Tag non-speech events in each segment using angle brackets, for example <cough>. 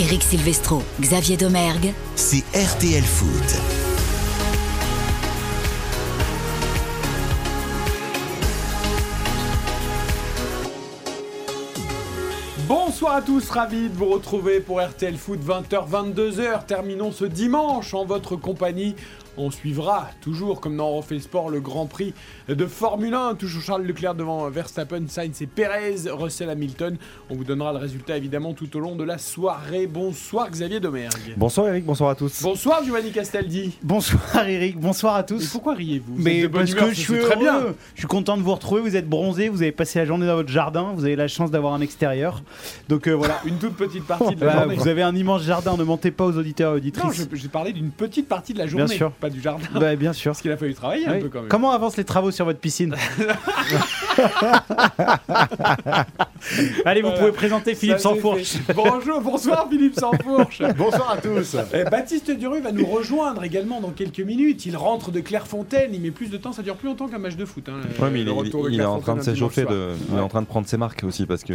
Eric Silvestro, Xavier Domergue. C'est RTL Foot. Bonsoir à tous, ravi de vous retrouver pour RTL Foot 20h 22h. Terminons ce dimanche en votre compagnie on suivra toujours, comme dans Refait Sport, le Grand Prix de Formule 1. Toujours Charles Leclerc devant Verstappen, Sainz et Perez, Russell Hamilton. On vous donnera le résultat évidemment tout au long de la soirée. Bonsoir Xavier Domergue. Bonsoir Eric, bonsoir à tous. Bonsoir Giovanni Castaldi. Bonsoir Eric, bonsoir à tous. Mais pourquoi riez-vous Mais parce que je suis très bien. Je suis content de vous retrouver. Vous êtes bronzé, vous avez passé la journée dans votre jardin, vous avez la chance d'avoir un extérieur. Donc euh, voilà. Une toute petite partie de la bah, journée. Vous avez un immense jardin. Ne mentez pas aux auditeurs et auditrices. Non, j'ai parlé d'une petite partie de la journée, bien sûr. pas du jardin. Bah, bien sûr. Parce qu'il a fallu travailler un peu quand même. Comment avancent les travaux sur votre piscine <laughs> Allez, vous pouvez présenter Philippe Sansfourche. Bonjour, bonsoir Philippe Sansfourche. <laughs> bonsoir à tous. Et eh, Baptiste Duru va nous rejoindre également dans quelques minutes. Il rentre de Clairefontaine, il met plus de temps, ça dure plus longtemps qu'un match de foot. Hein, ouais, mais il, est en train de s'échauffer, de, il est en train de prendre ses marques aussi parce que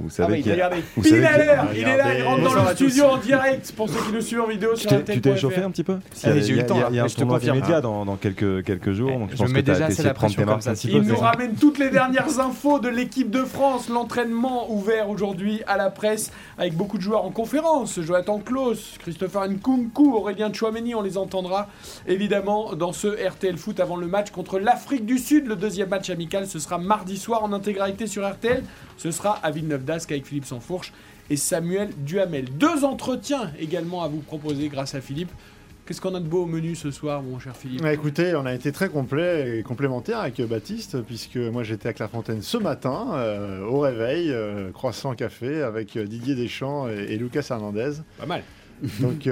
vous savez ah, qu'il y a. Vous il est là, il est là, il rentre dans le studio en direct pour ceux qui nous suivent en vidéo sur. Tu t'es échauffé un petit peu J'ai eu le temps. Il y a un tournoi des médias dans quelques quelques jours. Donc je pense que déjà assez la pression comme ça. Il nous ramène toutes les dernières infos de l'équipe de France. L'entraînement ouvert aujourd'hui à la presse avec beaucoup de joueurs en conférence. Jonathan Klaus, Christopher Nkunku, Aurélien Chouameni, on les entendra évidemment dans ce RTL Foot avant le match contre l'Afrique du Sud. Le deuxième match amical, ce sera mardi soir en intégralité sur RTL. Ce sera à Villeneuve d'Ascq avec Philippe Sansfourche et Samuel Duhamel. Deux entretiens également à vous proposer grâce à Philippe. Qu'est-ce qu'on a de beau au menu ce soir, mon cher Philippe bah, Écoutez, on a été très complet et complémentaire avec Baptiste, puisque moi j'étais à Clairefontaine ce matin, euh, au réveil, euh, croissant café, avec euh, Didier Deschamps et, Lucas Hernandez. Pas mal. Donc,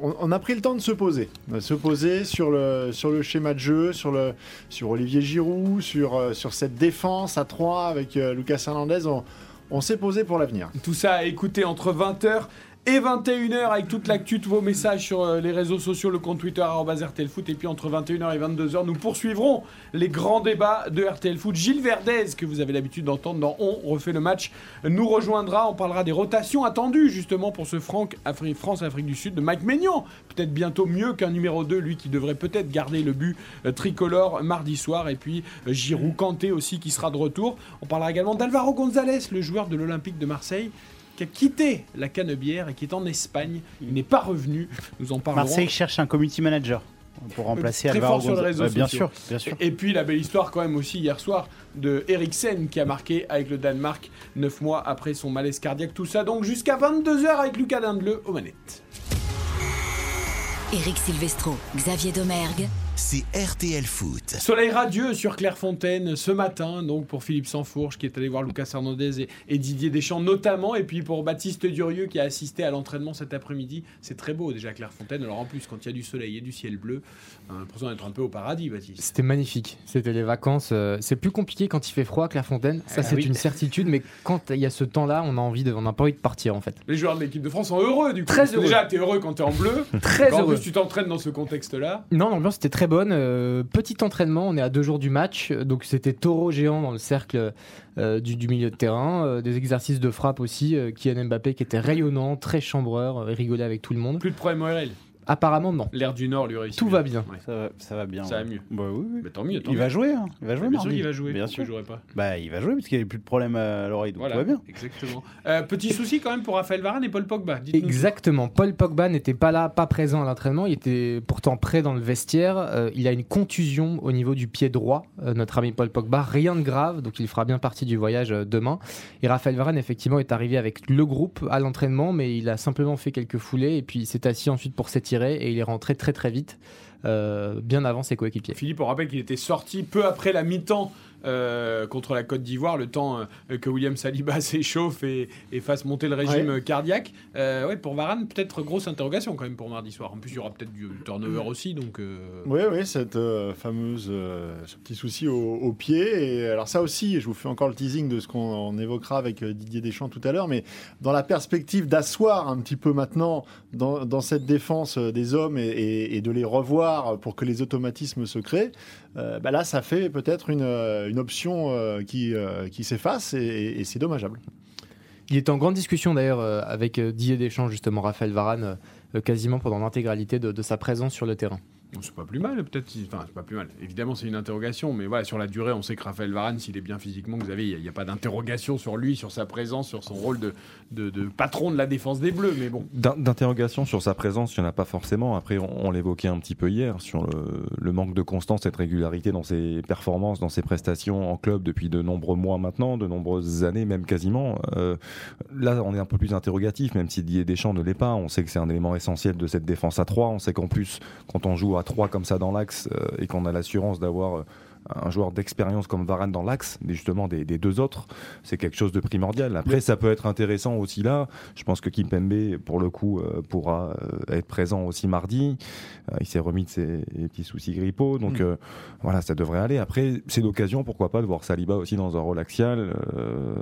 on, a pris le temps de se poser, de se poser sur le, sur le schéma de jeu, sur, le, sur Olivier Giroud, sur, sur cette défense à 3 avec Lucas Hernandez. On, on s'est posé pour l'avenir. Tout ça à écouter entre 20h et 21h avec toute l'actu, tous vos messages sur euh, les réseaux sociaux, le compte Twitter RTL Foot. Et puis entre 21h et 22h, nous poursuivrons les grands débats de RTL Foot. Gilles Verdez, que vous avez l'habitude d'entendre dans On refait le match, nous rejoindra. On parlera des rotations attendues justement pour ce Franck France-Afrique du Sud de Mike Maignan. Peut-être bientôt mieux qu'un numéro 2, lui qui devrait peut-être garder le but euh, tricolore mardi soir. Et puis euh, Giroud Kanté aussi qui sera de retour. On parlera également d'Alvaro González, le joueur de l'Olympique de Marseille qui a quitté la Canebière et qui est en Espagne. Il n'est pas revenu. Nous en parlerons. Marseille cherche un community manager pour remplacer Très fort sur les réseaux bien sûr, bien sûr. Et puis la belle histoire quand même aussi hier soir de Eriksen qui a marqué avec le Danemark 9 mois après son malaise cardiaque. Tout ça donc jusqu'à 22h avec Lucas Dindleux aux manettes. Eric Silvestro, Xavier Domergue c'est RTL Foot. Soleil radieux sur Clairefontaine ce matin, donc pour Philippe Sansfourche qui est allé voir Lucas Hernandez et, Didier Deschamps notamment, et puis pour Baptiste Durieux qui a assisté à l'entraînement cet après-midi. C'est très beau déjà Clairefontaine. Alors en plus, quand il y a du soleil et du ciel bleu, on a l'impression d'être un peu au paradis, Baptiste. C'était magnifique. C'était les vacances. Euh, c'est plus compliqué quand il fait froid à Clairefontaine. Ça, ah c'est une certitude. Mais quand il y a ce temps-là, on a envie de, on n'a pas envie de partir en fait. Les joueurs de l'équipe de France sont heureux du coup. Très heureux. Déjà, tu es heureux quand tu es en bleu. très heureux. En plus, tu t'entraînes dans ce contexte-là. Non, l'ambiance était très bonne. Euh, petit entraînement, on est à deux jours du match. Donc c'était taureau géant dans le cercle euh, du, milieu de terrain. Euh, des exercices de frappe aussi. Kylian Mbappé qui était rayonnant, très chambreur, rigolait avec tout le monde. Plus de problème Apparemment, non. L'air du Nord lui réussit. Tout va bien. Ça, va, bien. Ça va mieux. Bah, oui, Mais tant mieux. il va jouer. Hein. Il va jouer bien sûr il va jouer. Bien sûr. Il jouerait pas. Bah, il va jouer parce qu'il n'y a plus de problème à l'oreille. Donc tout va bien. Exactement. Euh, petit souci quand même pour Raphaël Varane et Paul Pogba. Exactement. Paul Pogba n'était pas là, pas présent à l'entraînement. Il était pourtant prêt dans le vestiaire. Euh, il a une contusion au niveau du pied droit. Euh, notre ami Paul Pogba. Rien de grave. Donc il fera bien partie du voyage demain. Et Raphaël Varane, effectivement, est arrivé avec le groupe à l'entraînement, mais il a simplement fait quelques foulées et puis il s'est assis ensuite pour s'étirer et il est rentré très très vite, euh, bien avant ses coéquipiers. Philippe, on rappelle qu'il était sorti peu après la mi-temps euh, contre la Côte d'Ivoire, le temps euh, que William Saliba <laughs> s'échauffe et, fasse monter le régime cardiaque. Euh, ouais, pour Varane, peut-être grosse interrogation quand même pour mardi soir. En plus, il y aura peut-être du turnover aussi. Donc, Oui, oui, cette fameuse, ce petit souci au, pied. Et alors ça aussi, je vous fais encore le teasing de ce qu'on évoquera avec Didier Deschamps tout à l'heure, mais dans la perspective d'asseoir un petit peu maintenant dans, cette défense des hommes et, de les revoir pour que les automatismes se créent, bah là, ça fait peut-être une une option euh, qui, euh, s'efface et, c'est dommageable. Il est en grande discussion d'ailleurs euh, avec euh, Didier Deschamps, justement, Raphaël Varane, euh, quasiment pendant l'intégralité de sa présence sur le terrain. C'est pas plus mal, peut-être. Enfin, c'est pas plus mal. Évidemment, c'est une interrogation, mais voilà, sur la durée, on sait que Raphaël Varane, s'il est bien physiquement, vous avez, il n'y a, pas d'interrogation sur lui, sur sa présence, sur son rôle de, de, de patron de la défense des Bleus. Mais bon, D'in- D'interrogation sur sa présence, il n'y en a pas forcément. Après, on, on l'évoquait un petit peu hier sur le, le manque de constance et de régularité dans ses performances, dans ses prestations en club depuis de nombreux mois maintenant, de nombreuses années, même quasiment. Euh, là, on est un peu plus interrogatif, même si Didier Deschamps ne l'est pas. On sait que c'est un élément essentiel de cette défense à 3. On sait qu'en plus, quand on joue à 3 comme ça dans l'axe euh, et qu'on a l'assurance d'avoir euh, un joueur d'expérience comme Varane dans l'axe, mais justement des, des deux autres, c'est quelque chose de primordial. Après, ça peut être intéressant aussi là. Je pense que Kimpembe, pour le coup, euh, pourra euh, être présent aussi mardi. Euh, il s'est remis de ses petits soucis grippaux, donc Mm. voilà, ça devrait aller. Après, c'est l'occasion, pourquoi pas, de voir Saliba aussi dans un rôle axial,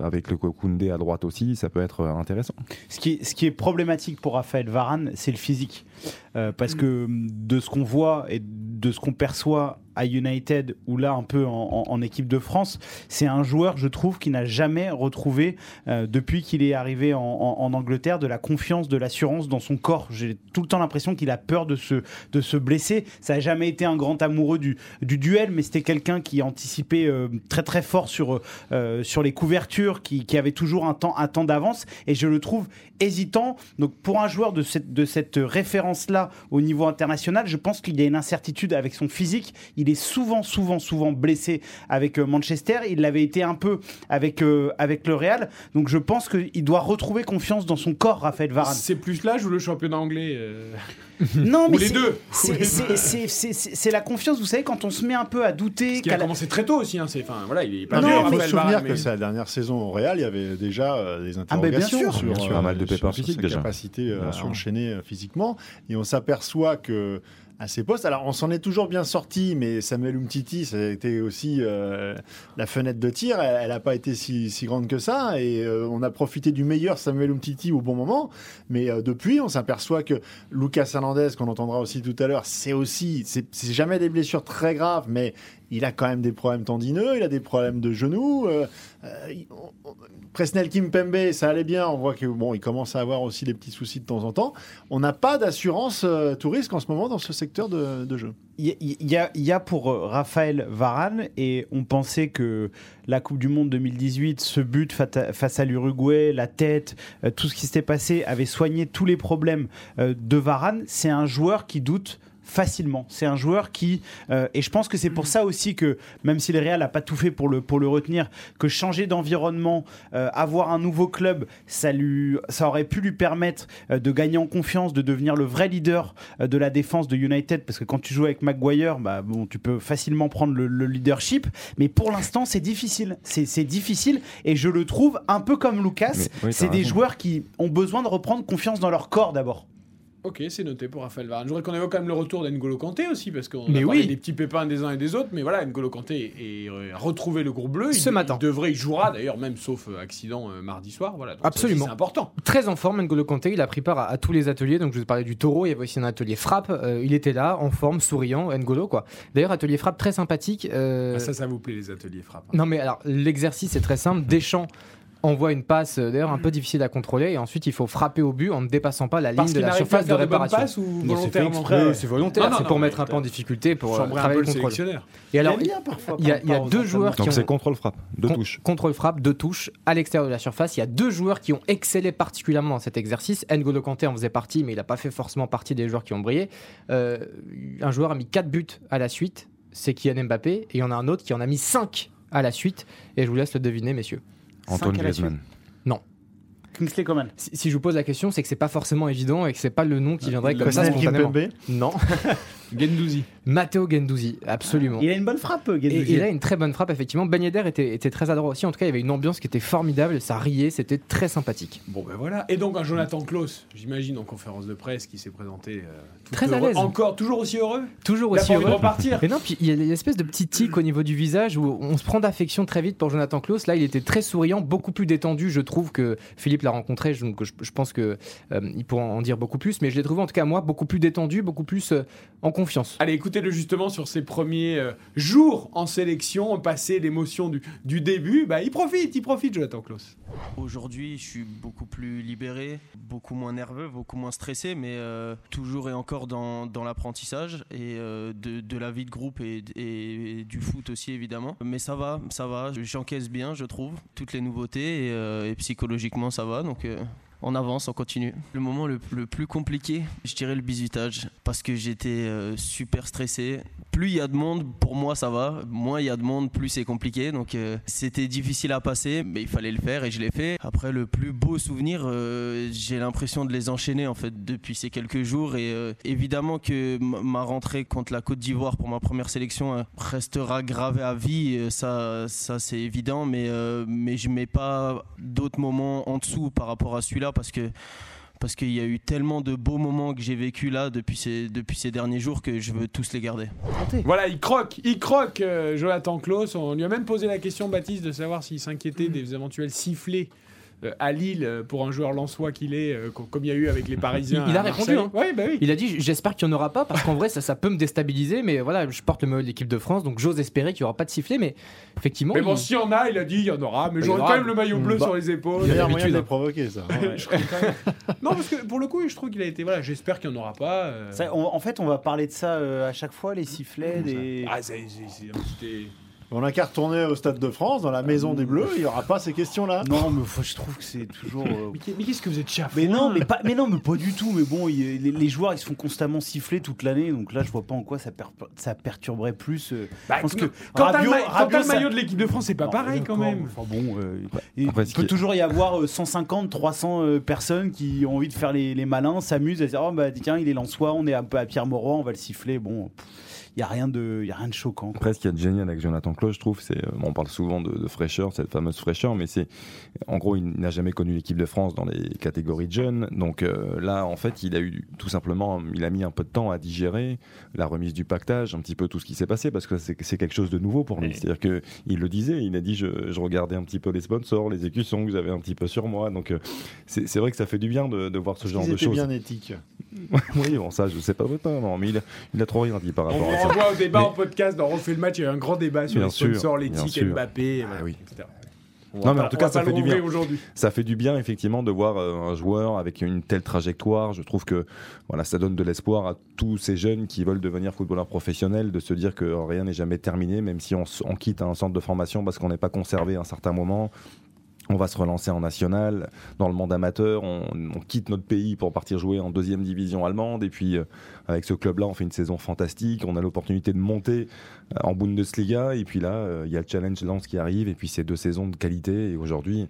avec le Koundé à droite aussi, ça peut être intéressant. Ce qui, est, ce qui est problématique pour Raphaël Varane, c'est le physique. Parce que de ce qu'on voit et de ce qu'on perçoit à United ou là un peu en, équipe de France, c'est un joueur, je trouve, qui n'a jamais retrouvé, euh, depuis qu'il est arrivé en, Angleterre, de la confiance, de l'assurance dans son corps. J'ai tout le temps l'impression qu'il a peur de se, de se blesser. Ça n'a jamais été un grand amoureux du, du duel, mais c'était quelqu'un qui anticipait euh, très très fort sur, euh, sur les couvertures, qui, qui avait toujours un temps, un temps d'avance, et je le trouve hésitant. Donc pour un joueur de cette, de cette référence-là au niveau international, je pense qu'il y a une incertitude avec son physique. Est souvent, souvent, souvent blessé avec euh, Manchester. Il l'avait été un peu avec, euh, avec le Real. Donc je pense qu'il doit retrouver confiance dans son corps, Raphaël Varane. c'est plus l'âge ou le championnat anglais euh, <laughs> Non, Ou mais les c'est- deux. Ou c'est- les deux. la confiance, vous savez, quand on se met un peu à douter. Parce qu'il a commencé très tôt aussi. Hein, c'est, enfin, voilà, il est pas Non, mais il faut Raphaël se souvenir que mais- c'est la dernière saison au Real, il y avait déjà euh, des Ah, ben, interrogations sûr, sur, bien sûr. euh, Pas mal de sur- pépins sur physiques, sa déjà. capacité euh, à sûr. enchaîner euh, physiquement. Et on s'aperçoit que à ses postes, alors on s'en est toujours bien sorti, mais Samuel Umtiti, ça a été aussi euh, la fenêtre de tir, elle n'a pas été si, si grande que ça, et euh, on a profité du meilleur Samuel Umtiti au bon moment, mais euh, depuis, on s'aperçoit que Lucas Hernandez, qu'on entendra aussi tout à l'heure, c'est aussi, c'est c'est jamais des blessures très graves, mais il a quand même des problèmes tendineux, il a des problèmes de genoux. euh, euh, Presnel Kimpembe, ça allait bien. On voit que bon, il commence à avoir aussi des petits soucis de temps en temps. On n'a pas d'assurance euh, tout risque en ce moment dans ce secteur de, jeu. Il y, y a, pour euh, Raphaël Varane, et on pensait que la Coupe du Monde 2018, ce but face à l'Uruguay, la tête, euh, tout ce qui s'était passé avait soigné tous les problèmes de Varane. C'est un joueur qui doute facilement. C'est un joueur qui euh, et je pense que c'est pour ça aussi que même si le Real n'a pas tout fait pour le pour le retenir, que changer d'environnement, euh, avoir un nouveau club, ça lui ça aurait pu lui permettre euh, de gagner en confiance, de devenir le vrai leader euh, de la défense de United parce que quand tu joues avec Maguire, bah bon, tu peux facilement prendre le, le leadership, mais pour l'instant c'est difficile. C'est c'est difficile et je le trouve un peu comme Lucas. Oui, c'est des raison. joueurs qui ont besoin de reprendre confiance dans leur corps d'abord. Ok, c'est noté pour Raphaël Varane. Je voudrais qu'on évoque quand même le retour d'N'Golo Kanté aussi, parce qu'on a parlé oui. des petits pépins des uns et des autres, mais voilà, N'Golo Kanté est, euh, a retrouvé le groupe bleu. Ce il, matin. Il devrait, il jouera d'ailleurs, même sauf euh, accident euh, mardi soir. Voilà, donc Absolument. C'est important. Très en forme, N'Golo Kanté. Il a pris part à, à tous les ateliers. Donc, je vous parlais du taureau. Il y avait aussi un atelier frappe. Euh, il était là, en forme, souriant. N'Golo, quoi. D'ailleurs, atelier frappe très sympathique. euh, Ah, ça, ça vous plaît, les ateliers frappe. hein. Non, mais alors, l'exercice est très simple. Deschamps envoie une passe, euh, d'ailleurs, un peu difficile à contrôler. Et ensuite, il faut frapper au but en ne dépassant pas la ligne de la surface de réparation. ou c'est volontairement volontaire. C'est non, pour mettre un peu en difficulté, pour euh, travailler peu le le contrôle. Et alors, Il y a, y a deux joueurs qui Donc c'est ont contrôle frappe, deux Con- touches. Contrôle frappe, deux touches à l'extérieur de la surface. Il y a deux joueurs qui ont excellé particulièrement dans cet exercice. N'Golo Kanté en faisait partie, mais il n'a pas fait forcément partie des joueurs qui ont brillé. Euh, un joueur a mis quatre buts à la suite, c'est Kylian Mbappé, et il y en a un autre qui en a mis cinq à la suite. Et je vous laisse le deviner, messieurs. Antoine Griezmann. Kingsley Coman. Si, si je vous pose la question, c'est que c'est pas forcément évident et que c'est pas le nom qui viendrait comme ça spontanément. Non, <laughs> Gendouzi. Matteo Gendouzi, absolument. Il a une bonne frappe, Et Guendouzi. il a une très bonne frappe, effectivement. Ben Yedder était, était très adroit aussi. En tout cas, il y avait une ambiance qui était formidable. Ça riait, c'était très sympathique. Bon ben voilà. Et donc un Jonathan Klaus, j'imagine en conférence de presse, qui s'est présenté euh, tout Très à heureux. l'aise. Encore, toujours aussi heureux? Toujours aussi envie de heureux. repartir. Et non, puis il y a une espèce de petit tic au niveau du visage où on se prend d'affection très vite pour Jonathan Klaus. Là, il était très souriant, beaucoup plus détendu. Je trouve que Philippe l'a rencontré, je- donc je, je pense que euh, pourra en dire beaucoup plus. Mais je l'ai trouvé en tout cas moi beaucoup plus détendu, beaucoup plus euh, en confiance. Allez, écoutez-le justement sur ses premiers euh, jours en sélection, passer l'émotion du, du début. Bah, il profite, il profite, Jonathan Klaus. Aujourd'hui, je suis beaucoup plus libéré, beaucoup moins nerveux, beaucoup moins stressé, mais euh, toujours et encore dans, dans l'apprentissage et euh, de, de la vie de groupe et, et du foot aussi évidemment. Mais ça va, ça va, j'encaisse bien, je trouve, toutes les nouveautés et, et psychologiquement ça va, donc on avance, on continue. Le moment le, plus compliqué, je dirais le bisutage, parce que j'étais euh, super stressé. Plus il y a de monde, pour moi ça va. Moins il y a de monde, plus c'est compliqué. Donc euh, c'était difficile à passer, mais il fallait le faire et je l'ai fait. Après le plus beau souvenir, euh, j'ai l'impression de les enchaîner en fait depuis ces quelques jours. Et évidemment que ma rentrée contre la Côte d'Ivoire pour ma première sélection restera gravée à vie. Ça, ça c'est évident, mais mais je mets pas d'autres moments en dessous par rapport à celui-là parce que parce qu'il y a eu tellement de beaux moments que j'ai vécu là depuis ces, depuis ces derniers jours que je veux tous les garder. Voilà, il croque, il croque, euh, Jonathan Klaus. On lui a même posé la question, Baptiste, de savoir s'il s'inquiétait des éventuels sifflets euh, à Lille euh, pour un joueur lensois qu'il est, euh, co- comme il y a eu avec les Parisiens. Il- a répondu, hein. Bah oui. Il a dit j'espère qu'il n'y en aura pas parce qu'en vrai ça, ça peut me déstabiliser mais voilà je porte le maillot de l'équipe de France donc j'ose espérer qu'il n'y aura pas de sifflet mais effectivement Mais bon, il- s'il y en a, il a dit il y en aura, mais Il y j'aurai en quand même le maillot bleu Bah, sur les épaules. Il y a moyen de provoquer, ça. Non, parce que pour le coup, je trouve qu'il a été. Voilà, j'espère qu'il n'y en aura pas. euh. Ça, on- en fait, on va parler de ça euh, à chaque fois, les sifflets, les... Ah, c'est- c'est- c'est- c'était- On a qu'à retourner au Stade de France, dans la maison des Bleus, il n'y aura pas ces questions-là. Non, mais faut- je trouve que c'est toujours. euh, Mais qu'est- mais qu'est-ce que vous êtes chafouin Mais non, mais pas, mais non, mais pas du tout. Mais bon, il- les, les joueurs ils se font constamment siffler toute l'année, donc là je vois pas en quoi ça, per- ça perturberait plus. euh, Bah, je pense non, que quand t'as le, Rabiot- ma- quand Rabiot, t'as le ça- maillot de l'équipe de France, c'est pas Non, pareil quand même. Enfin bon, euh, il Après, peut toujours y avoir euh, 150, 300 euh, personnes qui ont envie de faire les, les malins, s'amusent à dire oh bah tiens il est Lensois, on est un peu à Pierre Mauroy, on va le siffler. Bon, il y a rien de, y a rien de choquant. quoi. Après, ce qu'il y a de génial avec Jonathan Klaus, je trouve, c'est, euh, bon, on parle souvent de, de fraîcheur, cette fameuse fraîcheur, mais c'est, en gros, il n'a jamais connu l'équipe de France dans les catégories de jeunes. Donc euh, là, en fait, il a eu tout simplement, il a mis un peu de temps à digérer la remise du pactage, un petit peu tout ce qui s'est passé, parce que c'est, quelque chose de nouveau pour lui. C'est-à-dire que il le disait, il a dit, je, je regardais un petit peu les sponsors, les écussons que j'avais un petit peu sur moi. Donc euh, c'est, vrai que ça fait du bien de, de voir ce genre de choses. bien éthiques. <laughs> oui, bon, ça, je sais pas, non, mais il a, il a trop rien dit par rapport vous à ça. Renvoie au débat Mais- en podcast dans Refait le match. Il y a eu un grand débat sur Bien les sponsors, l'éthique. Mbappé, Ah oui. etc. On Non, mais en tout on cas, ça fait du bien. ça fait du bien effectivement de voir euh, un joueur avec une telle trajectoire. Je trouve que voilà, ça donne de l'espoir à tous ces jeunes qui veulent devenir footballeurs professionnels, de se dire que rien n'est jamais terminé, même si on, on quitte un centre de formation parce qu'on n'est pas conservé à un certain moment. On va se relancer en national, dans le monde amateur. On, quitte notre pays pour partir jouer en deuxième division allemande. Et puis, euh, avec ce club-là, on fait une saison fantastique. On a l'opportunité de monter euh, en Bundesliga. Et puis là, euh, il y a le challenge Lens qui arrive. Et puis, c'est deux saisons de qualité. Et aujourd'hui,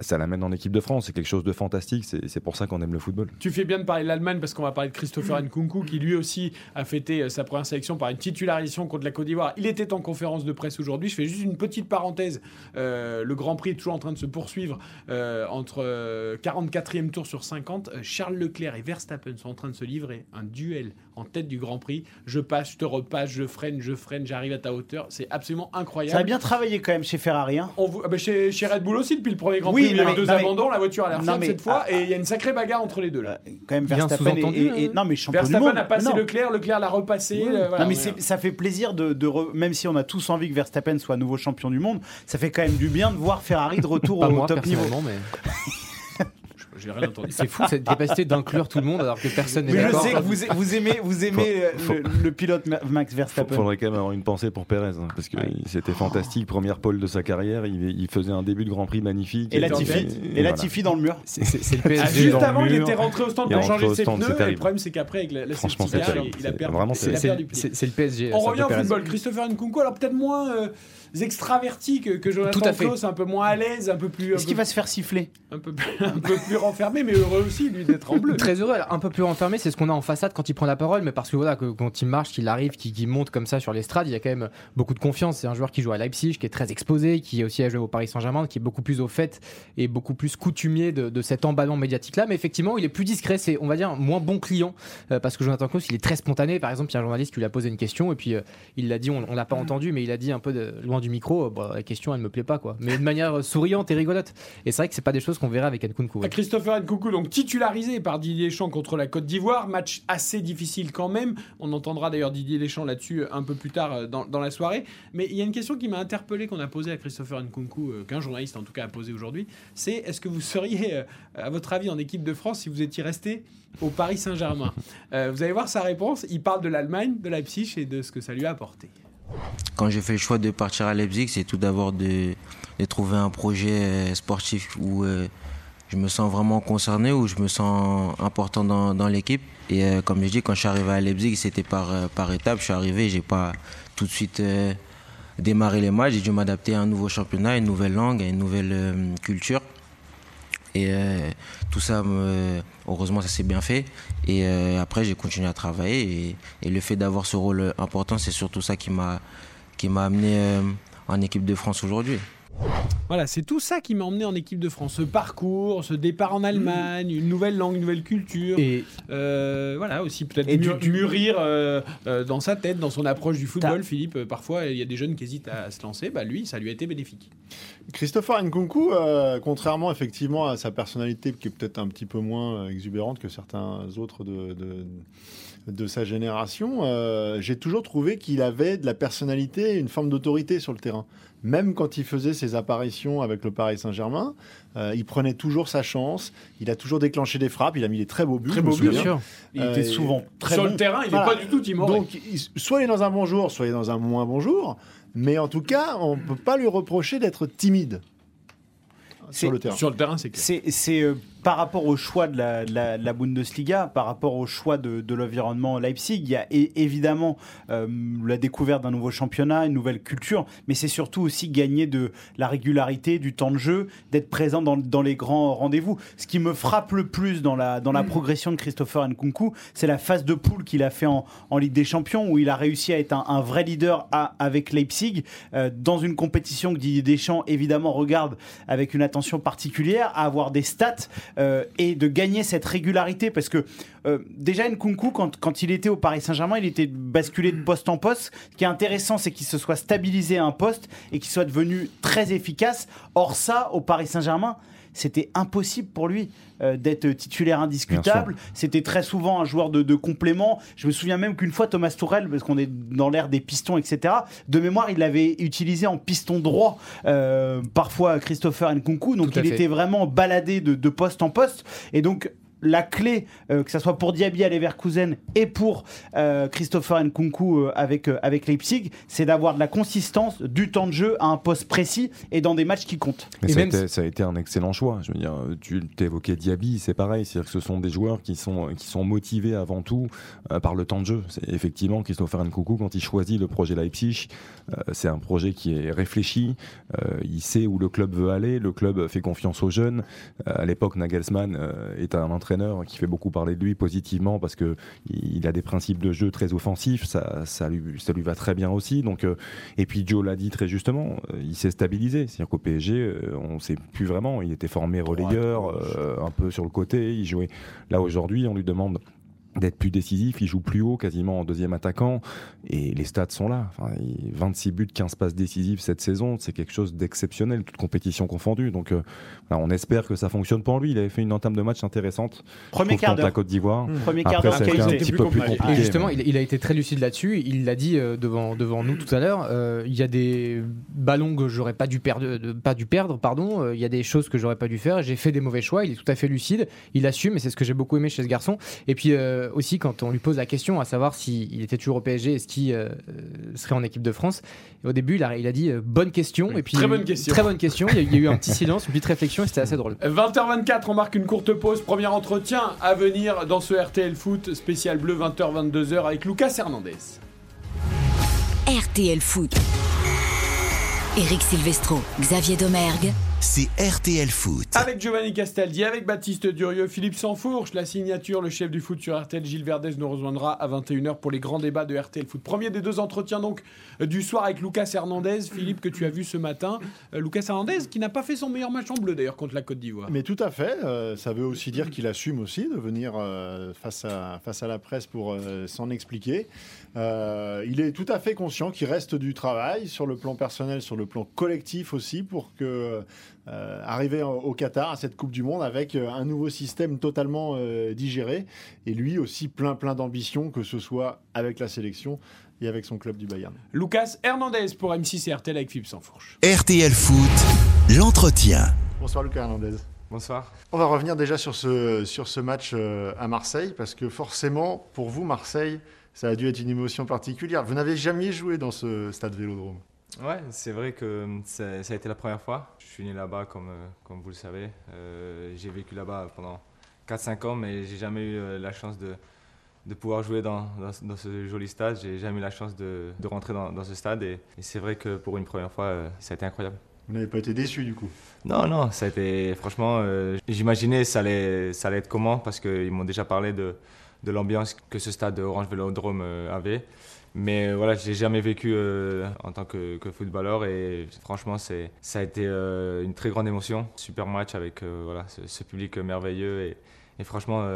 ça l'amène en équipe de France. C'est quelque chose de fantastique. C'est pour ça qu'on aime le football. Tu fais bien de parler de l'Allemagne parce qu'on va parler de Christopher Nkunku qui lui aussi a fêté euh, sa première sélection par une titularisation contre la Côte d'Ivoire. Il était en conférence de presse aujourd'hui. Je fais juste une petite parenthèse. Euh, le Grand Prix est toujours en train de se poursuivre euh, entre euh, 44e tour sur 50. Euh, Charles Leclerc et Verstappen sont en train de se livrer un duel en tête du Grand Prix. Je passe, je te repasse, je freine, je freine, j'arrive à ta hauteur. C'est absolument incroyable. Ça a bien travaillé quand même chez Ferrari. hein. On vous- ah bah chez, chez Red Bull aussi, depuis le premier Grand Oui, Prix, il y a eu deux mais- abandons, la voiture a l'air mais- cette fois, ah, et il y a une sacrée bagarre entre les deux. Là. Euh, Quand même Verstappen et, sous-entendu, et- et- hein. non mais champion du Verstappen monde. a passé Non. Leclerc, Leclerc l'a repassé. Oui. euh, voilà, non mais ça fait plaisir de, de re- même si on a tous envie que Verstappen soit nouveau champion du monde, ça fait quand même du bien de voir Ferrari de retour pas au moi top niveau. mais <laughs> J'ai rien entendu. c'est fou cette capacité d'inclure tout le monde alors que personne n'est Mais je d'accord. sais que vous, vous aimez, vous aimez Faut- euh, le, le pilote Ma- Max Il Verstappen. faudrait quand même avoir une pensée pour Pérez, hein, parce que c'était fantastique. Première pole de sa carrière, il, il faisait un début de Grand Prix magnifique. Et la en Tiffy, tête. et voilà. dans le mur. C'est- le Ah, PSG juste dans le avant, il était rentré au stand Il pour changer ses stand, pneus. Et le problème, c'est qu'après, avec la, la Franchement, il a perdu. il C'est- le PSG. On revient au football. Christopher Nkunku, alors peut-être moins euh, extraverti que, que Jonathan Tout à fait. Klaus, un peu moins à l'aise, un peu plus, Est-ce qu'il va se faire siffler un peu, plus- un peu plus renfermé, mais heureux aussi, lui, d'être en bleu. <laughs> Très heureux, un peu plus renfermé, c'est ce qu'on a en façade quand il prend la parole, mais parce que voilà, que, quand il marche, qu'il arrive, qu'il monte comme ça sur l'estrade, il y a quand même beaucoup de confiance. C'est un joueur qui joue à Leipzig, qui est très exposé, qui aussi a joué au Paris Saint-Germain, qui est beaucoup plus au fait et beaucoup plus coutumier de, de cet emballement médiatique-là. Mais effectivement, il est plus discret, c'est, on va dire, moins bon client, euh, parce que Jonathan Klaus, il est très spontané. Par exemple, il y a un journaliste qui lui a posé une question, et puis euh, il l'a dit, on, on l'a pas entendu, mais il a dit un peu de- loin du micro, euh, Bon, la question, elle me plaît pas, quoi. Mais de manière euh, souriante et rigolote. Et c'est vrai que c'est pas des choses qu'on verrait avec Nkunku. Ah, Christopher Nkoukou, donc titularisé par Didier Deschamps contre la Côte d'Ivoire. Match assez difficile quand même. On entendra d'ailleurs Didier Deschamps là-dessus un peu plus tard euh, dans, la soirée. Mais il y a une question qui m'a interpellé qu'on a posée à Christopher Nkunku, euh, qu'un journaliste en tout cas a posé aujourd'hui. C'est est-ce que vous seriez, euh, à votre avis, en équipe de France si vous étiez resté au Paris Saint-Germain? Euh, Vous allez voir sa réponse. Il parle de l'Allemagne, de Leipzig et de ce que ça lui a apporté. Quand j'ai fait le choix de partir à Leipzig, c'est tout d'abord de, trouver un projet euh, sportif où euh, je me sens vraiment concerné, où je me sens important dans, l'équipe. Et euh, comme je dis, quand je suis arrivé à Leipzig, c'était par, étapes. Je suis arrivé, j'ai pas tout de suite démarré les matchs. J'ai dû m'adapter à un nouveau championnat, à une nouvelle langue, à une nouvelle culture. Et tout ça, me- heureusement, ça s'est bien fait. Et euh, après, j'ai continué à travailler. Et, le fait d'avoir ce rôle important, c'est surtout ça qui m'a qui m'a amené euh, en équipe de France aujourd'hui. Voilà, c'est tout ça qui m'a emmené en équipe de France. Ce parcours, ce départ en Allemagne, une nouvelle langue, une nouvelle culture. Et Euh, voilà, aussi peut-être mûr- tu- mûrir euh, euh, dans sa tête, dans son approche du football. Philippe, euh, parfois, il y a des jeunes qui hésitent à se lancer. Bah, lui, ça lui a été bénéfique. Christopher Nkunku, euh, contrairement effectivement à sa personnalité qui est peut-être un petit peu moins exubérante que certains autres de, de, de sa génération, euh, j'ai toujours trouvé qu'il avait de la personnalité et une forme d'autorité sur le terrain. Même quand il faisait ses apparitions avec le Paris Saint-Germain, euh, il prenait toujours sa chance, il a toujours déclenché des frappes, il a mis des très beaux buts. Très beaux buts, bien sûr. Il Euh, était souvent très Sur bon. le terrain, il n'est Voilà. pas du tout timoré. Donc, il- soit il est dans un bon jour, soit il est dans un moins bon jour. Mais en tout cas, on ne peut pas lui reprocher d'être timide sur le terrain. Sur le terrain, c'est clair. C'est c'est, euh, par rapport au choix de la, de la- de la Bundesliga, par rapport au choix de, de l'environnement Leipzig, il y a évidemment euh, la découverte d'un nouveau championnat, une nouvelle culture, mais c'est surtout aussi gagner de la régularité, du temps de jeu, d'être présent dans, dans les grands rendez-vous. Ce qui me frappe le plus dans la, dans la progression de Christopher Nkunku, c'est la phase de poule qu'il a fait en, en Ligue des Champions, où il a réussi à être un, un vrai leader à- avec Leipzig, euh, dans une compétition que Didier Deschamps évidemment regarde avec une attention particulière, à avoir des stats euh, et de gagner cette régularité parce que euh, déjà Nkunku quand, quand il était au Paris Saint-Germain il était basculé de poste en poste. Ce qui est intéressant c'est qu'il se soit stabilisé à un poste et qu'il soit devenu très efficace. Or ça au Paris Saint-Germain c'était impossible pour lui euh, d'être titulaire indiscutable. C'était très souvent un joueur de, de complément. Je me souviens même qu'une fois, Thomas Tourel, parce qu'on est dans l'ère des pistons, etc., de mémoire, il l'avait utilisé en piston droit, euh, parfois Christopher Nkunku. Donc il fait. était vraiment baladé de, de poste en poste. Et donc, la clé, euh, que ce soit pour Diaby à Leverkusen et pour euh, Christopher Nkunku euh, avec, euh, avec Leipzig, c'est d'avoir de la consistance, du temps de jeu à un poste précis et dans des matchs qui comptent. Mais Et ça, a été, ça a été un excellent choix. Je veux dire, tu évoquais Diaby, c'est pareil. C'est-à-dire que ce sont des joueurs qui sont, qui sont motivés avant tout euh, par le temps de jeu. C'est effectivement Christopher Nkunku, quand il choisit le projet Leipzig, euh, c'est un projet qui est réfléchi. Euh, il sait où le club veut aller. Le club fait confiance aux jeunes. Euh, à l'époque, Nagelsmann euh, est un entraîneur qui fait beaucoup parler de lui positivement parce que il a des principes de jeu très offensifs. Ça, ça, lui, ça lui va très bien aussi. Donc, euh, et puis Joe l'a dit très justement, euh, il s'est stabilisé. C'est-à-dire qu'au PSG, euh, on ne sait plus vraiment. Il était formé relayeur, un peu sur le côté. Il jouait. Là aujourd'hui, on lui demande d'être plus décisif, il joue plus haut, quasiment en deuxième attaquant, et les stats sont là. Enfin, il- 26 buts, 15 passes décisives cette saison, c'est quelque chose d'exceptionnel, toute compétition confondue. Donc euh, voilà, on espère que ça fonctionne pour lui. Il avait fait une entame de match intéressante. Premier quart contre la d'heure. Côte d'Ivoire. Premier quart d'heure ça a été un qualité. petit peu plus compliqué. compliqué. Et justement, mais- il, il a été très lucide là-dessus. Il l'a dit euh, devant, devant nous tout à l'heure. euh, il y a des ballons que j'aurais pas dû perdre, de- pas dû perdre, pardon. il y a des choses que j'aurais pas dû faire. J'ai fait des mauvais choix. Il est tout à fait lucide. Il assume, et c'est ce que j'ai beaucoup aimé chez ce garçon. Et puis euh, aussi quand on lui pose la question, à savoir s'il était toujours au PSG, est-ce qu'il euh, serait en équipe de France. Et au début, il a, il a dit euh, bonne question. Et puis Très bonne question. Très bonne question. Il y, a, il y a eu un petit <laughs> silence, une petite réflexion, et c'était assez drôle. 20h24, on marque une courte pause. Premier entretien à venir dans ce RTL Foot spécial bleu 20h, 22h avec Lucas Hernandez. RTL Foot. Eric Silvestro, Xavier Domergue, C'est RTL Foot. Avec Giovanni Castaldi, avec Baptiste Durieux, Philippe Sansfourche, la signature, le chef du foot sur RTL, Gilles Verdez nous rejoindra à 21h pour les grands débats de RTL Foot. Premier des deux entretiens donc euh, du soir avec Lucas Hernandez, Philippe que tu as vu ce matin. Euh, Lucas Hernandez qui n'a pas fait son meilleur match en bleu d'ailleurs contre la Côte d'Ivoire. Mais tout à fait. euh, ça veut aussi dire qu'il assume aussi de venir euh, face, à, face à la presse pour euh, s'en expliquer. Euh, il est tout à fait conscient qu'il reste du travail sur le plan personnel, sur le plan collectif aussi, pour que euh, arriver au Qatar à cette Coupe du Monde avec euh, un nouveau système totalement euh, digéré et lui aussi plein plein d'ambition que ce soit avec la sélection et avec son club du Bayern. Lucas Hernandez pour M6 et RTL avec Philippe Sansfourche. RTL Foot, l'entretien. Bonsoir Lucas Hernandez. Bonsoir. On va revenir déjà sur ce, sur ce match à Marseille, parce que forcément, pour vous, Marseille, ça a dû être une émotion particulière. Vous n'avez jamais joué dans ce stade Vélodrome. Ouais, c'est vrai que ça, ça a été la première fois. Je suis né là-bas, comme, euh, comme vous le savez. Euh, j'ai vécu là-bas pendant 4-5 ans, mais j'ai jamais eu euh, la chance de, de pouvoir jouer dans, dans, dans ce joli stade. J'ai jamais eu la chance de, de rentrer dans, dans ce stade. Et, et c'est vrai que pour une première fois, euh, ça a été incroyable. Vous n'avez pas été déçu du coup? Non, non, ça a été franchement. euh, J'imaginais ça allait, ça allait être comment parce qu'ils m'ont déjà parlé de, de l'ambiance que ce stade Orange Vélodrome euh, avait. Mais euh, voilà, je l'ai jamais vécu euh, en tant que, footballeur et franchement, ça a été une très grande émotion. Super match avec voilà, ce, public merveilleux et, franchement,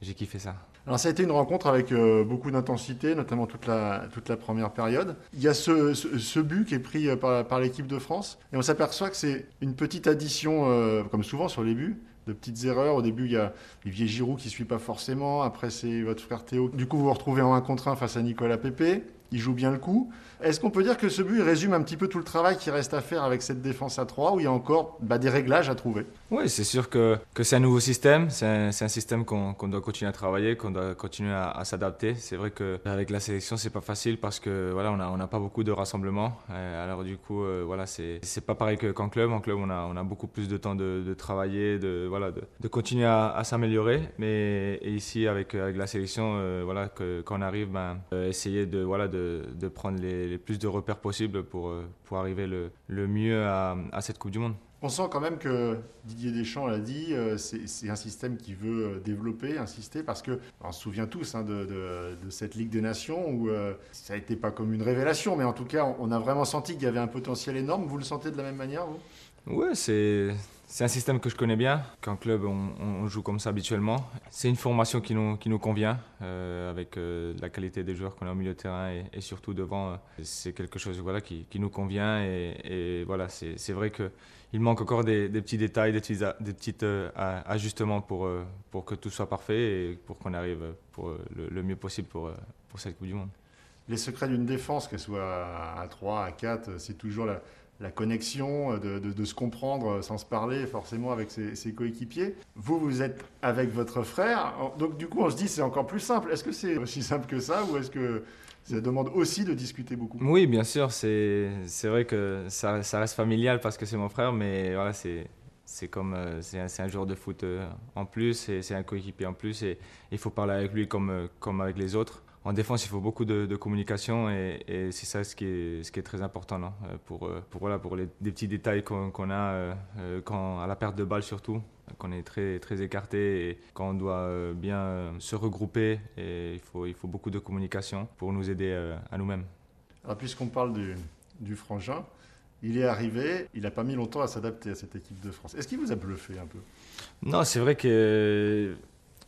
j'ai kiffé ça. Alors ça a été une rencontre avec beaucoup d'intensité, notamment toute la, toute la première période. Il y a ce, ce, but qui est pris par, par l'équipe de France et on s'aperçoit que c'est une petite addition, comme souvent sur les buts, de petites erreurs. Au début, il y a Olivier Giroud qui suit pas forcément. Après, c'est votre frère Théo. Du coup, vous vous retrouvez en 1 contre 1 face à Nicolas Pépé. Il joue bien le coup. Est-ce qu'on peut dire que ce but résume un petit peu tout le travail qui reste à faire avec cette défense à 3 où il y a encore bah, des réglages à trouver? Oui, c'est sûr que, que c'est un nouveau système. C'est un, système qu'on doit continuer à travailler, qu'on doit continuer à, s'adapter. C'est vrai qu'avec la sélection, c'est pas facile parce que voilà, on n'a on pas beaucoup de rassemblements. Euh, alors du coup, euh, voilà, c'est pas pareil que- qu'en club. En club, on a, on a beaucoup plus de temps de, travailler, de, voilà, de, continuer à, s'améliorer. Mais ici, avec, avec la sélection, euh, voilà, que, quand on arrive, ben, essayer de, voilà, de, de prendre les, les plus de repères possibles pour, euh, pour arriver le, le mieux à, à cette Coupe du Monde. On sent quand même que Didier Deschamps l'a dit, euh, c'est un système qui veut euh, développer, insister, parce que on se souvient tous hein, de, de- de cette Ligue des Nations où euh, ça été pas comme une révélation, mais en tout cas, on, on a vraiment senti qu'il y avait un potentiel énorme. Vous le sentez de la même manière, vous? Ouais, c'est c'est un système que je connais bien. Qu'en club, on, joue comme ça habituellement. C'est une formation qui nous, qui nous convient, euh, avec euh, la qualité des joueurs qu'on a au milieu de terrain et, surtout devant. euh, c'est quelque chose voilà, qui, qui nous convient. Et, voilà, c'est vrai qu'il manque encore des, petits détails, des petits, ajustements pour, pour que tout soit parfait et pour qu'on arrive pour, le, mieux possible pour, pour cette Coupe du Monde. Les secrets d'une défense, qu'elle soit à 3, à 4, c'est toujours la, la connexion, euh, de, se comprendre euh, sans se parler forcément avec ses, coéquipiers. Vous, vous êtes avec votre frère, donc du coup on se dit c'est encore plus simple. Est-ce que c'est aussi simple que ça ou est-ce que ça demande aussi de discuter beaucoup? Oui, bien sûr, c'est vrai que ça, reste familial parce que c'est mon frère, mais voilà, c'est comme euh, c'est un, joueur de foot en plus, et c'est un coéquipier en plus, et il faut parler avec lui comme avec les autres. En défense, il faut beaucoup de, de communication et, et c'est ça ce qui est, ce qui est très important non Euh, pour, euh, pour, voilà, pour les, des petits détails qu'on a euh, quand, à la perte de balle surtout, qu'on est très, très écarté et quand on doit bien se regrouper. Et il, faut, il faut beaucoup de communication pour nous aider à nous-mêmes. Puisqu'on parle du, du frangin, il est arrivé, il n'a pas mis longtemps à s'adapter à cette équipe de France. Est-ce qu'il vous a bluffé un peu? Non, c'est vrai que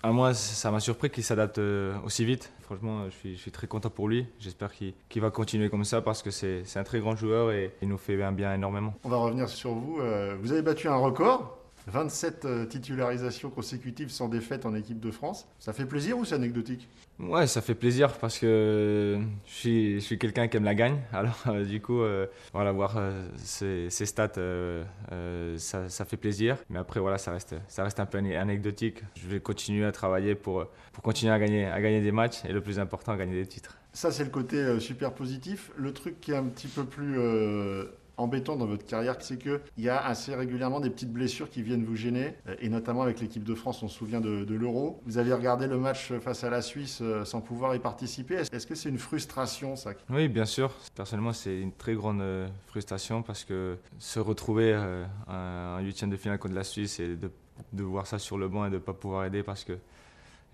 à moi, ça m'a surpris qu'il s'adapte euh, aussi vite. Franchement, je suis, très content pour lui. J'espère qu'il va continuer comme ça parce que c'est c'est un très grand joueur et il nous fait un bien énormément. On va revenir sur vous. Euh, vous avez battu un record, 27 euh, titularisations consécutives sans défaite en équipe de France. Ça fait plaisir ou c'est anecdotique? Ouais, ça fait plaisir parce que je suis, je suis quelqu'un qui aime la gagne. <laughs> Alors, euh, du coup, euh, voilà, voir euh, ces, ces stats, ça, ça fait plaisir. Mais après, voilà, ça reste, ça reste un peu anecdotique. Je vais continuer à travailler pour, pour continuer à gagner, à gagner des matchs et le plus important, à gagner des titres. Ça, c'est le côté super positif. Le truc qui est un petit peu plus embêtant dans votre carrière, c'est qu'il y a assez régulièrement des petites blessures qui viennent vous gêner, euh, et notamment avec l'équipe de France, on se souvient de, l'Euro. Vous avez regardé le match face à la Suisse euh, sans pouvoir y participer. Est-ce que c'est une frustration, ça? Oui, bien sûr. Personnellement, c'est une très grande euh, frustration parce que se retrouver en huitième de finale contre la Suisse et de, voir ça sur le banc et de ne pas pouvoir aider parce que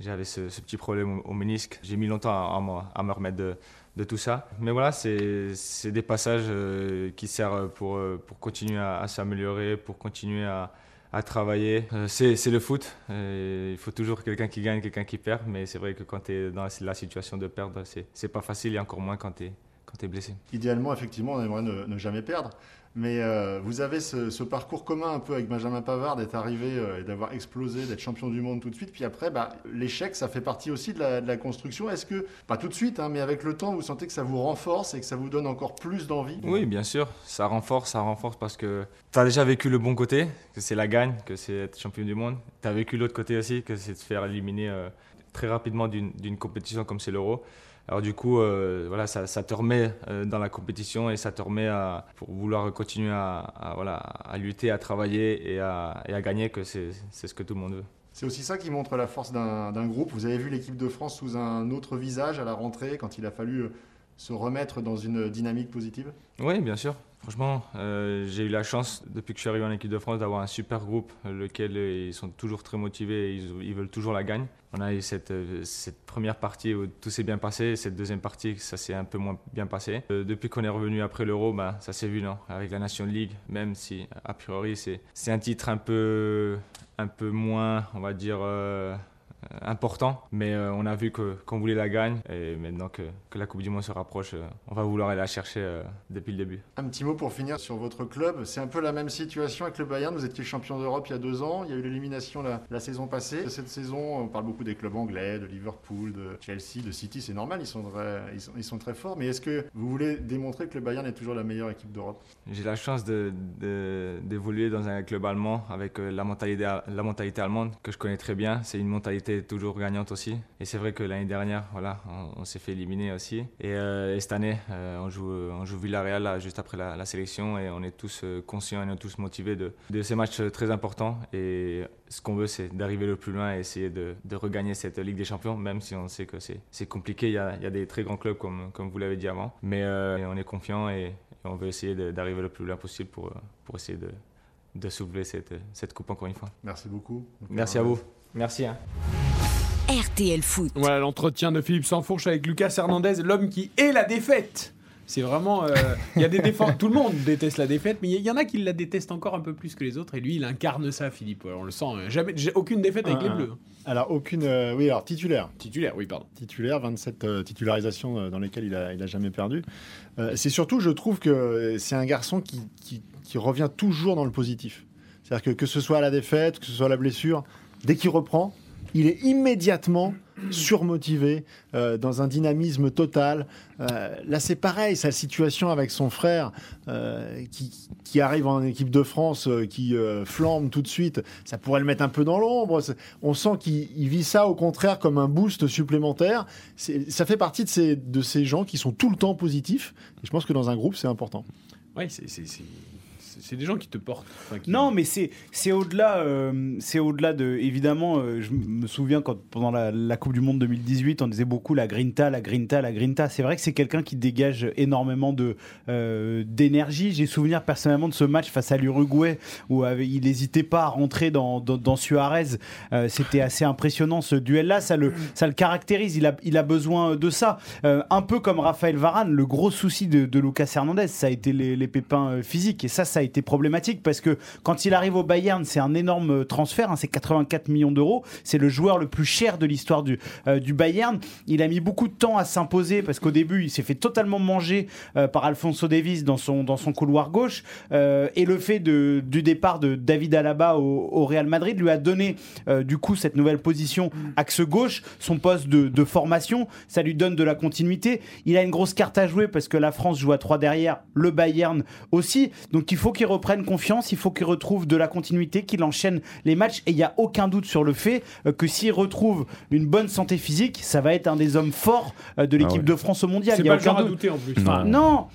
j'avais ce, petit problème au, au ménisque. J'ai mis longtemps à me remettre de, de tout ça. Mais voilà, c'est des passages euh, qui servent pour, euh, pour continuer à, s'améliorer, pour continuer à, à travailler. Euh, c'est le foot. Il faut toujours quelqu'un qui gagne, quelqu'un qui perd. Mais c'est vrai que quand tu es dans la, situation de perdre, c'est pas facile et encore moins quand tu es, blessé. Idéalement, effectivement, on aimerait ne jamais perdre. Mais euh, vous avez ce, parcours commun un peu avec Benjamin Pavard d'être arrivé euh, et d'avoir explosé, d'être champion du monde tout de suite. Puis après, bah, l'échec, ça fait partie aussi de la, construction. Est-ce que, pas tout de suite, hein, mais avec le temps, vous sentez que ça vous renforce et que ça vous donne encore plus d'envie? Oui, bien sûr, ça renforce, ça renforce parce que tu as déjà vécu le bon côté, que c'est la gagne, que c'est être champion du monde. Tu as vécu l'autre côté aussi, que c'est de se faire éliminer euh, très rapidement d'une compétition comme c'est l'Euro. Alors du coup, euh, voilà, ça, ça te remet euh, dans la compétition et ça te remet à, pour vouloir continuer à, à, voilà, à lutter, à travailler et à, et à gagner, que c'est ce que tout le monde veut. C'est aussi ça qui montre la force d'un d'un groupe. Vous avez vu l'équipe de France sous un autre visage à la rentrée quand il a fallu euh, se remettre dans une dynamique positive? Oui, bien sûr. Franchement, euh, j'ai eu la chance, depuis que je suis arrivé en équipe de France, d'avoir un super groupe, euh, lequel euh, ils sont toujours très motivés, et ils, veulent toujours la gagne. On a eu cette, première partie où tout s'est bien passé, et cette deuxième partie, ça s'est un peu moins bien passé. Depuis qu'on est revenu après l'Euro, ben, ça s'est vu, non Avec la Nation League, même si, a priori, c'est un titre un peu, moins, on va dire... important, mais euh, on a vu que- qu'on voulait la gagne et maintenant que, que la Coupe du Monde se rapproche, euh, on va vouloir aller la chercher euh, depuis le début. Un petit mot pour finir sur votre club. C'est un peu la même situation avec le Bayern. Vous étiez champion d'Europe il y a deux ans. Il y a eu l'élimination la, la saison passée. Cette saison, on parle beaucoup des clubs anglais, de Liverpool, de Chelsea, de City. C'est normal, ils sont, très, ils, sont, ils sont très forts. Mais est-ce que vous voulez démontrer que le Bayern est toujours la meilleure équipe d'Europe? J'ai la chance de- de- d'évoluer dans un club allemand avec euh, la mentalité, la mentalité allemande que je connais très bien. C'est une mentalité toujours gagnante aussi. Et c'est vrai que l'année dernière, voilà, on, on s'est fait éliminer aussi. Et, euh, et cette année, euh, on, joue, on joue Villarreal là, juste après la, la sélection et on est tous euh, conscients et on est tous motivés de, de ces matchs très importants. Et ce qu'on veut, c'est d'arriver le plus loin et essayer de, de regagner cette Ligue des Champions, même si on sait que c'est compliqué. Il y, a, il y a des très grands clubs, comme, comme vous l'avez dit avant. Mais euh, on est confiant et, et on veut essayer d'arriver le plus loin possible pour, pour essayer de, de soulever cette, cette coupe encore une fois. Merci beaucoup. Merci à vous. Merci. hein. RTL Foot. Voilà l'entretien de Philippe Sansfourche avec Lucas Hernandez, l'homme qui est la défaite. C'est vraiment. euh, Il y a des défenses. <laughs> Tout le monde déteste la défaite, mais il y- en a qui la détestent encore un peu plus que les autres. Et lui, il incarne ça, Philippe. Ouais, On le sent. euh, Jamais, j'ai aucune défaite avec Ah, les ah. Bleus. Alors, aucune. euh, oui, alors titulaire. Titulaire, oui, pardon. Titulaire, 27 euh, titularisations euh, dans lesquelles il a, il a jamais perdu. Euh, c'est surtout, je trouve que c'est un garçon qui, qui, qui revient toujours dans le positif. C'est-à-dire que que ce soit à la défaite, que ce soit à la blessure, dès qu'il reprend, il est immédiatement surmotivé, euh, dans un dynamisme total. Euh, là, c'est pareil, sa situation avec son frère euh, qui, arrive en équipe de France, qui flambe tout de suite, ça pourrait le mettre un peu dans l'ombre. On sent qu'il il vit ça au contraire comme un boost supplémentaire. Ça fait partie de ces, de ces gens qui sont tout le temps positifs. Et je pense que dans un groupe, c'est important. Oui, c'est- c'est des gens qui te portent. Non, mais c'est au-delà, euh, au-delà de. Évidemment, euh, je me souviens quand pendant la, Coupe du Monde 2018, on disait beaucoup la Grinta, la Grinta, la Grinta. C'est vrai que c'est quelqu'un qui dégage énormément de euh, d'énergie. J'ai souvenir personnellement de ce match face à l'Uruguay où il n'hésitait pas à rentrer dans dans, Suarez. C'était assez impressionnant ce duel-là. Ça le ça le caractérise. Il a il a besoin de ça. Un peu comme Raphaël Varane, le gros souci de, de Lucas Hernandez, ça a été les, pépins physiques. Et ça, ça a été problématique parce que quand il arrive au Bayern, c'est un énorme euh, transfert. hein, c'est 84 millions d'euros. C'est le joueur le plus cher de l'histoire du, euh, du Bayern. Il a mis beaucoup de temps à s'imposer parce qu'au début, il s'est fait totalement manger euh, par Alfonso Davies dans son, dans son couloir gauche. Euh, et le fait de, du départ de David Alaba au, au Real Madrid lui a donné du coup cette nouvelle position axe gauche, son poste de, de formation. Ça lui donne de la continuité. Il a une grosse carte à jouer parce que la France joue à 3 derrière, le Bayern aussi. Donc il faut qu'il reprenne confiance, il faut qu'il retrouve de la continuité, qu'il enchaîne les matchs. Et il n'y a aucun doute sur le fait euh, que s'il retrouve une bonne santé physique, ça va être un des hommes forts euh, de l'équipe Ah ouais. de France au mondial. C'est Il y a pas aucun à doute. douter en plus. Non,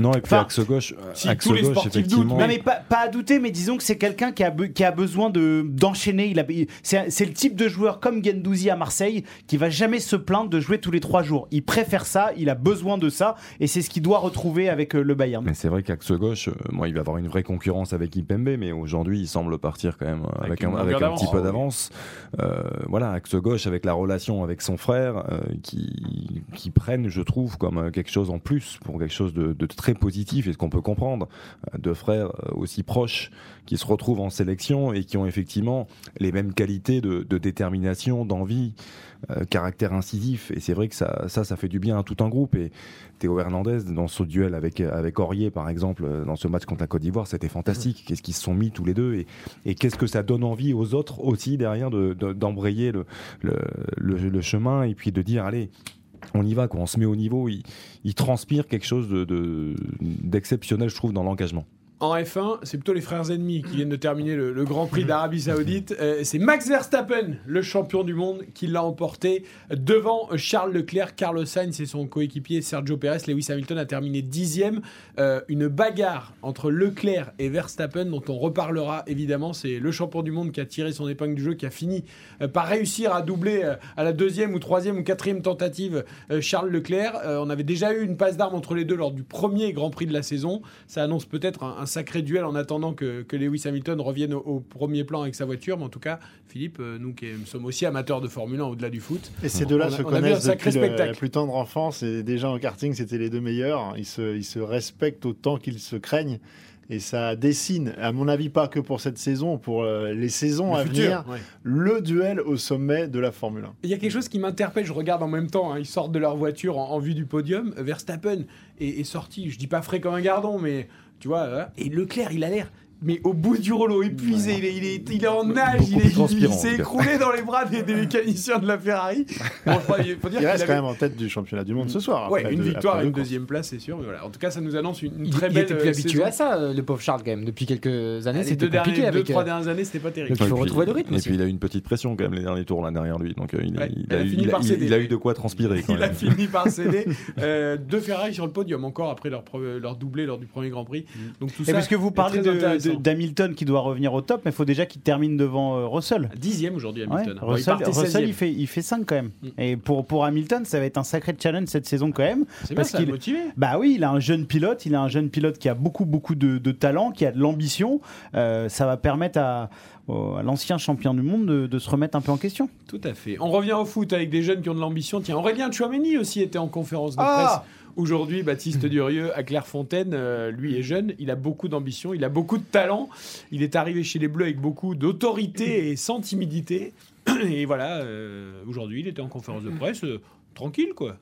Non, et puis Enfin, axe gauche, euh, si axe tous les gauche, sportifs effectivement. doutent, Non mais pas, pas à douter, mais disons que c'est quelqu'un qui a, be- qui a besoin de d'enchaîner. Il a, il- c'est, c'est le type de joueur comme Gendouzi à Marseille qui va jamais se plaindre de jouer tous les trois jours. Il préfère ça, il a besoin de ça, et c'est ce qu'il doit retrouver avec euh, le Bayern. Mais c'est vrai qu'axe gauche, euh, moi, il va avoir une vraie concurrence avec Ipembe, mais aujourd'hui, il semble partir quand même euh, avec, un, longueur avec un petit peu d'avance. Euh, voilà, axe gauche avec la relation avec son frère, euh, qui, qui prennent, je trouve, comme euh, quelque chose en plus pour quelque chose de, de très positif et ce qu'on peut comprendre. Euh, Deux frères euh, aussi proches qui se retrouvent en sélection et qui ont effectivement les mêmes qualités de, de détermination, d'envie, euh, caractère incisif. Et c'est vrai que ça, ça, ça fait du bien à tout un groupe. Et Théo Hernandez, dans ce duel avec, avec Aurier, par exemple, dans ce match contre la Côte d'Ivoire, c'était fantastique. Qu'est-ce qu'ils se sont mis tous les deux et, qu'est-ce que ça donne envie aux autres aussi derrière de- de- d'embrayer le, le- le chemin et puis de dire allez. On y va, quoi. on se met au niveau. Il, transpire quelque chose de- de- d'exceptionnel, je trouve, dans l'engagement. En F1, c'est plutôt les frères ennemis qui viennent de terminer le, Grand Prix d'Arabie Saoudite. Euh, c'est Max Verstappen, le champion du monde, qui l'a emporté devant Charles Leclerc, Carlos Sainz et son coéquipier Sergio Perez. Lewis Hamilton a terminé dixième. Euh, une bagarre entre Leclerc et Verstappen, dont on reparlera évidemment. C'est le champion du monde qui a tiré son épingle du jeu, qui a fini euh, par réussir à doubler à la deuxième ou troisième ou quatrième tentative Charles Leclerc. On avait déjà eu une passe d'armes entre les deux lors du premier Grand Prix de la saison. Ça annonce peut-être un sacré duel en attendant que, que Lewis Hamilton revienne au, au premier plan avec sa voiture. Mais en tout cas, Philippe, euh, nous qui sommes aussi amateurs de Formule 1 au-delà du foot. Et ces deux-là se on connaissent depuis le- la plus tendre enfance et déjà en karting, c'était les deux meilleurs. Ils se, ils se respectent autant qu'ils se craignent. Et ça dessine, à mon avis, pas que pour cette saison, pour euh, les saisons Le à futur, venir, ouais. le duel au sommet de la Formule 1. Il y a quelque chose qui m'interpelle, je regarde en même temps, hein, ils sortent de leur voiture en, en vue du podium. Verstappen est, est sorti, je dis pas frais comme un gardon, mais tu vois, euh, et Leclerc, il a l'air. Mais au bout du rouleau, épuisé, il, est, il, est, il est en nage, Beaucoup il, il- il s'est écroulé dans les bras des, des mécaniciens de la Ferrari. <laughs> Bon, crois, il faut dire Il qu'il reste avait- quand même en tête du championnat du monde ce soir. Ouais, après une victoire après et une deuxième place, c'est sûr. Mais voilà. En tout cas, ça nous annonce une, une Il, très il belle était plus euh, habitué saison. à ça, euh, le pauvre Charles, quand même. Depuis quelques années, Les c'était deux, compliqué derniers, deux, trois euh, dernières années, c'était pas terrible. Donc, il faut Et puis- retrouver le rythme Et puis il a eu une petite pression quand même les derniers tours là derrière lui. Donc euh, il, Ouais, il a, eu- fini il a- par il- céder. il a eu de quoi transpirer quand Il a fini par <laughs> céder. Deux Ferrari sur le podium encore après leur, doublé lors du premier Grand Prix. Donc tout Et ça. parce que vous parlez de- d'Hamilton qui doit revenir au top, mais il faut déjà qu'il termine devant euh, Russell. Dixième aujourd'hui Hamilton. Bon, il Russell, partait Russell, 16e. il fait, il fait 5 quand même. Mm. Et pour, pour Hamilton, ça va être un sacré challenge cette saison quand même. C'est parce qu'il- motivé. Bah oui, il a un jeune pilote, il a un jeune pilote qui a beaucoup beaucoup de, de talent, qui a de l'ambition. Euh, ça va permettre à, l'ancien champion du monde de, de se remettre un peu en question. Tout à fait. On revient au foot avec des jeunes qui ont de l'ambition. Tiens, Aurélien Chouameni aussi était en conférence de Ah presse. Aujourd'hui, Baptiste Durieux à Clairefontaine, euh, lui est jeune, il a beaucoup d'ambition, il a beaucoup de talent. Il est arrivé chez les Bleus avec beaucoup d'autorité et sans timidité. <clears throat> Et voilà, euh, aujourd'hui, il était en conférence de presse, euh, tranquille quoi.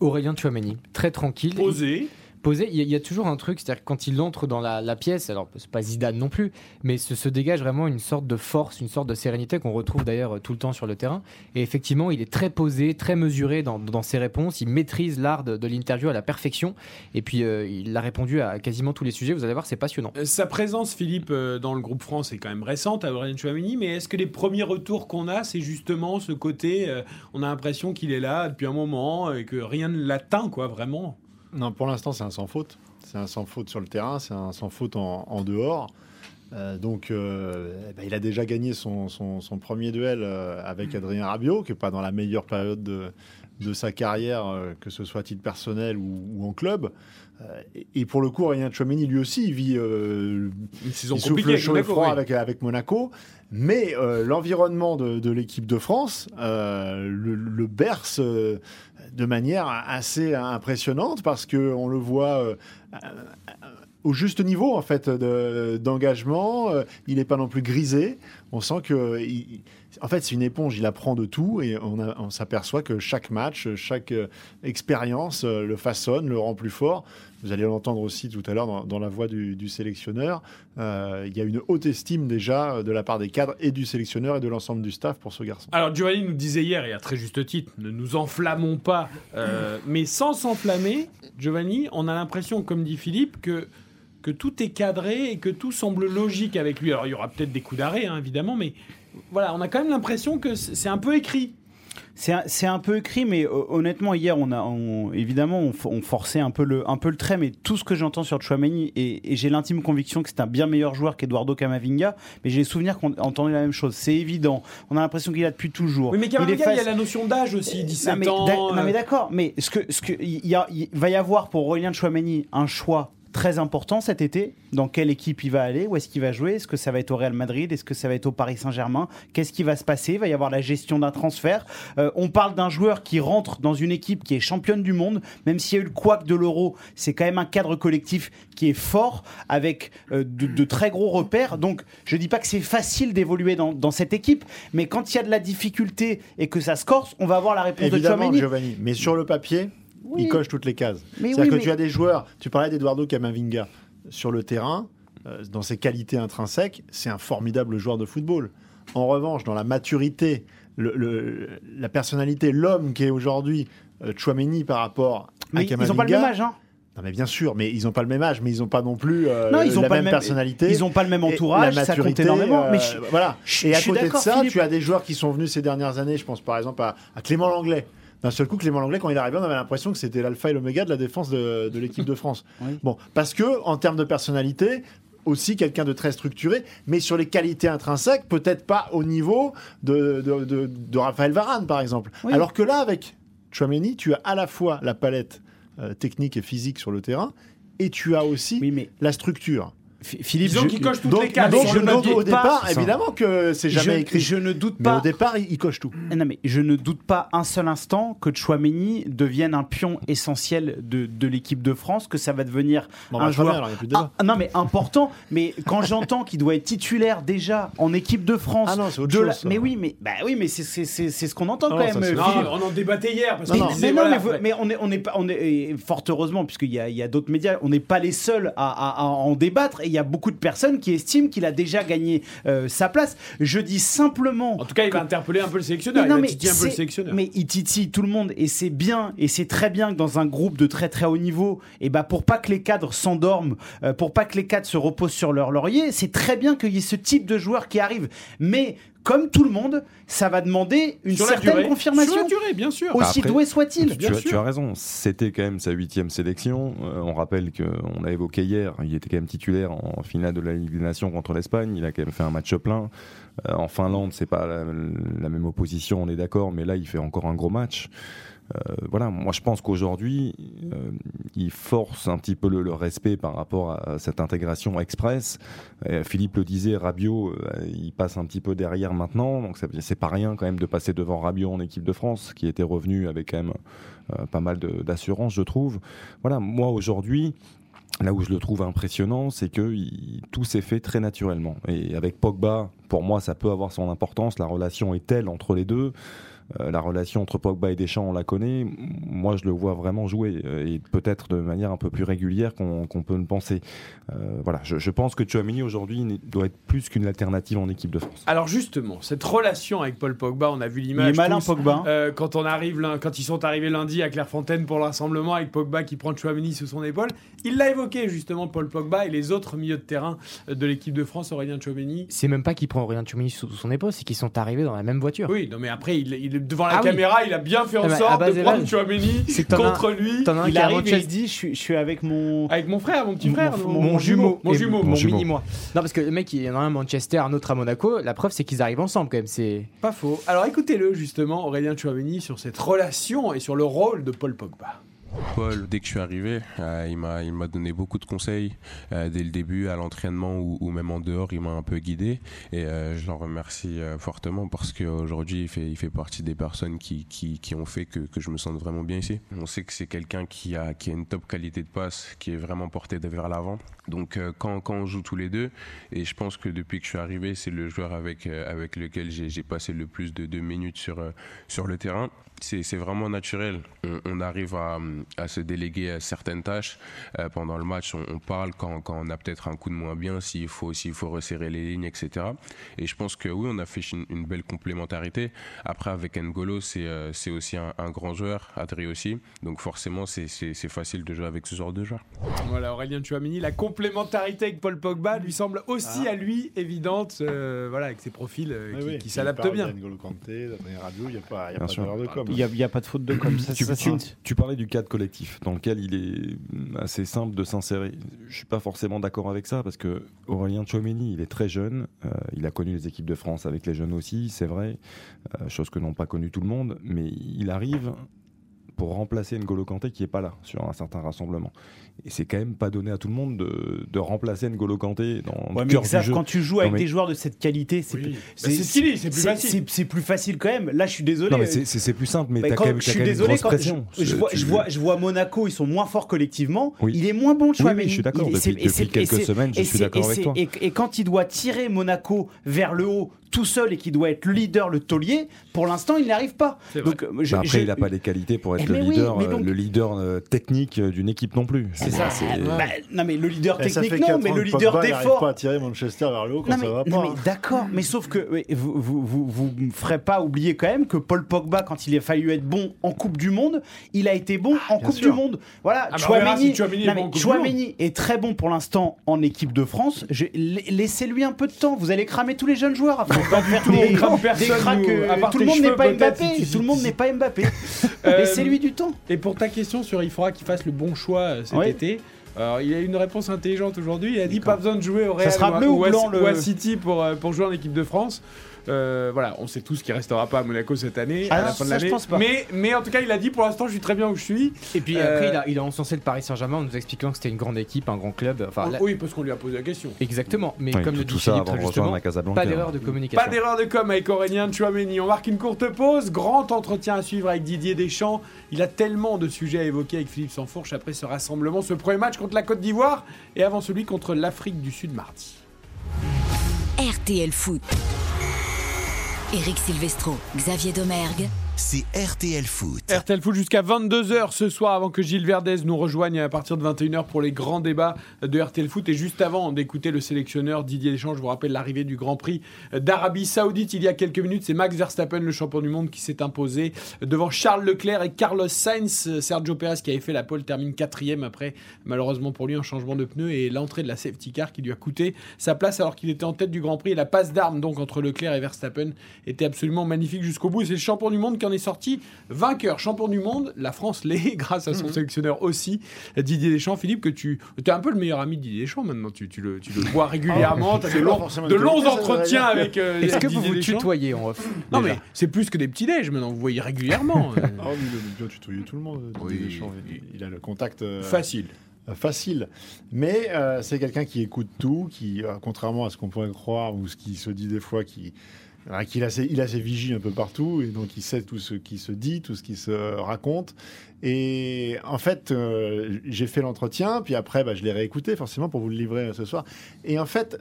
Aurélien Chouameni, très tranquille. Posé. Posé. Il y, a- toujours un truc, c'est-à-dire quand il entre dans la, pièce, alors c'est pas Zidane non plus, mais se, dégage vraiment une sorte de force, une sorte de sérénité qu'on retrouve d'ailleurs tout le temps sur le terrain. Et effectivement, il est très posé, très mesuré dans, ses réponses. Il maîtrise l'art de, l'interview à la perfection. Et puis, euh, il a répondu à quasiment tous les sujets. Vous allez voir, c'est passionnant. Euh, Sa présence, Philippe, euh, dans le groupe France est quand même récente, à Aurélien Chouameni, mais est-ce que les premiers retours qu'on a, c'est justement ce côté, euh, on a l'impression qu'il est là depuis un moment et que rien ne l'atteint, quoi, vraiment? Non, pour l'instant, c'est un sans faute. C'est un sans faute sur le terrain, c'est un sans faute en, en dehors. Euh, donc, euh, eh ben, il a déjà gagné son, son- son premier duel euh, avec Adrien Rabiot, qui n'est pas dans la meilleure période de, de sa carrière, que ce soit à titre personnel ou, ou en club. Et, et pour le coup, Aurélien Chouameni, lui aussi, il vit Une saison compliquée chaud et froid oui. avec, avec Monaco. Mais l'environnement de, de l'équipe de France le, le berce de manière assez impressionnante parce qu'on le voit euh, au juste niveau en fait de- d'engagement. Euh, il n'est pas non plus grisé. On sent que, en fait, c'est une éponge. Il apprend de tout et on, on s'aperçoit que chaque match, chaque euh, expérience le façonne, le rend plus fort. Vous allez l'entendre aussi tout à l'heure dans, dans la voix du, du sélectionneur. Euh, il y a une haute estime déjà euh, de la part des cadres et du sélectionneur et de l'ensemble du staff pour ce garçon. Alors Giovanni nous disait hier, et à très juste titre, ne nous enflammons pas, euh, <laughs> mais sans s'enflammer, Giovanni, on a l'impression, comme dit Philippe, que, que tout est cadré et que tout semble logique avec lui. Alors il y aura peut-être des coups d'arrêt, hein, évidemment, mais voilà, on a quand même l'impression que c'est un peu écrit. C'est un, peu écrit, mais euh, honnêtement, hier, on a, on- évidemment, on, for- on forçait un peu, le, un peu le trait, mais tout ce que j'entends sur Chouameni, et, et j'ai l'intime conviction que c'est un bien meilleur joueur qu'Eduardo Camavinga, mais j'ai les souvenirs qu'on a entendu la même chose. C'est évident. On a l'impression qu'il a depuis toujours. Oui, mais Il Camavinga, il y a la notion d'âge aussi, 17 non mais, ans. non, euh, mais d'accord, mais ce que, ce que, il, y a- il va y avoir pour Aurélien Chouameni un choix très important cet été. Dans quelle équipe il va aller Où est-ce qu'il va jouer Est-ce que ça va être au Real Madrid Est-ce que ça va être au Paris Saint-Germain Qu'est-ce qui va se passer Il va y avoir la gestion d'un transfert. Euh, on parle d'un joueur qui rentre dans une équipe qui est championne du monde, même s'il y a eu le couac de l'euro, c'est quand même un cadre collectif qui est fort, avec euh, de, de très gros repères. Donc, je dis pas que c'est facile d'évoluer dans, dans cette équipe, mais quand il y a de la difficulté et que ça se corse, on va avoir la réponse de Évidemment, Tchouaméni. Giovanni. Mais sur le papier, Oui. il coche toutes les cases. C'est-à-dire oui, que mais- tu as des joueurs, tu parlais d'Eduardo Camavinga, sur le terrain, euh, dans ses qualités intrinsèques, c'est un formidable joueur de football. En revanche, dans la maturité, le- le- la personnalité, l'homme qui est aujourd'hui euh, Chouameni par rapport Mais à ils Camavinga. n'ont pas le même âge, hein. Non, mais bien sûr, mais ils n'ont pas le même âge, mais ils n'ont pas non plus euh, Non, ils ont la pas même, même- personnalité. ils ont pas le même entourage, la ça compte maturité, énormément, mais je- voilà. je- Et à côté de ça, Philippe. tu as des joueurs qui sont venus ces dernières années. Je pense par exemple à, à Clément Langlais. D'un seul coup, Clément Langlais, quand il arrivé, on avait l'impression que c'était l'alpha et l'oméga de la défense de, de l'équipe de France. Oui. Bon, parce que en termes de personnalité, aussi quelqu'un de très structuré, mais sur les qualités intrinsèques, peut-être pas au niveau de, de, de- de Raphaël Varane, par exemple. Oui. Alors que là, avec Chouameni, tu as à la fois la palette euh, technique et physique sur le terrain, et tu as aussi Oui, mais la structure. Philippe, Disons je- qu'il coche toutes Donc, les cases. donc, sur je le note papier. au départ, C'est ça. évidemment que c'est jamais je, écrit. je ne doute mais pas. au départ, il, il coche tout. Non, mais je ne doute pas un seul instant que Chouameni devienne un pion essentiel de, de l'équipe de France, que ça va devenir Bon, un bah, joueur bien, alors, il y a plus de débat. Ah, non mais important, mais quand j'entends qu'il doit être titulaire déjà en équipe de France, Ah non, c'est autre de chose, la- ça. mais oui, mais bah oui, mais c'est c'est- c'est c'est ce qu'on entend Ah quand non, même. Non, on en débattait hier parce Non, non. mais, non, voilà, mais, vous- mais on est, on est pas, on est, fort heureusement, puisqu'il y a, il y a d'autres médias, on n'est pas les seuls à, en débattre, et y a beaucoup de personnes qui estiment qu'il a déjà gagné euh, sa place. Je dis simplement. En tout cas, il va interpeller un peu le sélectionneur. Mais il non, va mais titiller un peu le sélectionneur. Mais il titille tout le monde et c'est bien et c'est très bien que dans un groupe de très très haut niveau, et bah pour pas que les cadres s'endorment, euh, pour pas que les cadres se reposent sur leur laurier, c'est très bien qu'il y ait ce type de joueur qui arrive. Mais comme tout le monde, ça va demander une Sur la certaine durée. confirmation. Sur la durée, bien sûr. Aussi Après, doué soit-il. Tu as, tu as raison, c'était quand même sa huitième sélection. Euh, on rappelle qu'on a évoqué hier, il était quand même titulaire en finale de la Ligue des Nations contre l'Espagne. Il a quand même fait un match plein. Euh, en Finlande, c'est pas la, la même opposition, on est d'accord, mais là, il fait encore un gros match. Euh, voilà, moi je pense qu'aujourd'hui, euh, il force un petit peu le, respect par rapport à cette intégration express. Euh, Philippe le disait, Rabiot, il passe un petit peu derrière maintenant, donc c'est pas rien quand même de passer devant Rabiot en équipe de France, qui était revenu avec quand même pas mal d'assurance, je trouve. Voilà, moi aujourd'hui, là où je le trouve impressionnant, c'est que tout s'est fait très naturellement. Et avec Pogba, pour moi, ça peut avoir son importance. La relation est telle entre les deux. Euh, la relation entre Pogba et Deschamps, on la connaît. Moi, je le vois vraiment jouer euh, et peut-être de manière un peu plus régulière qu'on qu'on peut le penser. Euh, voilà, je, je pense que Chouamini aujourd'hui doit être plus qu'une alternative en équipe de France. Alors justement, cette relation avec Paul Pogba, on a vu Il est l'image. malin tous, Pogba. euh, quand on arrive, quand ils sont arrivés lundi à Clairefontaine pour le rassemblement avec Pogba qui prend Chouameni sous son épaule, il l'a évoqué justement Paul Pogba et les autres milieux de terrain de l'équipe de France, Aurélien Chouameni. C'est même pas qu'il prend Aurélien Tchouameni sous son épaule, c'est qu'ils sont arrivés dans la même voiture. Oui, non mais après, il, il devant la Ah oui. caméra, il a bien fait en Ah bah, sorte à base de prendre. Chouameni contre lui. T'en as un qui arrive et il dit je suis, je suis avec mon. Avec mon frère, mon petit Mon- frère, mon- mon, mon jumeau, mon jumeau. mon jumeau. mini moi. Non parce que le mec il y en a un à Manchester, un autre à Monaco. La preuve c'est qu'ils arrivent ensemble quand même. C'est Pas faux. Alors écoutez-le justement, Aurélien Chouameni, sur cette relation et sur le rôle de Paul Pogba. Paul, dès que je suis arrivé, euh, il m'a il m'a donné beaucoup de conseils euh, dès le début à l'entraînement ou, même en dehors. Il m'a un peu guidé et euh, je l'en remercie fortement parce qu'aujourd'hui il fait il fait partie des personnes qui qui, qui ont fait que, que je me sente vraiment bien ici. On sait que c'est quelqu'un qui a qui a une top qualité de passe, qui est vraiment porté vers l'avant. Donc quand quand on joue tous les deux et je pense que depuis que je suis arrivé, c'est le joueur avec avec lequel j'ai passé le plus de, de minutes sur sur le terrain. C'est c'est vraiment naturel. On, on arrive à, à se déléguer à certaines tâches. Euh, pendant le match, on, on parle quand, quand on a peut-être un coup de moins bien, s'il faut, s'il faut resserrer les lignes, etc. Et je pense que oui, on a fait une, une belle complémentarité. Après, avec N'Golo, c'est euh, c'est aussi un, un grand joueur, Adri aussi. Donc forcément, c'est facile de jouer avec ce genre de joueur. Voilà, Aurélien Chouamini, la complémentarité avec Paul Pogba lui semble aussi à lui évidente, euh, voilà, avec ses profils euh, Ah qui, oui, qui il s'adaptent bien. d'N'Golo Kanté, d'Adrien Rabiot, il n'y a pas, il y a Bien pas sûr. d'erreur de com. Il n'y a, pas de faute de com. Ça, tu, ça, tu- tu parlais du cadre collectif dans lequel il est assez simple de s'insérer. Je suis pas forcément d'accord avec ça parce que Aurélien Chouameni, il est très jeune. euh, il a connu les équipes de France avec les jeunes aussi, c'est vrai, euh, chose que n'ont pas connu tout le monde. Mais il arrive pour remplacer N'Golo Kanté qui est pas là sur un certain rassemblement. Et c'est quand même pas donné à tout le monde de, de remplacer N'Golo Kanté dans Ouais, le mais cœur Xav, du jeu. quand tu joues Non, avec mais- des joueurs de cette qualité, c'est Oui. plus- c'est stylé, c'est plus facile. c'est- C'est plus facile quand même. Là, je suis désolé. Non, mais c'est- c'est c'est plus simple, mais Bah, t'as quand- quand même, je suis quand même une désolé grosse quand pression. je, je C'est- vois, je, vois, je vois Monaco, ils sont moins forts collectivement. Oui. Il est moins bon, Oui, Chouameni. oui, je suis d'accord. Depuis- quelques semaines, je suis d'accord avec toi. Et, et quand il doit tirer Monaco vers le haut tout seul et qu'il doit être le leader, le taulier, pour l'instant, il n'y arrive pas. Donc, euh, je- Bah après, je- il n'a pas les qualités pour être Eh le mais oui, leader, mais euh, donc- le leader euh, technique euh, d'une équipe non plus. C'est ça. Bah, non, mais le leader Et fait technique, non, mais le leader d'effort. pas à tirer Manchester vers le haut quand Non ça mais, va pas. mais hein. d'accord, mais sauf que oui, vous, vous, vous, vous me ferez pas oublier quand même que Paul Pogba, quand il a fallu être bon en Coupe du Monde, il a été bon en bien Coupe sûr. du Monde. Voilà, Ah bah, Chouameni, si est bon en mais Chouameni est très bon pour l'instant en équipe de France. Laissez-lui un peu de temps, vous allez cramer tous les jeunes joueurs. Après, faire tout, des, des cracks, euh, le monde n'est pas Mbappé. Tout le monde n'est pas Mbappé. <laughs> Euh, Laissez-lui du temps. Et pour ta question sur il faudra qu'il fasse le bon choix euh, cet Ouais. été. Alors, il a eu une réponse intelligente aujourd'hui. Il a dit pas besoin de jouer au Real sera ou à- bleu ou ou à, ou City pour, euh, pour jouer en équipe de France. Euh, voilà, on sait tous qu'il restera pas à Monaco cette année, Ah à la non, fin de l'année. pense pas. Mais, mais en tout cas, il a dit pour l'instant, je suis très bien où je suis. Et puis Euh, après, il a, il a encensé le Paris Saint-Germain en nous expliquant que c'était une grande équipe, un grand club. Enfin, Oui, parce qu'on lui a posé la question. Exactement. Mais Oui, comme tout- le dit tout ça Philippe avant très de justement, rejoindre la Casablanca. pas d'erreur de communication. Pas d'erreur de com avec Aurélien Chouameni. On marque une courte pause. Grand entretien à suivre avec Didier Deschamps. Il a tellement de sujets à évoquer avec Philippe Sansfourche après ce rassemblement, ce premier match contre la Côte d'Ivoire et avant celui contre l'Afrique du Sud mardi. RTL Foot. Eric Silvestro, Xavier Domergue. C'est RTL Foot. RTL Foot jusqu'à 22h ce soir avant que Gilles Verdez nous rejoigne à partir de 21h pour les grands débats de RTL Foot. Et juste avant d'écouter le sélectionneur Didier Deschamps, je vous rappelle l'arrivée du Grand Prix d'Arabie Saoudite il y a quelques minutes. C'est Max Verstappen, le champion du monde, qui s'est imposé devant Charles Leclerc et Carlos Sainz. Sergio Perez qui avait fait la pole termine quatrième après malheureusement pour lui un changement de pneu et l'entrée de la safety car qui lui a coûté sa place alors qu'il était en tête du Grand Prix. Et la passe d'armes donc entre Leclerc et Verstappen était absolument magnifique jusqu'au bout. Et c'est le champion du monde qui en est sorti vainqueur, champion du monde. La France <laughs> l'est grâce à son sélectionneur aussi, Didier Deschamps. Philippe, que tu es un peu le meilleur ami de Didier Deschamps maintenant. Tu, tu le, tu le vois régulièrement. <laughs> tu as de forcément de longs entretiens avec euh, Est-ce que vous Didier vous tutoyez en off Non, déjà mais c'est plus que des petits déj maintenant. Vous voyez régulièrement. <laughs> euh, Ah oui, il aime bien tutoyer tout le monde. Didier Oui. Deschamps. Il, il a le contact euh, Facile. euh, facile. Mais euh, c'est quelqu'un qui écoute tout, qui, euh, contrairement à ce qu'on pourrait croire ou ce qui se dit des fois, qui il a ses vigies un peu partout et donc il sait tout ce qui se dit, tout ce qui se raconte. Et en fait, euh, j'ai fait l'entretien, puis après, bah, je l'ai réécouté forcément pour vous le livrer euh, ce soir. Et en fait,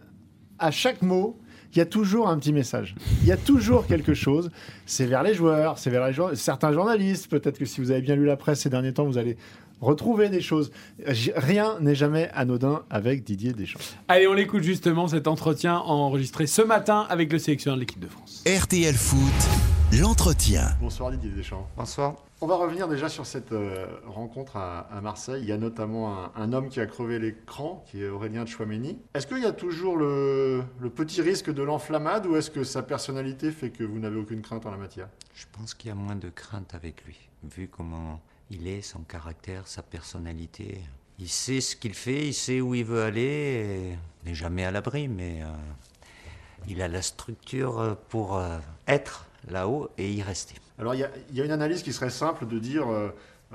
à chaque mot, il y a toujours un petit message. Il y a toujours quelque chose. C'est vers les joueurs, c'est vers les certains journalistes. Peut-être que si vous avez bien lu la presse ces derniers temps, vous allez retrouver des choses. Rien n'est jamais anodin avec Didier Deschamps. Allez, on l'écoute justement cet entretien enregistré ce matin avec le sélectionneur de l'équipe de France. RTL Foot, l'entretien. Bonsoir Didier Deschamps. Bonsoir. On va revenir déjà sur cette euh, rencontre à, à Marseille. Il y a notamment un, un homme qui a crevé l'écran, qui est Aurélien Chouameni. Est-ce qu'il y a toujours le, le petit risque de l'enflammade ou est-ce que sa personnalité fait que vous n'avez aucune crainte en la matière? Je pense qu'il y a moins de crainte avec lui, vu comment il est, son caractère, sa personnalité. Il sait ce qu'il fait, il sait où il veut aller, il n'est jamais à l'abri, mais euh, il a la structure euh, pour euh, être là-haut et y rester. Alors il y, a- une analyse qui serait simple de dire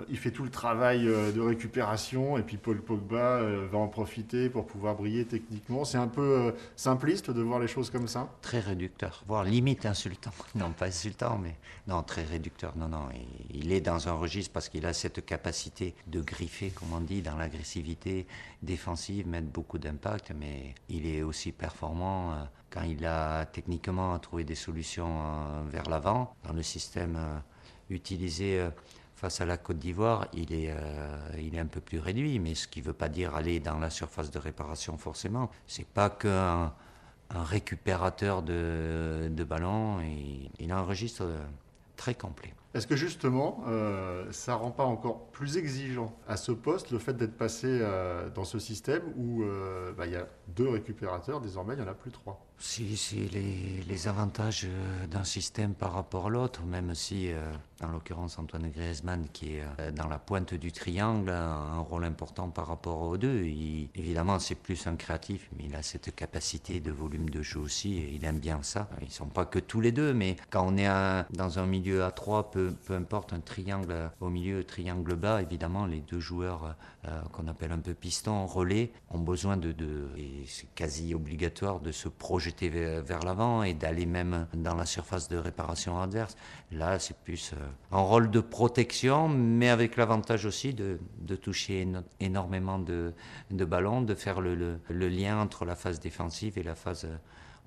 il fait tout le travail euh, de récupération et puis Paul Pogba euh, va en profiter pour pouvoir briller techniquement. C'est un peu euh, simpliste de voir les choses comme ça? Très réducteur, voire limite insultant. <laughs> Non, pas insultant, mais non, très réducteur. Non, non, il- est dans un registre parce qu'il a cette capacité de griffer, comme on dit, dans l'agressivité défensive, mettre beaucoup d'impact, mais il est aussi performant quand il a techniquement trouvé des solutions vers l'avant. Dans le système utilisé face à la Côte d'Ivoire, il est, euh, il est un peu plus réduit, mais ce qui ne veut pas dire aller dans la surface de réparation forcément. C'est pas qu'un un récupérateur de, ballons. Il a un registre euh, très complet. Est-ce que justement, euh, ça rend pas encore plus exigeant à ce poste le fait d'être passé euh, dans ce système où euh, bah, il y a deux récupérateurs, désormais il n'y en a plus trois Si, si les, avantages euh, d'un système par rapport à l'autre, même si, euh, en l'occurrence, Antoine Griezmann, qui est dans la pointe du triangle, a un rôle important par rapport aux deux. Évidemment, c'est plus un créatif, mais il a cette capacité de volume de jeu aussi, et il aime bien ça. Ils sont pas que tous les deux, mais quand on est dans un milieu à trois, peu, peu importe, un triangle au milieu, triangle bas, évidemment, les deux joueurs euh, qu'on appelle un peu pistons, relais, ont besoin de, de c'est quasi obligatoire, de se projeter vers, l'avant et d'aller même dans la surface de réparation adverse. Là, c'est plus euh, un rôle de protection, mais avec l'avantage aussi de, toucher éno- énormément de, ballons, de faire le, lien entre la phase défensive et la phase euh,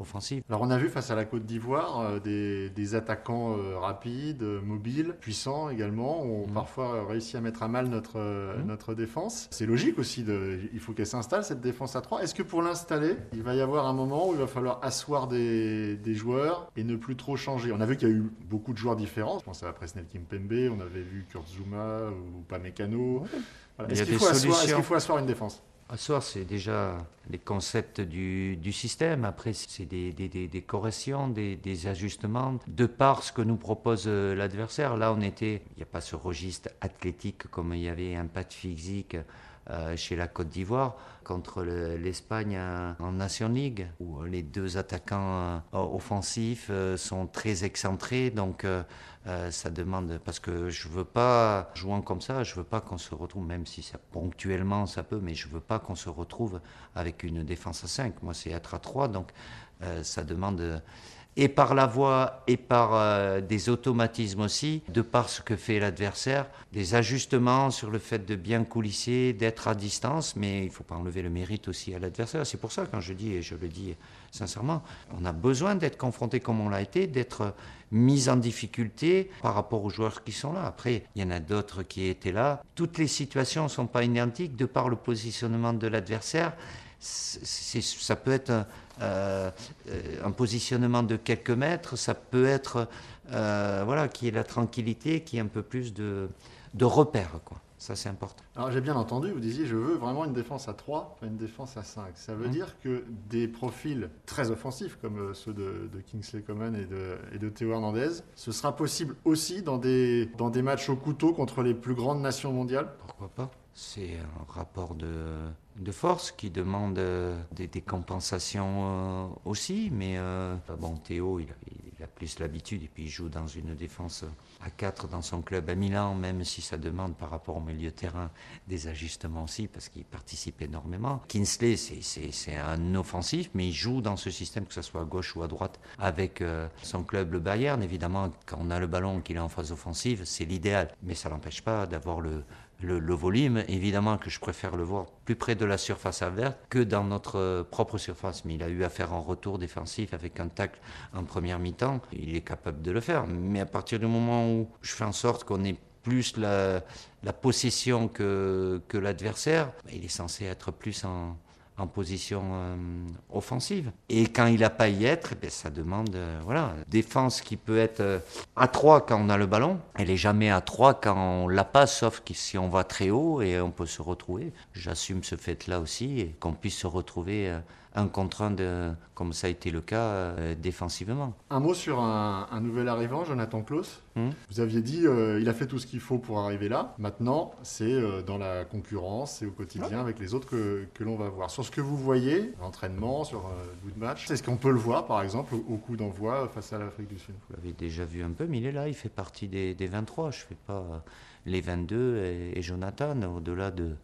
offensive. Alors on a vu face à la Côte d'Ivoire euh, des, des attaquants euh, rapides, euh, mobiles, puissants également, ont Mhm. parfois réussi à mettre à mal notre, Mhm. notre défense. C'est logique aussi, de, il faut qu'elle s'installe cette défense à 3. Est-ce que pour l'installer, il va y avoir un moment où il va falloir asseoir des, des joueurs et ne plus trop changer? On a vu qu'il y a eu beaucoup de joueurs différents. Je pense à Presnel Kimpembe, on avait vu Kurt Zuma ou Pamecano. Voilà. Il y Est-ce faut, asseoir- qu'il faut asseoir une défense? Asseoir, c'est déjà les concepts du, système. Après, c'est des, des, des- corrections, des, ajustements de par ce que nous propose euh, l'adversaire. Là, on était, il n'y a pas ce registre athlétique comme il y avait un pas de physique euh, chez la Côte d'Ivoire contre le- l'Espagne euh, en Nation League, où les deux attaquants euh, offensifs euh, sont très excentrés. Donc, euh, ça demande parce que je veux pas jouant comme ça, je veux pas qu'on se retrouve même si ponctuellement ça peut, mais je veux pas qu'on se retrouve avec une défense à 5. Moi, c'est être à 3, donc euh, ça demande et par la voix et par euh, des automatismes aussi, de par ce que fait l'adversaire, des ajustements sur le fait de bien coulisser, d'être à distance, mais il faut pas enlever le mérite aussi à l'adversaire. C'est pour ça quand je dis, et je le dis sincèrement, on a besoin d'être confronté comme on l'a été, d'être mis en difficulté par rapport aux joueurs qui sont là. Après, il y en a d'autres qui étaient là. Toutes les situations ne sont pas identiques de par le positionnement de l'adversaire. Ça peut être euh, euh, un positionnement de quelques mètres, ça peut être euh, voilà, qui est la tranquillité, qui est un peu plus de, de repères. Quoi. Ça, c'est important. Alors j'ai bien entendu, vous disiez je veux vraiment une défense à 3, pas une défense à 5. Ça veut Mhm. dire que des profils très offensifs comme euh, ceux de, de Kingsley Coman et de, et de Théo Hernandez, ce sera possible aussi dans des, dans des matchs au couteau contre les plus grandes nations mondiales? Pourquoi pas C'est un rapport de, force qui demande euh, des, compensations euh, aussi, mais euh, bon, Théo, il a, plus l'habitude et puis il joue dans une défense à 4 dans son club à Milan, même si ça demande par rapport au milieu terrain des ajustements aussi, parce qu'il participe énormément. Kinsley, c'est- un offensif, mais il joue dans ce système, que ce soit à gauche ou à droite, avec son club, le Bayern. Évidemment, quand on a le ballon, qu'il est en phase offensive, c'est l'idéal, mais ça n'empêche pas d'avoir le, le, volume, évidemment que je préfère le voir plus près de la surface adverse que dans notre propre surface. Mais il a eu à faire un retour défensif avec un tacle en première mi-temps. Il est capable de le faire. Mais à partir du moment où je fais en sorte qu'on ait plus la, possession que, que l'adversaire, bah, il est censé être plus en, en position euh, offensive. Et quand il n'a pas à y être, eh ça demande euh, voilà, défense qui peut être euh, à 3 quand on a le ballon. Elle est jamais à 3 quand on l'a pas, sauf si on va très haut et on peut se retrouver. J'assume ce fait-là aussi et qu'on puisse se retrouver un contre un, de, comme ça a été le cas euh, défensivement. Un mot sur un, un nouvel arrivant, Jonathan Klaus. Hmm. Vous aviez dit euh, il a fait tout ce qu'il faut pour arriver là. Maintenant, c'est euh, dans la concurrence, c'est au quotidien avec les autres que, que l'on va voir. Sur ce que vous voyez, l'entraînement, sur euh, le bout de match, est-ce qu'on peut le voir par exemple au, au coup d'envoi face à l'Afrique du Sud Vous l'avez déjà vu un peu, mais il est là, il fait partie des, des 23. Je ne fais pas les 22 et, et Jonathan, au-delà de,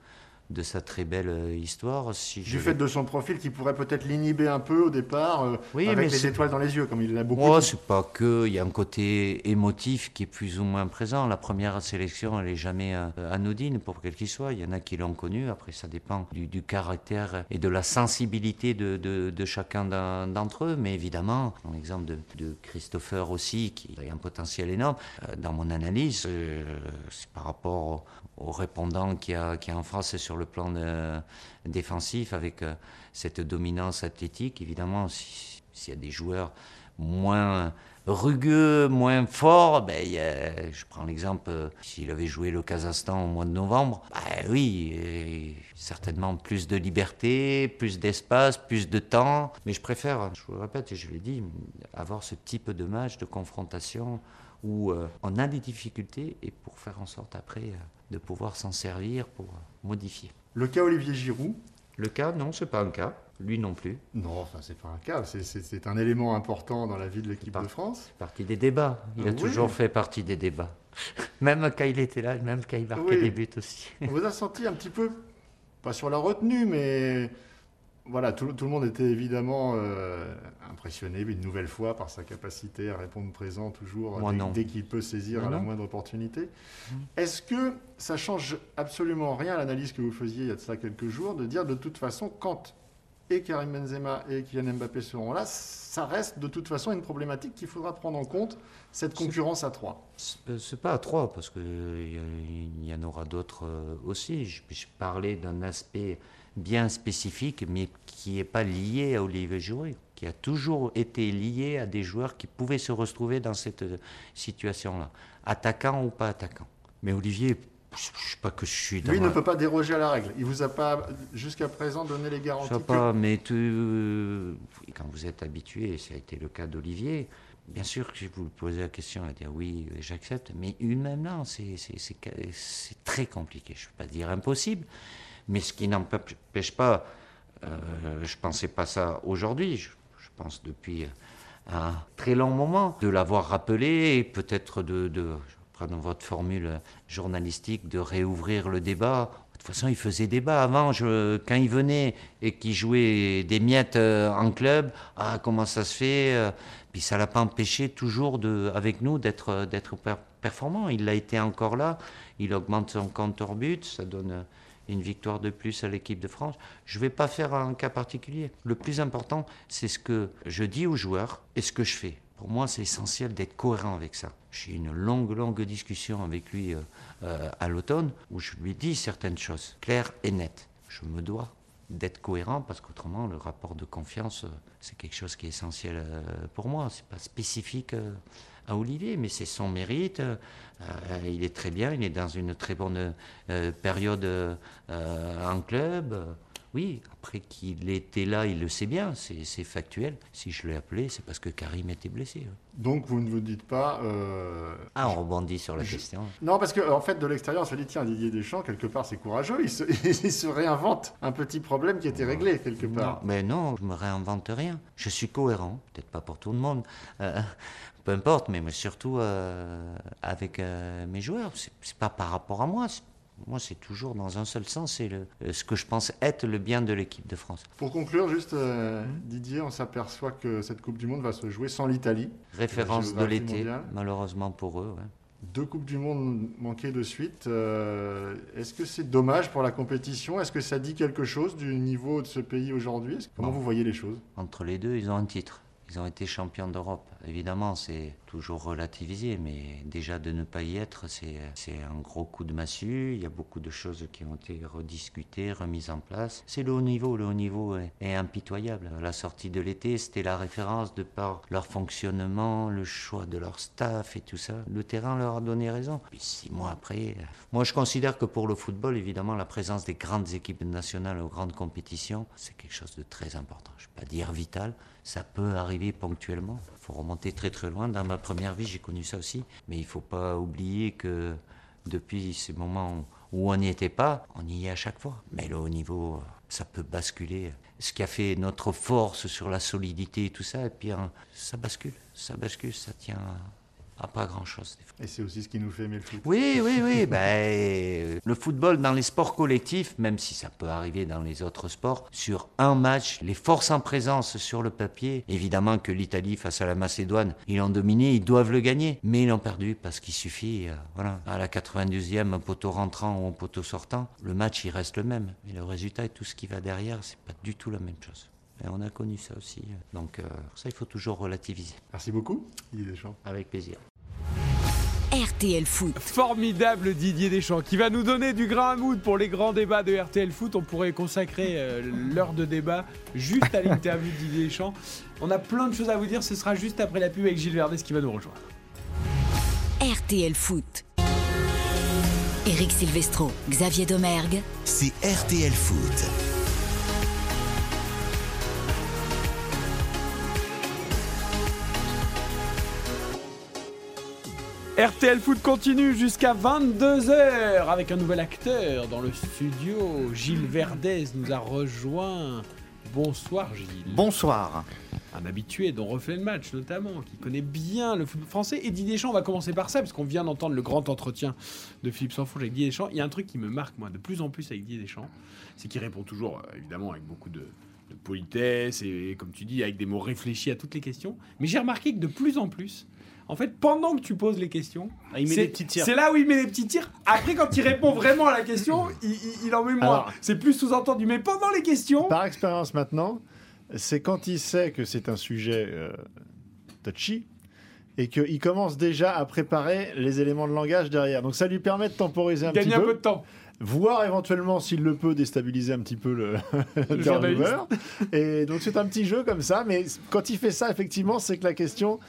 de sa très belle euh, histoire. Si Du fait de son profil qui pourrait peut-être l'inhiber un peu au départ, euh, Oui, mais avec les c'est- étoiles dans les yeux, comme il l'a beaucoup Oh, c'est pas que, il y a un côté émotif qui est plus ou moins présent. La première sélection, elle est jamais euh, anodine pour quel qu'il soit. Il y en a qui l'ont connu. Après, ça dépend du, du caractère et de la sensibilité de, de- de chacun d'en- d'entre eux. Mais évidemment, dans l'exemple de, de Christopher aussi, qui a un potentiel énorme, euh, dans mon analyse, c'est par rapport au, répondant qu'il y, a, en France sur le plan de- défensif, avec euh, cette dominance athlétique. Évidemment, si- s'il y a des joueurs moins rugueux, moins forts, ben, il a- je prends l'exemple, euh, s'il avait joué le Kazakhstan au mois de novembre, ben oui, euh, certainement plus de liberté, plus d'espace, plus de temps, mais je préfère, je vous le répète et je l'ai dit, avoir ce type de match, de confrontation, où on a des difficultés et pour faire en sorte après euh, de pouvoir s'en servir pour euh, modifier. Le cas Olivier Giroud, Le cas, non, c'est pas un cas. Lui non plus. Non, enfin, c'est pas un cas. C'est- un élément important dans la vie de l'équipe de France. Partie des débats. Il a Oui. toujours fait partie des débats. <laughs> Même quand il était là, même quand il marquait Oui. des buts aussi. On vous a senti un petit peu, pas sur la retenue, mais voilà, tout, tout le monde était évidemment euh, impressionné une nouvelle fois par sa capacité à répondre présent toujours Moi, dès, qu'il peut saisir à la moindre opportunité. Mmh. Est-ce que ça change absolument rien à l'analyse que vous faisiez il y a de ça quelques jours de dire de toute façon quand et Karim Benzema et Kylian Mbappé seront là, ça reste de toute façon une problématique qu'il faudra prendre en compte, cette concurrence à trois? C'est c'est pas à trois, parce qu'il y, en aura d'autres euh, aussi. Je, je parlais d'un aspect bien spécifique, mais qui n'est pas lié à Olivier Giroud, qui a toujours été lié à des joueurs qui pouvaient se retrouver dans cette euh, situation-là, attaquant ou pas attaquant. Mais Olivier, je ne sais pas que je suis dans Lui ne peut pas déroger à la règle. Il vous a pas jusqu'à présent donné les Je garanties. sais que- pas, mais tu- euh, quand vous êtes habitué, et ça a été le cas d'Olivier, bien sûr que je vous posez la question, à dire oui, j'accepte, mais humainement, c'est très compliqué. Je ne veux pas dire impossible, mais ce qui n'empêche pas, euh, je ne pensais pas ça aujourd'hui, je, pense depuis un très long moment, de l'avoir rappelé et peut-être de, de je reprends votre formule journalistique, de réouvrir le débat. De toute façon, il faisait débat avant. Quand il venait et qu'il jouait des miettes euh, en club, ah, comment ça se fait euh, Puis ça l'a pas empêché toujours avec nous d'être d'être per- performant. Il l'a été encore là. Il augmente son compteur but. Ça donne une victoire de plus à l'équipe de France. Je ne vais pas faire un cas particulier. Le plus important, c'est ce que je dis aux joueurs et ce que je fais. Pour moi, c'est essentiel d'être cohérent avec ça. J'ai une longue, longue discussion avec lui euh, euh, à l'automne où je lui dis certaines choses claires et nettes. Je me dois d'être cohérent parce qu'autrement, le rapport de confiance, euh, c'est quelque chose qui est essentiel pour moi. C'est pas spécifique à Olivier, mais c'est son mérite. Euh, euh, il est très bien, il est dans une très bonne euh, période euh, en club. Oui, après qu'il était là, il le sait bien, c'est factuel. Si je l'ai appelé, c'est parce que Karim était blessé. hein. Donc vous ne vous dites pas. euh, Ah, on rebondit sur la Je- question. Non, parce qu'en en fait, de l'extérieur, on se dit tiens, Didier Deschamps, quelque part, c'est courageux. Il se, <laughs> il se réinvente un petit problème qui était réglé, quelque part. Non, mais non, je me réinvente rien. Je suis cohérent, peut-être pas pour tout le monde, euh, peu importe, mais, mais surtout euh, avec euh, mes joueurs. C'est pas par rapport à moi. Moi, c'est toujours dans un seul sens, c'est le- euh, ce que je pense être le bien de l'équipe de France. Pour conclure, juste, euh, Didier, on s'aperçoit que cette Coupe du Monde va se jouer sans l'Italie. Référence de l'été, malheureusement pour eux. ouais. Deux Coupes du Monde manquées de suite. euh, Est-ce que c'est dommage pour la compétition? Est-ce que ça dit quelque chose du niveau de ce pays aujourd'hui? Comment vous voyez les choses? Entre les deux, ils ont un titre. Ils ont été champions d'Europe. Évidemment, c'est toujours relativisé, mais déjà de ne pas y être, c'est un gros coup de massue. Il y a beaucoup de choses qui ont été rediscutées, remises en place. C'est le haut niveau. Le haut niveau est, impitoyable. La sortie de l'été, c'était la référence de par leur fonctionnement, le choix de leur staff et tout ça. Le terrain leur a donné raison. Puis six mois après, moi je considère que pour le football, évidemment, la présence des grandes équipes nationales aux grandes compétitions, c'est quelque chose de très important. Je ne vais pas dire vital, ça peut arriver ponctuellement. Il faut remonter très très loin. Dans ma première vie, j'ai connu ça aussi. Mais il ne faut pas oublier que depuis ces moments où on n'y était pas, on y est à chaque fois. Mais le haut niveau, ça peut basculer. Ce qui a fait notre force sur la solidité et tout ça, et puis hein, ça bascule, ça bascule, ça tient à pas grand-chose. Et c'est aussi ce qui nous fait aimer le foot. Oui, oui, oui. <laughs> ben, le football dans les sports collectifs, même si ça peut arriver dans les autres sports, sur un match, les forces en présence sur le papier, évidemment que l'Italie face à la Macédoine, ils l'ont dominé, ils doivent le gagner. Mais ils l'ont perdu parce qu'il suffit, euh, voilà, à la 92e, un poteau rentrant ou un poteau sortant, le match il reste le même. Mais le résultat et tout ce qui va derrière, c'est pas du tout la même chose. Et on a connu ça aussi. Donc euh, ça, il faut toujours relativiser. Merci beaucoup, Didier Deschamps. Avec plaisir. RTL Foot. Formidable Didier Deschamps qui va nous donner du grain à moudre pour les grands débats de RTL Foot. On pourrait consacrer euh, l'heure de débat juste à l'interview de Didier Deschamps. On a plein de choses à vous dire. Ce sera juste après la pub avec Gilles Verdès qui va nous rejoindre. RTL Foot. Eric Silvestro, Xavier Domergue. C'est RTL Foot. RTL Foot continue jusqu'à 22h avec un nouvel acteur dans le studio. Gilles Verdez nous a rejoint. Bonsoir Gilles. Bonsoir. Un habitué dont reflet le match notamment, qui connaît bien le football français. Et Didier Deschamps, on va commencer par ça, parce qu'on vient d'entendre le grand entretien de Philippe Sanfourche avec Didier Deschamps. Il y a un truc qui me marque, moi, de plus en plus avec Didier Deschamps, c'est qu'il répond toujours, euh, évidemment, avec beaucoup de, de politesse et, comme tu dis, avec des mots réfléchis à toutes les questions. Mais j'ai remarqué que de plus en plus, en fait, pendant que tu poses les questions, Ah, il met c'est- des petits tirs. C'est là où il met les petits tirs. Après, quand il répond vraiment à la question, <laughs> il, il- il en met moins. C'est plus sous-entendu. Mais pendant les questions, Par expérience maintenant, c'est quand il sait que c'est un sujet euh, touchy et qu'il commence déjà à préparer les éléments de langage derrière. Donc ça lui permet de temporiser un gagner petit un peu, peu de temps. voire éventuellement, s'il le peut, déstabiliser un petit peu le, <laughs> Le journaliste. Et donc c'est un petit jeu comme ça, mais quand il fait ça, effectivement, c'est que la question,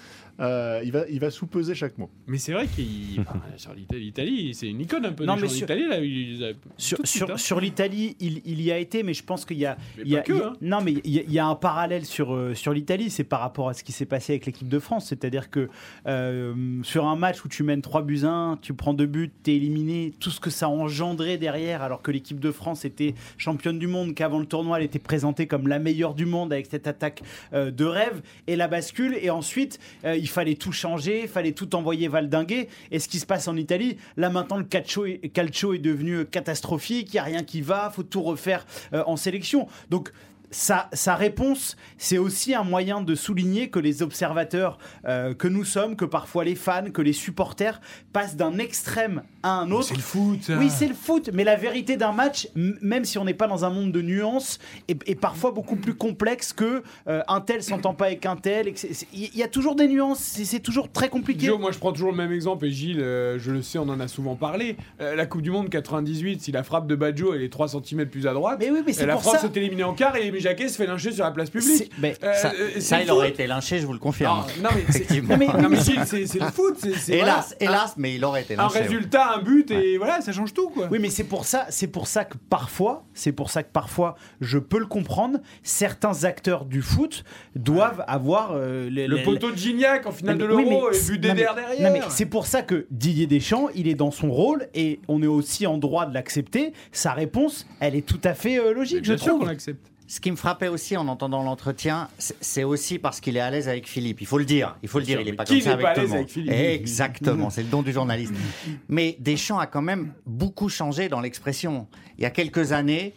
euh, il, va, il va sous-peser chaque mot. Mais c'est vrai qu'il. <laughs> enfin, sur l'Italie, l'Italie, c'est une icône un peu. Non, mais sur- d'Italie, là. il- il- Sur, sur, hein. sur l'Italie, il, il y a été, mais je pense qu'il y a, Mais il y a- pas que, il y a- hein. non, mais il y, a- il y a un parallèle sur, euh, sur l'Italie, c'est par rapport à ce qui s'est passé avec l'équipe de France. C'est-à-dire que euh, sur un match où tu mènes 3 buts à 1, tu prends 2 buts, tu es éliminé, tout ce que ça a engendré derrière, alors que l'équipe de France était championne du monde, qu'avant le tournoi, elle était présentée comme la meilleure du monde avec cette attaque euh, de rêve, et la bascule, et ensuite, euh, il fallait tout changer, il fallait tout envoyer valdinguer. Et ce qui se passe en Italie, là maintenant, le calcio est, devenu catastrophique, il n'y a rien qui va, faut tout refaire euh, en sélection. Donc, sa, sa réponse, c'est aussi un moyen de souligner que les observateurs euh, que nous sommes, que parfois les fans, que les supporters passent d'un extrême à un autre. C'est le foot. ça. Oui, c'est le foot, mais la vérité d'un match, même si on n'est pas dans un monde de nuances, est, est parfois beaucoup plus complexe que euh, un tel s'entend pas avec un tel. Il y a toujours des nuances, c'est toujours très compliqué. Joe, moi je prends toujours le même exemple et Gilles, euh, je le sais, on en a souvent parlé. Euh, la Coupe du Monde 98, si la frappe de Badjo elle est 3 cm plus à droite, Mais oui, mais c'est et la France ça. est éliminée en quart et Aimé Jacquet se fait lyncher sur la place publique. Mais Euh, Ça, euh, ça, il aurait été lynché, je vous le confirme. non, mais c'est- Effectivement. Non, mais- c'est le foot. c'est- c'est- Hélas, voilà, hélas, mais il aurait été un, un lynché. ouais. résultat, un but et voilà, ça change tout quoi. Oui, mais c'est pour ça, c'est pour ça que parfois, c'est pour ça que parfois, je peux le comprendre. Certains acteurs du foot doivent avoir euh, les- Le les- poteau de Gignac en finale de Oui, l'Euro et vu non, mais- Dédère derrière. non, mais c'est pour ça que Didier Deschamps, il est dans son rôle et on est aussi en droit de l'accepter. Sa réponse, elle est tout à fait euh, logique, je Bien sûr trouve. qu'on l'accepte. Ce qui me frappait aussi en entendant l'entretien, c'est- aussi parce qu'il est à l'aise avec Philippe. Il faut le dire. Il faut le dire. Il n'est pas comme ça avec tout le monde. avec Philippe? Exactement. C'est le don du journaliste. <laughs> Mais Deschamps a quand même beaucoup changé dans l'expression. Il y a quelques années.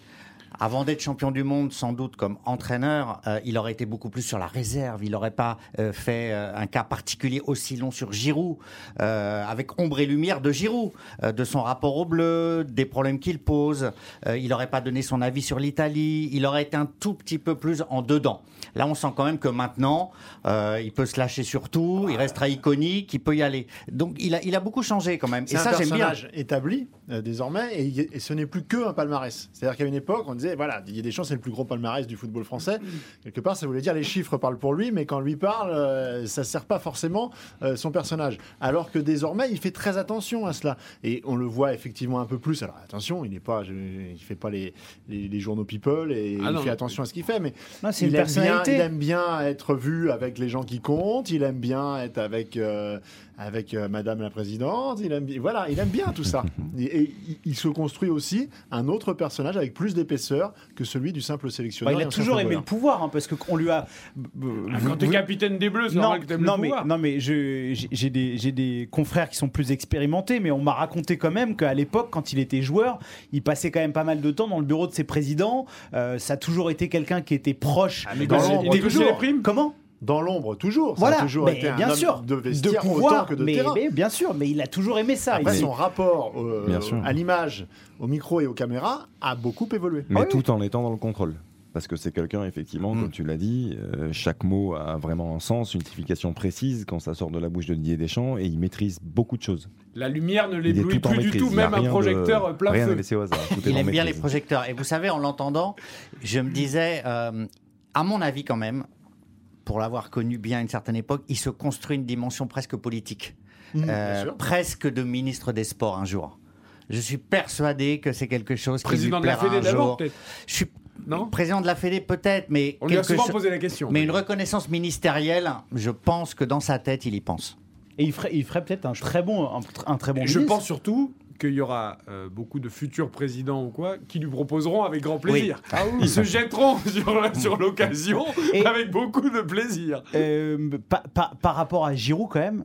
Avant d'être champion du monde, sans doute comme entraîneur, euh, il aurait été beaucoup plus sur la réserve. Il n'aurait pas euh, fait euh, un cas particulier aussi long sur Giroud, avec ombre et lumière de Giroud, de son rapport au bleu, des problèmes qu'il pose. Il n'aurait pas donné son avis sur l'Italie. Il aurait été un tout petit peu plus en dedans. Là, on sent quand même que maintenant, euh, il peut se lâcher sur tout. Il restera iconique. Il peut y aller. Donc, il a, il a beaucoup changé quand même. C'est Et un ça, j'aime bien. établi euh, désormais, et, ce n'est plus que un palmarès. C'est-à-dire qu'à une époque, on disait voilà, Didier Deschamps c'est le plus gros palmarès du football français. Quelque part, ça voulait dire les chiffres parlent pour lui, mais quand lui parle, euh, ça sert pas forcément euh, son personnage. Alors que désormais, il fait très attention à cela, et on le voit effectivement un peu plus. Alors attention, il n'est pas, je- il fait pas les, les, les journaux people et Ah il non. fait attention à ce qu'il fait, mais Non, c'est il une aime, bien, il aime bien être vu avec les gens qui comptent, il aime bien être avec, euh, avec euh, Madame la Présidente, il aime, voilà, il aime bien tout ça. <laughs> Et, et il- il se construit aussi un autre personnage avec plus d'épaisseur que celui du simple Bah, sélectionneur. il et a toujours aimé le pouvoir, hein, parce qu'on lui a. Ah, Quand t'es capitaine des Bleus, c'est non, normal que t'aimes le mais, pouvoir. non, mais je- j'ai des, j'ai des confrères qui sont plus expérimentés, mais on m'a raconté quand même qu'à l'époque, quand il était joueur, il passait quand même pas mal de temps dans le bureau de ses présidents. Euh, ça a toujours été quelqu'un qui était proche. mais dans il toujours. les primes? Comment? Dans l'ombre, toujours. Ça Voilà, a toujours mais été un bien homme sûr, de vestiaire autant pouvoir, que de mais, terrain. mais bien sûr, mais il a toujours aimé ça. Après, Il- son rapport euh, à l'image, au micro et aux caméras a beaucoup évolué. Mais Ah oui. tout en étant dans le contrôle. Parce que c'est quelqu'un, effectivement, Mm. comme tu l'as dit, euh, chaque mot a vraiment un sens, une signification précise quand ça sort de la bouche de Didier Deschamps et il maîtrise beaucoup de choses. La lumière ne l'éblouit plus du tout, même un rien de- projecteur euh, plein Rien feu. laissé au hasard. Tout <laughs> Il aime bien les projecteurs. Et vous savez, en l'entendant, je me disais, euh, à mon avis quand même, pour l'avoir connu bien à une certaine époque, il se construit une dimension presque politique, Mmh, Euh, bien sûr. presque de ministre des Sports un jour. Je suis persuadé que c'est quelque chose Président qui de lui la plaira Fédé un d'abord, jour. peut-être. Je suis Non président de la Fédé peut-être, mais On lui a souvent posé la question. mais une reconnaissance ministérielle, je pense que dans sa tête, il y pense. Et il ferait, il ferait peut-être un très bon, un, un très bon Je ministre. pense surtout qu'il y aura euh, beaucoup de futurs présidents ou quoi qui lui proposeront avec grand plaisir. Ils se jetteront <laughs> sur, sur l'occasion avec beaucoup de plaisir. Euh, par, rapport à Giroud, quand même,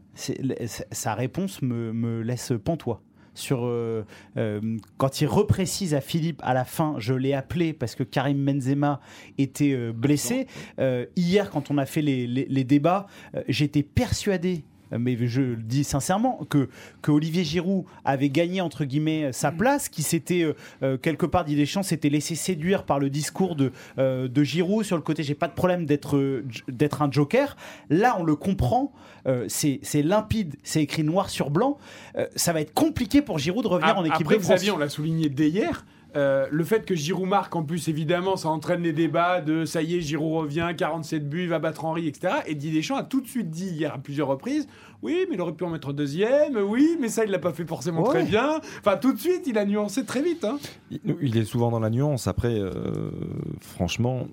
sa réponse me, me laisse pantois. Sur, euh, euh, quand il reprécise à Philippe à la fin, je l'ai appelé parce que Karim Benzema était euh, blessé. Hier, quand on a fait les, les- les débats, j'étais persuadé. Euh, Mais je le dis sincèrement que, que Olivier Giroud avait gagné entre guillemets sa place, qui s'était euh, euh, quelque part Didier Deschamps s'était laissé séduire par le discours de, euh, de Giroud sur le côté j'ai pas de problème d'être euh, un joker. Là on le comprend, euh, c'est c'est limpide, c'est écrit noir sur blanc. Euh, ça va être compliqué pour Giroud de revenir Ah, en équipe Après, de France. Xavier, on l'a souligné dès hier. Euh, le fait que Giroud marque, en plus, évidemment, ça entraîne les débats de ça y est, Giroud revient, 47 buts, il va battre Henry, etc. Et Didier Deschamps a tout de suite dit hier à plusieurs reprises oui, mais il aurait pu en mettre deuxième, oui, mais ça, il l'a pas fait forcément Ouais. très bien. Enfin, tout de suite, il a nuancé très vite. hein. Il, il est souvent dans la nuance. Après, euh, franchement,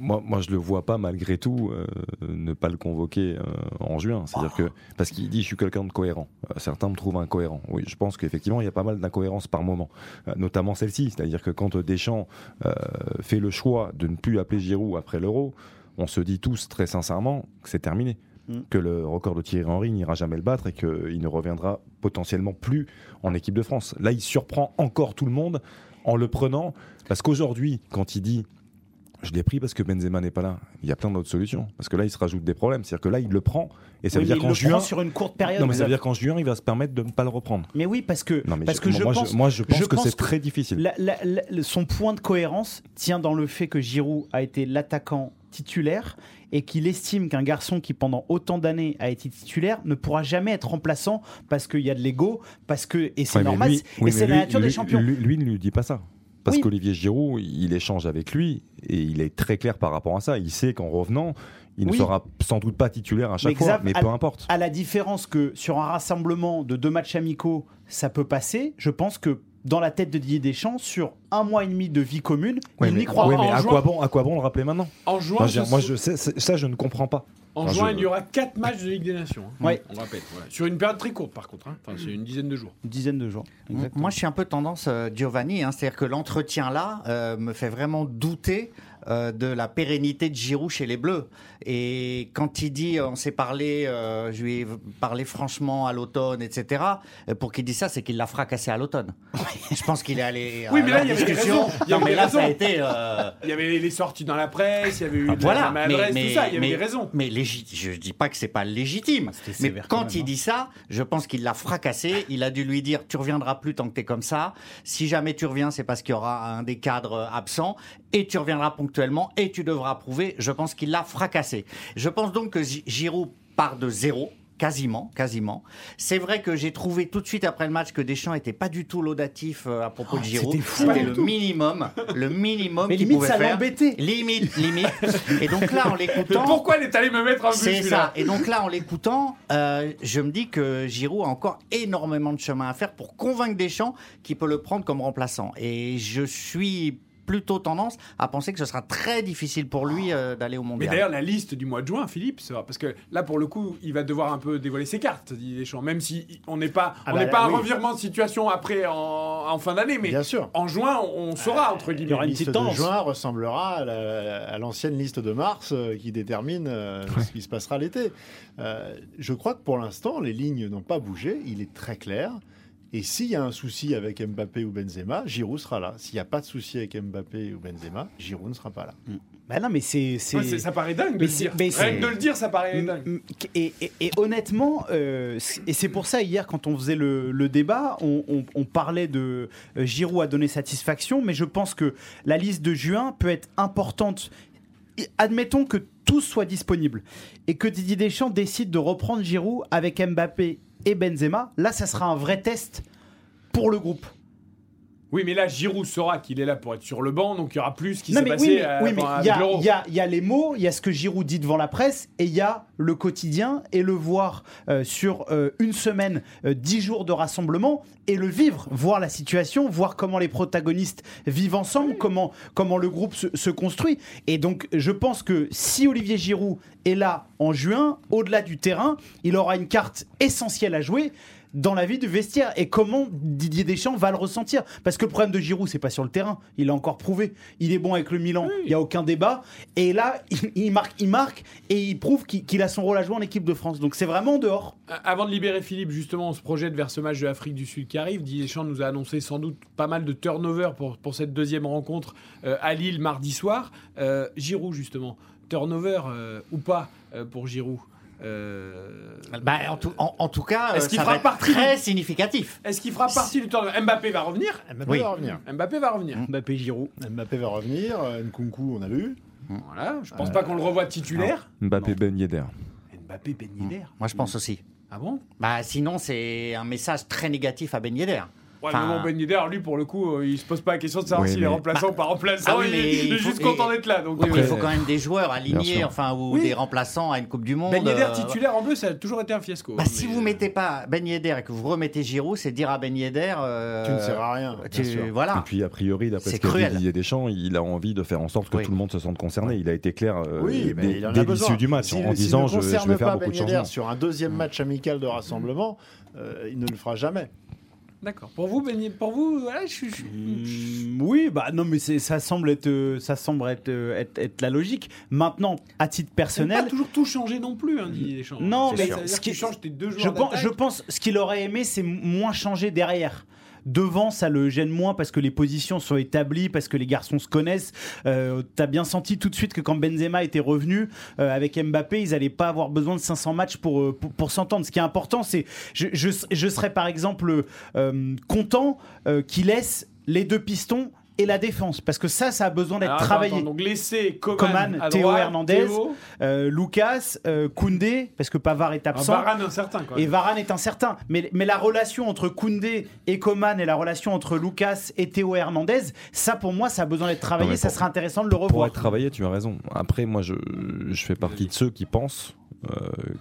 moi, moi, je le vois pas malgré tout euh, ne pas le convoquer euh, en juin. C'est-à-dire que parce qu'il dit je suis quelqu'un de cohérent. Euh, certains me trouvent incohérent. Oui, je pense qu'effectivement il y a pas mal d'incohérences par moment, notamment celle-ci. C'est-à-dire que quand Deschamps fait le choix de ne plus appeler Giroud après l'Euro, on se dit tous très sincèrement que c'est terminé. Mm. Que le record de Thierry Henry n'ira jamais le battre et qu'il ne reviendra potentiellement plus en équipe de France. Là, il surprend encore tout le monde en le prenant parce qu'aujourd'hui, quand il dit je l'ai pris parce que Benzema n'est pas là. Il y a plein d'autres solutions. Parce que là, il se rajoute des problèmes. C'est-à-dire que là, il le prend. Et ça Oui, veut dire qu'en juin. prend sur une courte période, Non, mais ça veut dire qu'en juin, il va se permettre de ne pas le reprendre. Mais oui, parce que, Non, mais parce je- que je moi, je- pense, moi, je pense que c'est très difficile. la- la- la- son point de cohérence tient dans le fait que Giroud a été l'attaquant titulaire et qu'il estime qu'un garçon qui pendant autant d'années a été titulaire ne pourra jamais être remplaçant parce qu'il y a de l'ego, parce que et c'est Ouais, normal, lui- c'est- oui, et c'est la lui- nature des lui- champions. Lui, lui ne lui dit pas ça. Parce Oui. qu'Olivier Giroud, il échange avec lui et il est très clair par rapport à ça. Il sait qu'en revenant, il ne sera sans doute pas titulaire à chaque Mais fois, mais à- peu importe. À la différence que sur un rassemblement de deux matchs amicaux, ça peut passer, je pense que dans la tête de Didier Deschamps, sur un mois et demi de vie commune, Ouais, il n'y croit ouais, pas. mais En à, juin- quoi bon, à quoi bon le rappeler maintenant En juin, Moi, je, je- ça, je ne comprends pas. En Enfin, juin, je- il y aura 4 matchs de Ligue des Nations. hein. Ouais. On répète. voilà. Sur une période très courte, par contre. hein. Enfin, c'est une dizaine de jours. Une dizaine de jours. Moi, je suis un peu tendance euh, Giovanni, hein, c'est-à-dire que l'entretien là euh, me fait vraiment douter euh, de la pérennité de Giroud chez les Bleus. Et quand il dit, on s'est parlé, euh, je lui ai parlé franchement à l'automne, etc. euh, Pour qu'il dise ça, c'est qu'il l'a fracassé à l'automne. je pense qu'il est allé. <laughs> Oui, mais là, il y avait des discussion. raisons. Il y Non, mais des là, ça a raisons. été. euh, Il y avait les sorties dans la presse, il y avait eu de la voilà, maladresse, tout ça. Il y avait mais- des raisons. Mais je dis pas que c'est pas légitime. Mais quand il hein. dit ça, je pense qu'il l'a fracassé. Il a dû lui dire tu reviendras plus tant que t'es comme ça. Si jamais tu reviens, c'est parce qu'il y aura un des cadres absents et tu reviendras ponctuellement et tu devras prouver. Je pense qu'il l'a fracassé. Je pense donc que Gi- Giroud part de zéro. Quasiment, quasiment. C'est vrai que j'ai trouvé tout de suite après le match que Deschamps était pas du tout laudatif euh, à propos de Giroud. Oh, c'était le tout. minimum, le minimum Mais qu'il limite, pouvait ça faire. l'embêtait. Limite, limite. <laughs> Et donc là, en l'écoutant, Pourquoi il est allé me mettre un but c'est ça. Et donc là, en l'écoutant, euh, je me dis que Giroud a encore énormément de chemin à faire pour convaincre Deschamps qu'il peut le prendre comme remplaçant. Et je suis plutôt tendance à penser que ce sera très difficile pour lui euh, d'aller au Mais mondial. d'ailleurs, la liste du mois de juin, Philippe, parce que là, pour le coup, il va devoir un peu dévoiler ses cartes, dit Deschamps, même si on n'est pas, Ah on bah n'est pas là, un oui. revirement de situation après en, en fin d'année, mais Bien sûr. en juin, on, saura entre guillemets. La liste de juin ressemblera à la- à l'ancienne liste de mars euh, qui détermine euh, ce qui se passera l'été. Euh, je crois que pour l'instant, les lignes n'ont pas bougé. Il est très clair. Et s'il y a un souci avec Mbappé ou Benzema, Giroud sera là. S'il n'y a pas de souci avec Mbappé ou Benzema, Giroud ne sera pas là. Bah non, mais c'est. Ouais, ça paraît dingue de Mais le dire. mais Rien que de le dire, ça paraît dingue. Mm, Et, et- et honnêtement, euh, et c'est pour ça hier quand on faisait le, le débat, on, on- on parlait de euh, Giroud a donné satisfaction, mais je pense que la liste de juin peut être importante. Et Admettons que tout soit disponible et que Didier Deschamps décide de reprendre Giroud avec Mbappé et Benzema. Là, ça sera un vrai test pour le groupe. Oui, mais là, Giroud saura qu'il est là pour être sur le banc, donc il y aura plus ce qui s'est passé oui, mais, euh, oui, y, y il y a les mots, il y a ce que Giroud dit devant la presse, et il y a le quotidien, et le voir euh, sur euh, une semaine, euh, dix jours de rassemblement, et le vivre, voir la situation, voir comment les protagonistes vivent ensemble, comment, comment le groupe se, se construit. Et donc, je pense que si Olivier Giroud est là en juin, au-delà du terrain, il aura une carte essentielle à jouer. Dans la vie du vestiaire et comment Didier Deschamps va le ressentir. Parce que le problème de Giroud, c'est pas sur le terrain. Il l'a encore prouvé. Il est bon avec le Milan. Il y a aucun débat. Et là, il, il marque, il marque et il prouve qu'il a son rôle à jouer en équipe de France. Donc c'est vraiment dehors. Avant de libérer Philippe, justement, on se projette vers ce match de l'Afrique du Sud qui arrive. Didier Deschamps nous a annoncé sans doute pas mal de turnover pour, pour cette deuxième rencontre euh, à Lille mardi soir. Euh, Giroud, justement, turnover euh, ou pas euh, pour Giroud? Euh, Bah, en, tout, en- en tout cas, Est-ce euh, qu'il fera partie très du- significatif. Est-ce qu'il fera partie du turnover Mbappé va revenir Mbappé Oui. va revenir. Mbappé va revenir. Mbappé, Giroud. Mbappé va revenir. euh, Nkunku, on a vu. Voilà, je pense pas qu'on le revoie titulaire. Mbappé Ben Yedder. Mbappé Ben Yedder. Moi, je pense aussi. Ah bon? Bah, sinon, c'est un message très négatif à Ben Yedder. Ouais, Enfin, mais bon, Ben Yedder, lui, pour le coup, euh, il se pose pas la question de savoir Oui, s'il est mais- remplaçant ou pas remplaçant. Ah oui, il, mais est- il est faut- juste content d'être là. Donc, Oui, mais il faut quand même des joueurs alignés, enfin, ou Oui. des remplaçants à une Coupe du Monde. Ben Yedder euh, titulaire en bleu, ça a toujours été un fiasco. Bah, hein, si vous euh, mettez pas Ben Yedder et que vous remettez Giroud, c'est dire à Ben Yedder. euh, Tu ne sers à rien, tu- sûr. Et Voilà. puis, a priori, d'après ce qu'a dit. Didier Deschamps, il a envie de faire en sorte que Oui. tout le monde se sente concerné. Il a été clair euh, Oui, mais dès, l'issue du match en disant je, vais faire pas beaucoup Ben de Yedder changements. sur un deuxième match amical de rassemblement, il ne le fera jamais. D'accord. Pour vous, Ben pour vous, voilà, je suis. je- Mm, oui, bah non, mais ça semble être, euh, ça semble être, euh, être, être la logique. Maintenant, à titre personnel, pas toujours tout changer non plus, hein, Didier Deschamps. Non, mais ce qui- tu changes tes deux je pense, je pense ce qu'il aurait aimé, c'est moins changer derrière. Devant, ça le gêne moins parce que les positions sont établies, parce que les garçons se connaissent. Euh, T'as bien senti tout de suite que quand Benzema était revenu euh, avec Mbappé, ils n'allaient pas avoir besoin de 500 matchs pour, euh, pour, pour s'entendre. Ce qui est important, c'est je, je, serais par exemple content qu'il laisse les deux pistons et la défense parce que ça, ça a besoin d'être Alors, travaillé. attends, donc laisser Coman, Théo droite, Hernandez, Théo, euh, Lucas, euh, Koundé, parce que Pavard est un absent. Varane incertain. Quoi. Et Varane est incertain. Mais, mais la relation entre Koundé et Coman et la relation entre Lucas et Théo Hernandez, ça pour moi, ça a besoin d'être travaillé. Non, ça pour- serait intéressant de le Pour revoir. être travaillé, tu as raison. Après, moi, je, je fais partie de ceux qui pensent euh,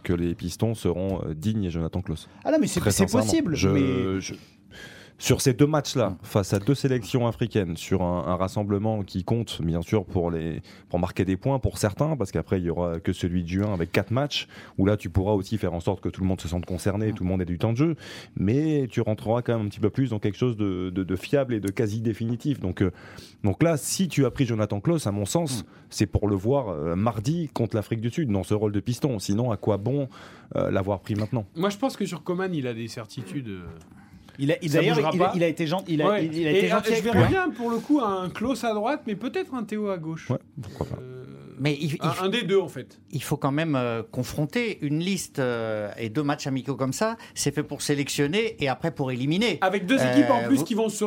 que les Pistons seront euh, dignes et Jonathan Klaus. Ah non, mais c'est possible. Je- mais- je- Sur ces deux matchs-là, face à deux sélections africaines, sur un, un rassemblement qui compte, bien sûr, pour, les, pour marquer des points pour certains, parce qu'après, il y aura que celui de juin avec quatre matchs, où là, tu pourras aussi faire en sorte que tout le monde se sente concerné, tout le monde ait du temps de jeu, mais tu rentreras quand même un petit peu plus dans quelque chose de, de- de fiable et de quasi définitif. Donc, euh, donc là, si tu as pris Jonathan Klaus, à mon sens, c'est pour le voir euh, mardi contre l'Afrique du Sud, dans ce rôle de piston. Sinon, à quoi bon euh, l'avoir pris maintenant? Moi, je pense que sur Coman, il a des certitudes. Euh, Il a, il- Ça d'ailleurs, bougera il, a- pas. il a été gentil. Il a, Ouais. il- il a Et, été euh, gentil je avec verrais bien pour le coup un Klaus à droite, mais peut-être un Théo à gauche. Ouais, pourquoi pas. Euh, Mais il, il- un, un des deux en fait. il faut quand même euh, confronter une liste euh, et deux matchs amicaux comme ça. C'est fait pour sélectionner et après pour éliminer. Avec deux Euh, équipes en plus vous- qui vont se,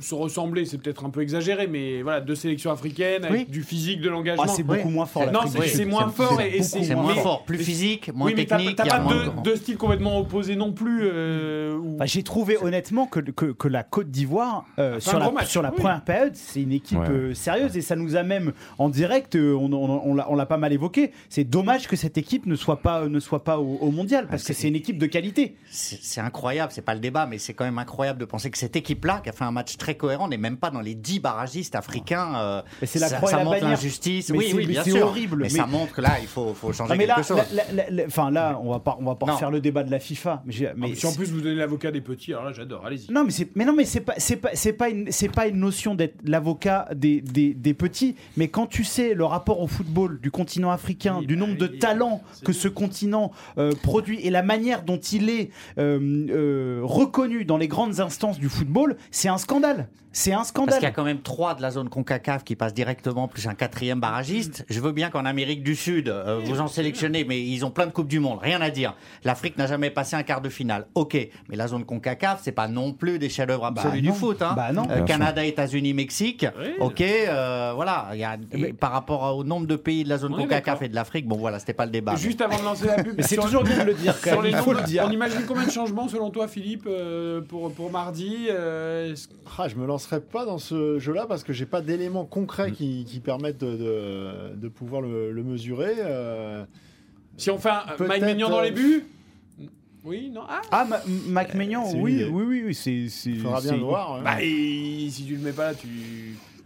se ressembler, c'est peut-être un peu exagéré, mais voilà, deux sélections africaines avec Oui. du physique, de l'engagement. Ah, c'est beaucoup moins fort. Non, c'est moins fort et, C'est moins fort, plus physique, moins oui, mais t'as- technique. T'as pas moins deux, de- deux styles complètement opposés non plus. euh, Enfin, J'ai trouvé honnêtement que, que, que la Côte d'Ivoire, euh, sur, la, match, sur la oui. première période, c'est une équipe Ouais. euh, sérieuse et ça nous a même en direct, on, on- on l'a- on l'a pas mal évoqué. C'est dommage que cette équipe ne soit pas, ne soit pas au, au mondial parce que c'est une équipe de qualité. C'est c'est incroyable, c'est pas le débat, mais c'est quand même incroyable de penser que cette équipe-là, qui a fait un match très cohérent, n'est même pas dans les 10 barragistes africains. euh, c'est la ça, croix et la montre l'injustice. Oui, c'est- oui, bien sûr. horrible, Mais, mais- ça montre que là, il faut, faut changer Ah, mais là, quelque chose. là, là, enfin là, on va pas, on va pas refaire le débat de la FIFA. Mais, Ah, mais mais si en plus vous donnez l'avocat des petits, alors là j'adore, allez-y. Non, mais c'est, mais non, mais c'est pas, c'est pas, c'est pas une, c'est pas une notion d'être l'avocat des, des, des petits. Mais quand tu sais le rapport au football du continent africain, Oui, du bah nombre de talents que ce continent euh, produit et la manière dont il est euh, reconnu dans les grandes instances du football, c'est un scandale. yeterli. C'est un Parce qu'il y a scandale. quand même trois de la zone CONCACAF qui passent directement, plus un quatrième barragiste. Je veux bien qu'en Amérique du Sud, euh, vous en sélectionnez, mais ils ont plein de Coupes du Monde, rien à dire. L'Afrique n'a jamais passé un quart de finale. Ok, mais la zone CONCACAF, c'est pas non plus des chefs-d'œuvre absolus du foot. Hein. Bah non. Euh, Canada, États-Unis, Mexique. Oui. Ok, euh, voilà. Y a, et par rapport au nombre de pays de la zone On est CONCACAF et de l'Afrique, bon voilà, c'était pas le débat. Juste avant de lancer la <laughs> pub, Mais c'est toujours bien de le dire. <laughs> Quand Sur les il faut nombres, le dire. on imagine combien de changements selon toi, Philippe, euh, pour, pour mardi euh, Ah, je me lancerai pas dans ce jeu-là parce que j'ai pas d'éléments concrets qui, qui permettent de, de- de pouvoir le, le mesurer. euh. Si on fait un Mike Maignan dans euh, les buts Oui, non Ah Ah, Ma- Mac Maignan, c'est une oui, oui, oui, oui, c'est, Il faudra bien le voir. hein. Bah, et si tu le mets pas là, tu.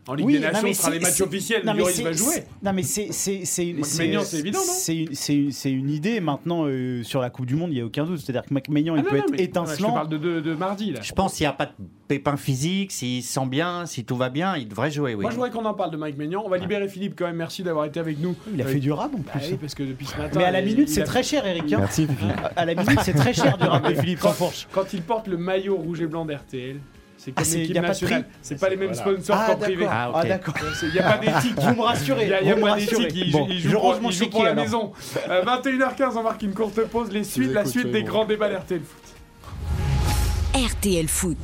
En Ligue Oui, des Nations, ce sera c'est- les matchs officiels. non, mais Lloris va jouer. c'est- Non, mais c'est c'est évident, non c'est une- idée. Maintenant, euh, sur la Coupe du Monde, il y a aucun doute. C'est-à-dire que McMahon, Ah il non, peut non, être mais- étincelant. Je parle de, de, de mardi, là. Je pense qu'il n'y a pas de pépin physique, s'il se sent bien, si tout va bien, il devrait jouer, oui. Moi, je voudrais qu'on en parle de Mike Maignan. On va libérer Philippe quand même. Merci d'avoir été avec nous. Il a Euh, fait du rap en bah plus. oui, parce que depuis ce matin. Mais à la minute, c'est très cher, Eric. hein. Merci. À la minute, c'est très cher du rap de <laughs> Philippe quand il porte le maillot rouge et blanc d'RTL, c'est Ah, comme l'équipe nationale. C'est pas les mêmes Voilà. sponsors Ah, qu'en privé. Ah, ok. Ah, d'accord. Il n'y a pas d'éthique. Vous me rassurez. Il y a, y rassurez. d'éthique. Il, Bon, il je joue pour, pour la alors. maison. Euh, 21h15, on marque une courte pause. Les suites, la suite des bon. grands débats d'RTL Foot. RTL Foot.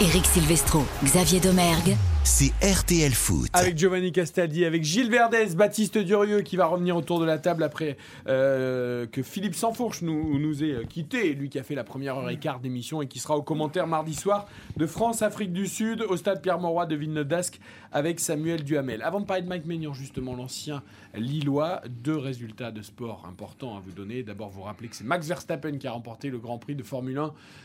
Eric Silvestro, Xavier Domergue, C'est RTL Foot. Avec Giovanni Castaldi, avec Gilles Verdez, Baptiste Durieux qui va revenir autour de la table après euh, que Philippe Sansfourche nous, nous ait quitté, lui qui a fait la première heure et quart d'émission et qui sera au commentaire mardi soir de France-Afrique du Sud au stade Pierre-Mauroy de Villeneuve-d'Ascq avec Samuel Duhamel. Avant de parler de Mike Maignan, justement, l'ancien Lillois, deux résultats de sport importants à vous donner. D'abord, vous rappelez que c'est Max Verstappen qui a remporté le Grand Prix de Formule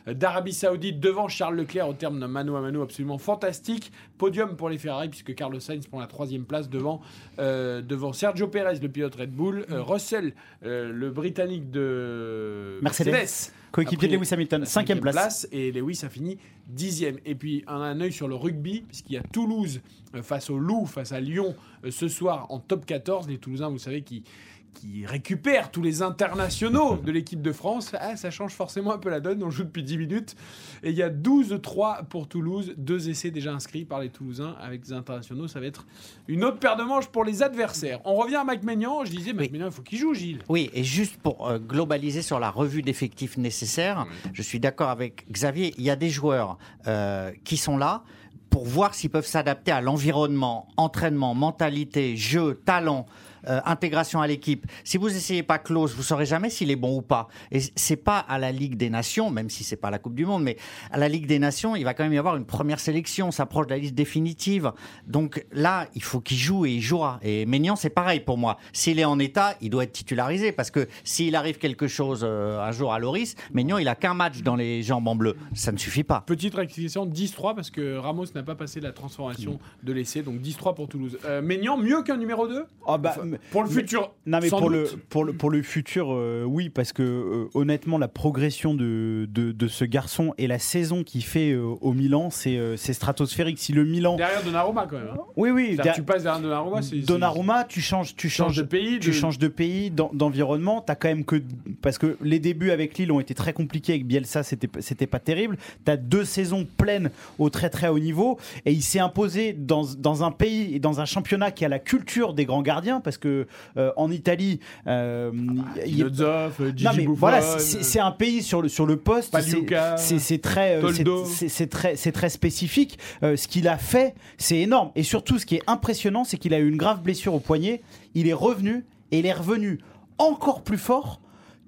1 d'Arabie Saoudite devant Charles Leclerc au terme d'un mano à mano absolument fantastique. Podium pour les Ferrari puisque Carlos Sainz prend la troisième place devant, euh, devant Sergio Perez, le pilote Red Bull, euh, Russell, euh, le Britannique de Mercedes. Coéquipier de Lewis Hamilton, cinquième place. et Lewis a fini dixième. Et puis un, un œil sur le rugby, puisqu'il y a Toulouse euh, face au Loup, face à Lyon euh, ce soir en top 14. Les Toulousains, vous savez, qui, qui récupèrent tous les internationaux <laughs> de l'équipe de France. Ah, ça change forcément un peu la donne, on joue depuis 10 minutes. Et il y a 12-3 pour Toulouse, deux essais déjà inscrits par les Toulousains avec des internationaux. Ça va être une autre paire de manches pour les adversaires. On revient à Mike Maignan. Je disais, Mike Maignan, il faut qu'il joue, Gilles. Oui, et juste pour euh, globaliser sur la revue d'effectifs nécessaires, je suis d'accord avec Xavier, il y a des joueurs euh, qui sont là pour voir s'ils peuvent s'adapter à l'environnement, entraînement, mentalité, jeu, talent. Euh, intégration à l'équipe. Si vous essayez pas close, vous saurez jamais s'il est bon ou pas. Et c'est pas à la Ligue des Nations, même si c'est pas la Coupe du Monde, mais à la Ligue des Nations, il va quand même y avoir une première sélection. On s'approche de la liste définitive. Donc là, il faut qu'il joue et il jouera. Et Maignan, c'est pareil pour moi. S'il est en état, il doit être titularisé parce que s'il arrive quelque chose euh, un jour à Loris, Maignan, il a qu'un match dans les jambes en bleu. Ça ne suffit pas. Petite rectification, 10-3 parce que Ramos n'a pas passé la transformation de l'essai, donc 10-3 pour Toulouse. Euh, Maignan, mieux qu'un numéro 2 Ah bah, Enfin, mais- Pour le mais- futur Non mais sans pour le, pour le pour le futur euh, oui parce que euh, honnêtement la progression de, de, de ce garçon et la saison qu'il fait euh, au Milan c'est stratosphérique si le Milan Derrière Donnarumma quand même. hein. oui oui der- tu passes derrière Donnarumma, c'est. Donnarumma, tu changes, tu changes de pays, tu de- changes de pays, d'en- d'environnement. T'as quand même que parce que les débuts avec Lille ont été très compliqués avec Bielsa, c'était c'était pas terrible. T'as deux saisons pleines au très très haut niveau et il s'est imposé dans, dans un pays et dans un championnat qui a la culture des grands gardiens parce que euh, en Italie, euh, il y a- Lozov, Gigi non mais Buffon, voilà, c'est c'est un pays sur le sur le poste. C'est- très euh, c'est- très c'est très spécifique. Euh, ce qu'il a fait, c'est énorme. Et surtout, ce qui est impressionnant, c'est qu'il a eu une grave blessure au poignet. Il est revenu et il est revenu encore plus fort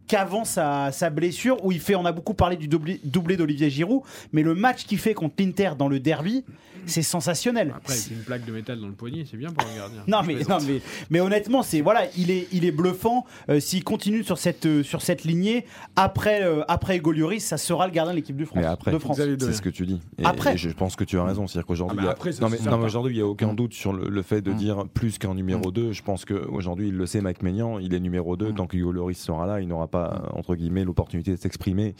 qu'avant sa, sa blessure où il fait on a beaucoup parlé du doublé, doublé d'Olivier Giroud mais le match qu'il fait contre l'Inter dans le derby c'est sensationnel Après, avec une plaque de métal dans le poignet, c'est bien pour un gardien. non mais, non mais mais honnêtement c'est voilà il est il est bluffant Euh, s'il continue sur cette euh, sur cette lignée après euh, après Hugo Lloris ça sera le gardien de l'équipe de France Mais après, de France c'est ce que tu dis. Et, Après. et je pense que tu as raison. C'est-à-dire qu'aujourd'hui, Ah bah non, mais, c'est non, mais aujourd'hui, il n'y a aucun doute sur le, le fait de dire plus qu'un numéro 2. Je pense qu'aujourd'hui, il le sait, Mike Maignan, il est numéro 2. Tant que Hugo Lloris sera là, il n'aura pas, entre guillemets, l'opportunité de s'exprimer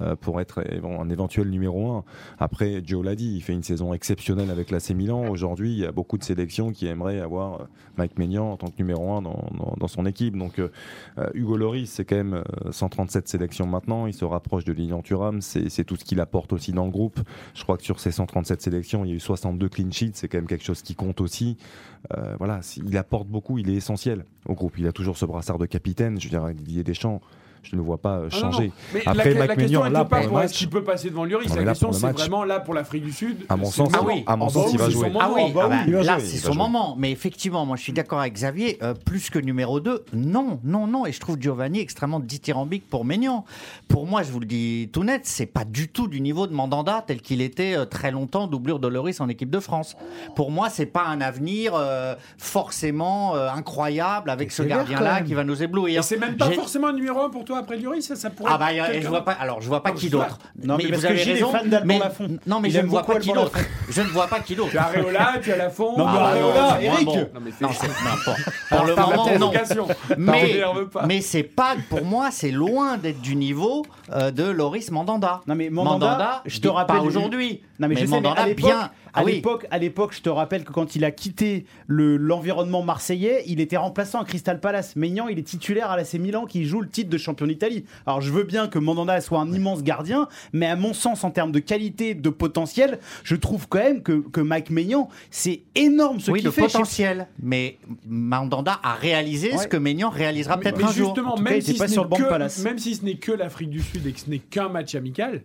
euh, pour être un éventuel numéro 1. Après, Joe l'a dit, il fait une saison exceptionnelle avec l'AC Milan. Aujourd'hui, il y a beaucoup de sélections qui aimeraient avoir euh, Mike Maignan en tant que numéro 1 dans, dans- son équipe. Donc, euh, euh, Hugo Lloris, c'est quand même euh, 137 sélections maintenant. Il se rapproche de Lilian Thuram. C'est tout ce qu'il apporte aussi dans le groupe. Je crois que sur ces 137 sélections, il y a eu 62 clean sheets. C'est quand même quelque chose qui compte aussi. Voilà, il apporte beaucoup. Il est essentiel au groupe. Il a toujours ce brassard de capitaine. Je veux dire, Didier Deschamps, je ne le vois pas euh, Ah non, non. changer. Mais Après, la, la question là, pas pour match, qu'il peut passer devant Lloris. La question, pour le c'est match- vraiment là pour l'Afrique du Sud. À mon sens, ah oui, à mon Ah sens, bah il va jouer. Ah oui, bah ah bah, là c'est son moment. Mais effectivement, moi je suis d'accord avec Xavier. euh, plus que numéro 2, non, non, non. Et je trouve Giovanni extrêmement dithyrambique pour Maignan. Pour moi, je vous le dis tout net, c'est pas du tout du niveau de Mandanda tel qu'il était euh, très longtemps doublure de Loris en équipe de France. Pour moi, c'est pas un avenir euh, forcément euh, incroyable avec ce gardien-là qui va nous éblouir. Et c'est même pas forcément un numéro 1 pour toi toi, après Lloris ça, ça pourrait. Ah bah, être je vois pas. Alors, je vois pas Non, qui d'autre. Non, mais parce vous que avez Gilles est raison. fan d'Alban mais- Lafont. Non, mais je ne vois pas qui d'autre. Je ne vois pas qui d'autre. Tu as Areola, tu as Lafont. Non, mais Ah, Areola, non, Eric. Non, c'est- Pour le moment, non. Mais, c'est pas, pour moi, c'est loin d'être du niveau euh, de Loris Mandanda. Non mais Mandanda, je te rappelle pas aujourd'hui. Non mais, Mandanda bien. À Ah oui. l'époque, à l'époque, je te rappelle que quand il a quitté le l'environnement marseillais, il était remplaçant à Crystal Palace. Maignan, il est titulaire à l'AC Milan qui joue le titre de champion d'Italie. Alors je veux bien que Mandanda soit un immense gardien, mais à mon sens, en termes de qualité, de potentiel, je trouve quand même que, que Mike Maignan, c'est énorme ce Oui, qu'il de fait. Sais- potentiel. Mais Mandanda a réalisé ce que Maignan réalisera peut-être un jour. justement, même, si pas sur que- même si ce n'est que l'Afrique du Sud et que ce n'est qu'un match amical,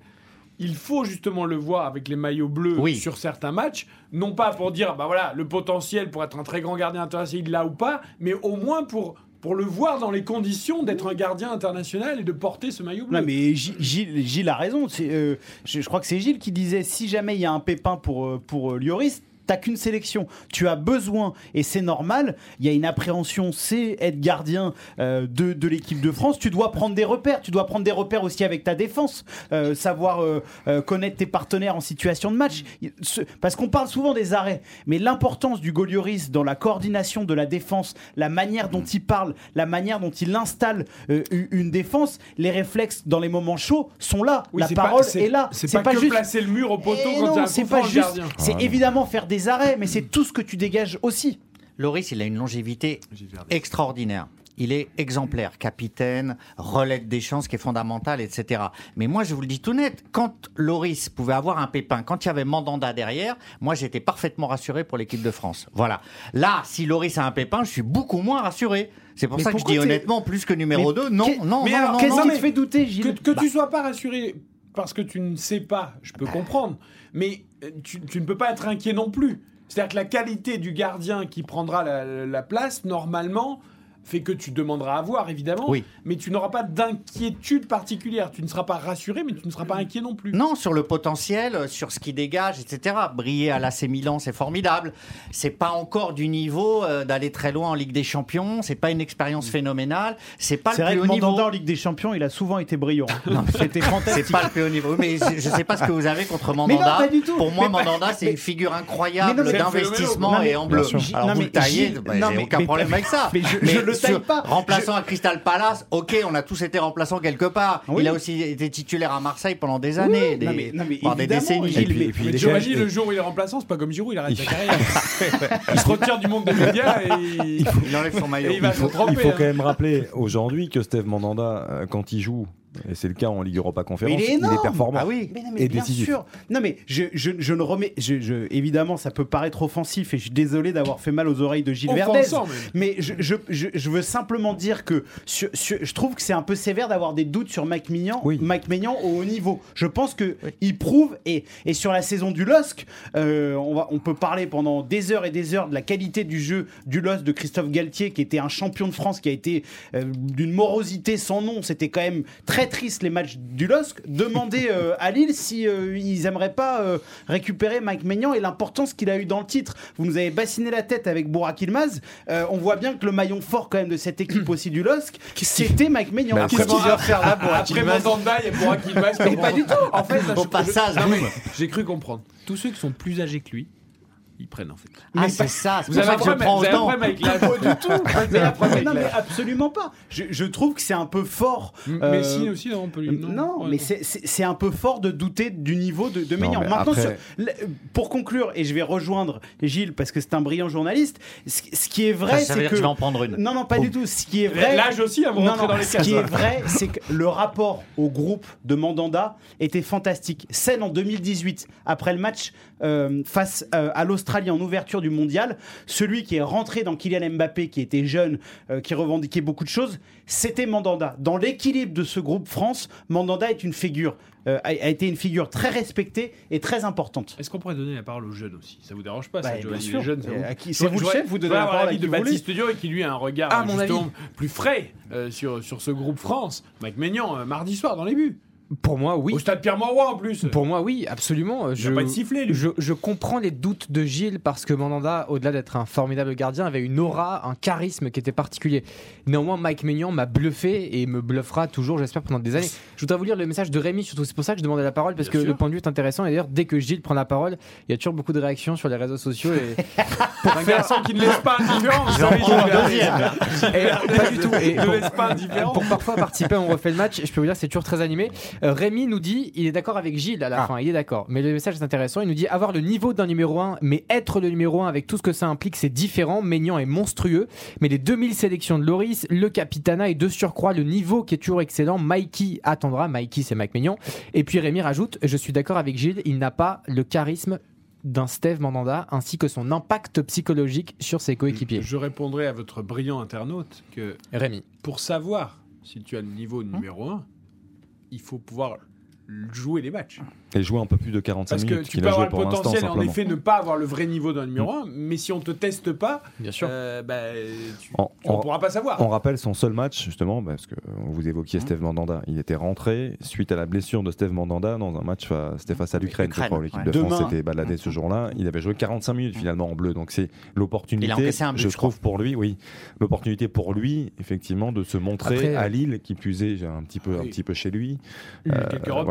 il faut justement le voir avec les maillots bleus Oui. sur certains matchs, non pas pour dire bah voilà le potentiel pour être un très grand gardien international il l'a ou pas, mais au moins pour pour le voir dans les conditions d'être un gardien international et de porter ce maillot bleu. Non mais Gilles, a raison. Euh, je, je crois que c'est Gilles qui disait si jamais il y a un pépin pour euh, pour euh, Lloris. T'as qu'une sélection, tu as besoin et c'est normal. Il y a une appréhension, c'est être gardien euh, de, de l'équipe de France. Tu dois prendre des repères, tu dois prendre des repères aussi avec ta défense, euh, savoir euh, connaître tes partenaires en situation de match. Parce qu'on parle souvent des arrêts, mais l'importance du Golioris dans la coordination de la défense, la manière dont il parle, la manière dont il installe une défense, les réflexes dans les moments chauds sont là. Oui, la pas- parole est là. C'est pas, que juste placer le mur au poteau Eh quand non, un pas juste. C'est évidemment faire des arrêts, mais c'est tout ce que tu dégages aussi. Loris, il a une longévité extraordinaire. Il est exemplaire, capitaine, relais de Deschamps, ce qui est fondamental, etc. Mais moi, je vous le dis tout net, quand Loris pouvait avoir un pépin, quand il y avait Mandanda derrière, moi, j'étais parfaitement rassuré pour l'équipe de France. Voilà. Là, si Loris a un pépin, je suis beaucoup moins rassuré. C'est pour Mais ça que je dis honnêtement, plus que numéro Mais 2, non, non, mais non, alors, non, Qu'est-ce non. qui mais- te fait douter, Que, Gilles que Bah, tu sois pas rassuré parce que tu ne sais pas, je peux comprendre, mais euh, tu, ne peux pas être inquiet non plus. C'est-à-dire que la qualité du gardien qui prendra la place, normalement, fait que tu demanderas à voir, évidemment, Oui. mais tu n'auras pas d'inquiétude particulière. Tu ne seras pas rassuré, mais tu ne seras pas inquiet non plus. Non, sur le potentiel, euh, sur ce qui dégage, etc. Briller à l'AC Milan, c'est formidable. C'est pas encore du niveau euh, d'aller très loin en Ligue des Champions. C'est pas une expérience phénoménale. C'est pas C'est le vrai plus haut niveau. Mandanda en Ligue des Champions, il a souvent été brillant. <laughs> C'était C'est fantastique. pas le plus haut niveau. Mais je je sais pas ce que vous avez contre Mais non, Mandanda. pas du tout. Pour moi, Mais pas- Mandanda, c'est mais- une figure incroyable d'investissement et en bleu. Alors Non, vous mais le taillez, bah, non, j'ai mais- aucun mais- problème avec ça. mais je- je le taille sur- pas. Remplaçant à Crystal Palace, ok, on a tous été remplaçants quelque part. Oui. Il a aussi été titulaire à Marseille pendant des années, des, non, mais- non, mais voire des décennies. Et puis- mais- et puis Mais Giovanni, le jour où il est remplaçant, c'est pas comme Giroud, il arrête sa carrière. <laughs> il se retire du monde des médias et il, Il enlève son maillot. et il va il faut, se tromper. il faut hein. quand même rappeler aujourd'hui que Steve Mandanda, euh, quand il joue, et c'est le cas en Ligue Europa Mais Conférence, il est énorme. performant. Ah oui. Mais non, mais Et bien décisif. sûr. Non, mais je, je, je ne remets. Je, je- évidemment, ça peut paraître offensif et je suis désolé d'avoir fait mal aux oreilles de Gilles Verdez. Mais je, je, je, je veux simplement dire que sur- sur- je trouve que c'est un peu sévère d'avoir des doutes sur Mike Mignon, Oui. Mike Maignan au haut niveau. Je pense que il prouve et, et sur la saison du LOSC, euh, on, va, on peut parler pendant des heures et des heures de la qualité du jeu du LOSC de Christophe Galtier qui était un champion de France qui a été euh, d'une morosité sans nom. C'était quand même très triste les matchs du LOSC. Demandez euh, à Lille si euh, ils aimeraient pas euh, récupérer Mike Maignan et l'importance qu'il a eu dans le titre. Vous nous avez bassiné la tête avec Bourak Ilmaz. Euh, on voit bien que le maillon fort quand même de cette équipe aussi du LOSC, c'était Mike Maignan. Bah, Qu'est-ce après- qu'il vient faire là, Bourak Après Mandanda, il y a Burak Yilmaz. Mais pas du tout. En fait, là, Au je- passage, j'ai cru comprendre. Tous ceux qui sont plus âgés que lui, ils prennent en fait. Ah, c'est ça, c'est Vous avez ça un problème, <laughs> vous avez avec l'âge. Pas du tout. Mais, non, mais absolument pas. Je, je trouve que c'est un peu fort. Euh, Messi aussi, non, on peut lui. Non, Ouais, mais non. c'est- un peu fort de douter du niveau de, de Non, Maignan. mais Maintenant, après- sur- le- pour conclure, et je vais rejoindre Gilles parce que c'est un brillant journaliste, ce, ce qui est vrai, Ça, ça veut c'est dire que... je vais en prendre une. Non, non, pas du tout. Ce qui est vrai... L'âge aussi, avant Non, d'entrer non, dans les ce cases. qui est vrai, c'est que le rapport au groupe de Mandanda était fantastique. Scène en 2018, après le match euh, face euh, à l'Australie en ouverture du mondial, celui qui est rentré dans Kylian Mbappé, qui était jeune, euh, qui revendiquait beaucoup de choses, c'était Mandanda. Dans l'équilibre de ce groupe France, Mandanda est une figure, a, a été une figure très respectée et très importante. Est-ce qu'on pourrait donner la parole aux jeunes aussi? Ça vous dérange pas, ça, Bah, bien Giovanni, sûr. les jeunes, ça à qui- c'est vous le chef, vous donnez la parole à qui de. Baptiste Dio et qui lui a un regard mon justement avis. plus frais sur, sur ce groupe France. Mike Maignan, mardi soir dans les buts. Pour moi, oui. Au stade Pierre-Mauroy en plus. Pour moi, oui, absolument. Je, pas de sifflet, lui. Je, je comprends les doutes de Gilles parce que Mandanda, au-delà d'être un formidable gardien, avait une aura, un charisme qui était particulier. Néanmoins, Mike Maignan m'a bluffé et me bluffera toujours, j'espère, pendant des années. Je voudrais vous lire le message de Rémi, surtout c'est pour ça que je demandais la parole parce que le point de vue est intéressant. Et d'ailleurs, dès que Gilles prend la parole, il y a toujours beaucoup de réactions sur les réseaux sociaux. Et Pour <laughs> un garçon qui ne laisse pas indifférent, deuxième. Et pas du tout. Et pour, pour parfois participer, on refait le match. Je peux vous dire, c'est toujours très animé. Euh, Rémi nous dit, il est d'accord avec Gilles à la fin. Il est d'accord. Mais le message est intéressant. Il nous dit avoir le niveau d'un numéro 1, mais être le numéro 1 avec tout ce que ça implique, c'est différent. Maignan est monstrueux. Mais les 2000 sélections de Loris, le Capitana et de surcroît le niveau qui est toujours excellent. Mikey attendra. Mikey, c'est Mike Maignan. Et puis Rémi rajoute, je suis d'accord avec Gilles, il n'a pas le charisme d'un Steve Mandanda ainsi que son impact psychologique sur ses coéquipiers. Je répondrai à votre brillant internaute que Rémi. pour savoir si tu as le niveau numéro 1, il faut pouvoir jouer les matchs. Et jouer un peu plus de 45 Parce que minutes tu peux a joué avoir le potentiel, en effet, ne pas avoir le vrai niveau d'un numéro 1, mais si on te teste pas, Bien sûr. euh, bah, tu, En- tu- on en- pourra pas savoir. On rappelle son seul match, justement, parce que vous évoquiez Mmh. Steve Mandanda. Il était rentré suite à la blessure de Steve Mandanda dans un match, c'était face à l'Ukraine, je crois. L'équipe ouais. de France Demain. s'était baladée ce jour-là. Il avait joué 45 minutes finalement en bleu. Donc c'est l'opportunité, un je trouve, pour lui, oui, l'opportunité pour lui, effectivement, de se montrer Après, à Lille, qui est, un petit peu, un Oui. petit peu chez lui. Il y a Euh, quelques voilà.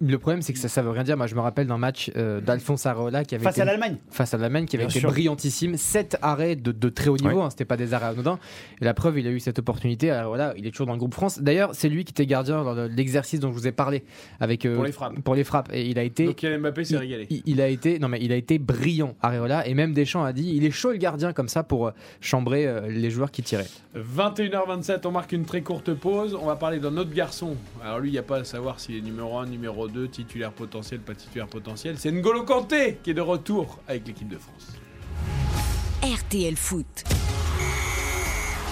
Le problème, c'est que ça, ça veut rien dire. Moi, je me rappelle d'un match euh, d'Alphonse Areola qui avait Face été à l'Allemagne. face à l'Allemagne qui avait Bien été sûr. brillantissime. Sept arrêts de, de très haut niveau, Ouais. hein, c'était pas des arrêts anodins. Et la preuve, il a eu cette opportunité. Alors voilà, il est toujours dans le groupe France. D'ailleurs, c'est lui qui était gardien dans le- l'exercice dont je vous ai parlé avec euh, Pour les frappes. Pour les frappes. Et il a été. Donc Mbappé s'est régalé. Il, il a été, non mais il a été brillant, Areola, et même Deschamps a dit, il est chaud le gardien comme ça pour euh, chambrer euh, les joueurs qui tiraient. 21h27, on marque une très courte pause. On va parler d'un autre garçon. Alors lui, il n'y a pas à savoir s'il est numéro 1, numéro 2, titulaire potentiel, pas titulaire potentiel. C'est N'Golo Kanté qui est de retour avec l'équipe de France. RTL Foot.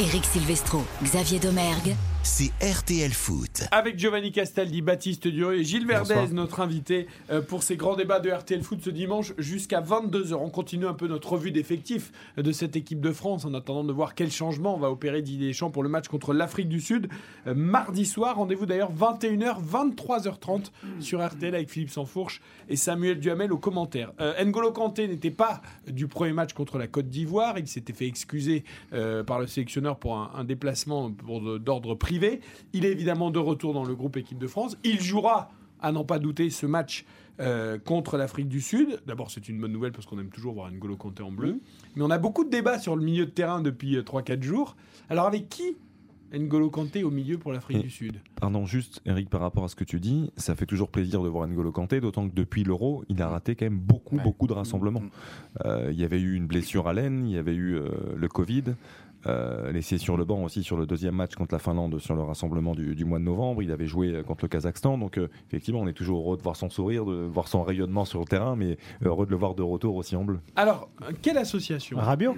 Eric Silvestro, Xavier Domergue, c'est RTL Foot. Avec Giovanni Castaldi, Baptiste Duré et Gilles Verdez, Bonsoir. notre invité, euh, pour ces grands débats de RTL Foot ce dimanche jusqu'à 22h. On continue un peu notre revue d'effectifs de cette équipe de France en attendant de voir quel changement on va opérer Didier Deschamps pour le match contre l'Afrique du Sud. Euh, mardi soir, rendez-vous d'ailleurs 21h, 23h30 sur RTL avec Philippe Sansfourche et Samuel Duhamel aux commentaires. Euh, N'Golo Kanté n'était pas du premier match contre la Côte d'Ivoire. Il s'était fait excuser euh, par le sélectionneur pour un, un déplacement d'ordre privé. Il est évidemment de retour dans le groupe équipe de France. Il jouera, à n'en pas douter, ce match euh, contre l'Afrique du Sud. D'abord, c'est une bonne nouvelle parce qu'on aime toujours voir N'Golo Kanté en bleu. Mais on a beaucoup de débats sur le milieu de terrain depuis euh, 3-4 jours. Alors, avec qui N'Golo Kanté au milieu pour l'Afrique du Sud? Pardon, juste Eric, par rapport à ce que tu dis, ça fait toujours plaisir de voir N'Golo Kanté, d'autant que depuis l'Euro, il a raté quand même beaucoup, beaucoup de rassemblements. Euh, il y avait eu une blessure à l'aine, il y avait eu euh, le Covid, euh, laissé sur le banc aussi sur le deuxième match contre la Finlande sur le rassemblement du, du mois de novembre. Il avait joué euh, contre le Kazakhstan, donc euh, effectivement, on est toujours heureux de voir son sourire, de voir son rayonnement sur le terrain, mais heureux de le voir de retour aussi en bleu. Alors, quelle association? Rabiot?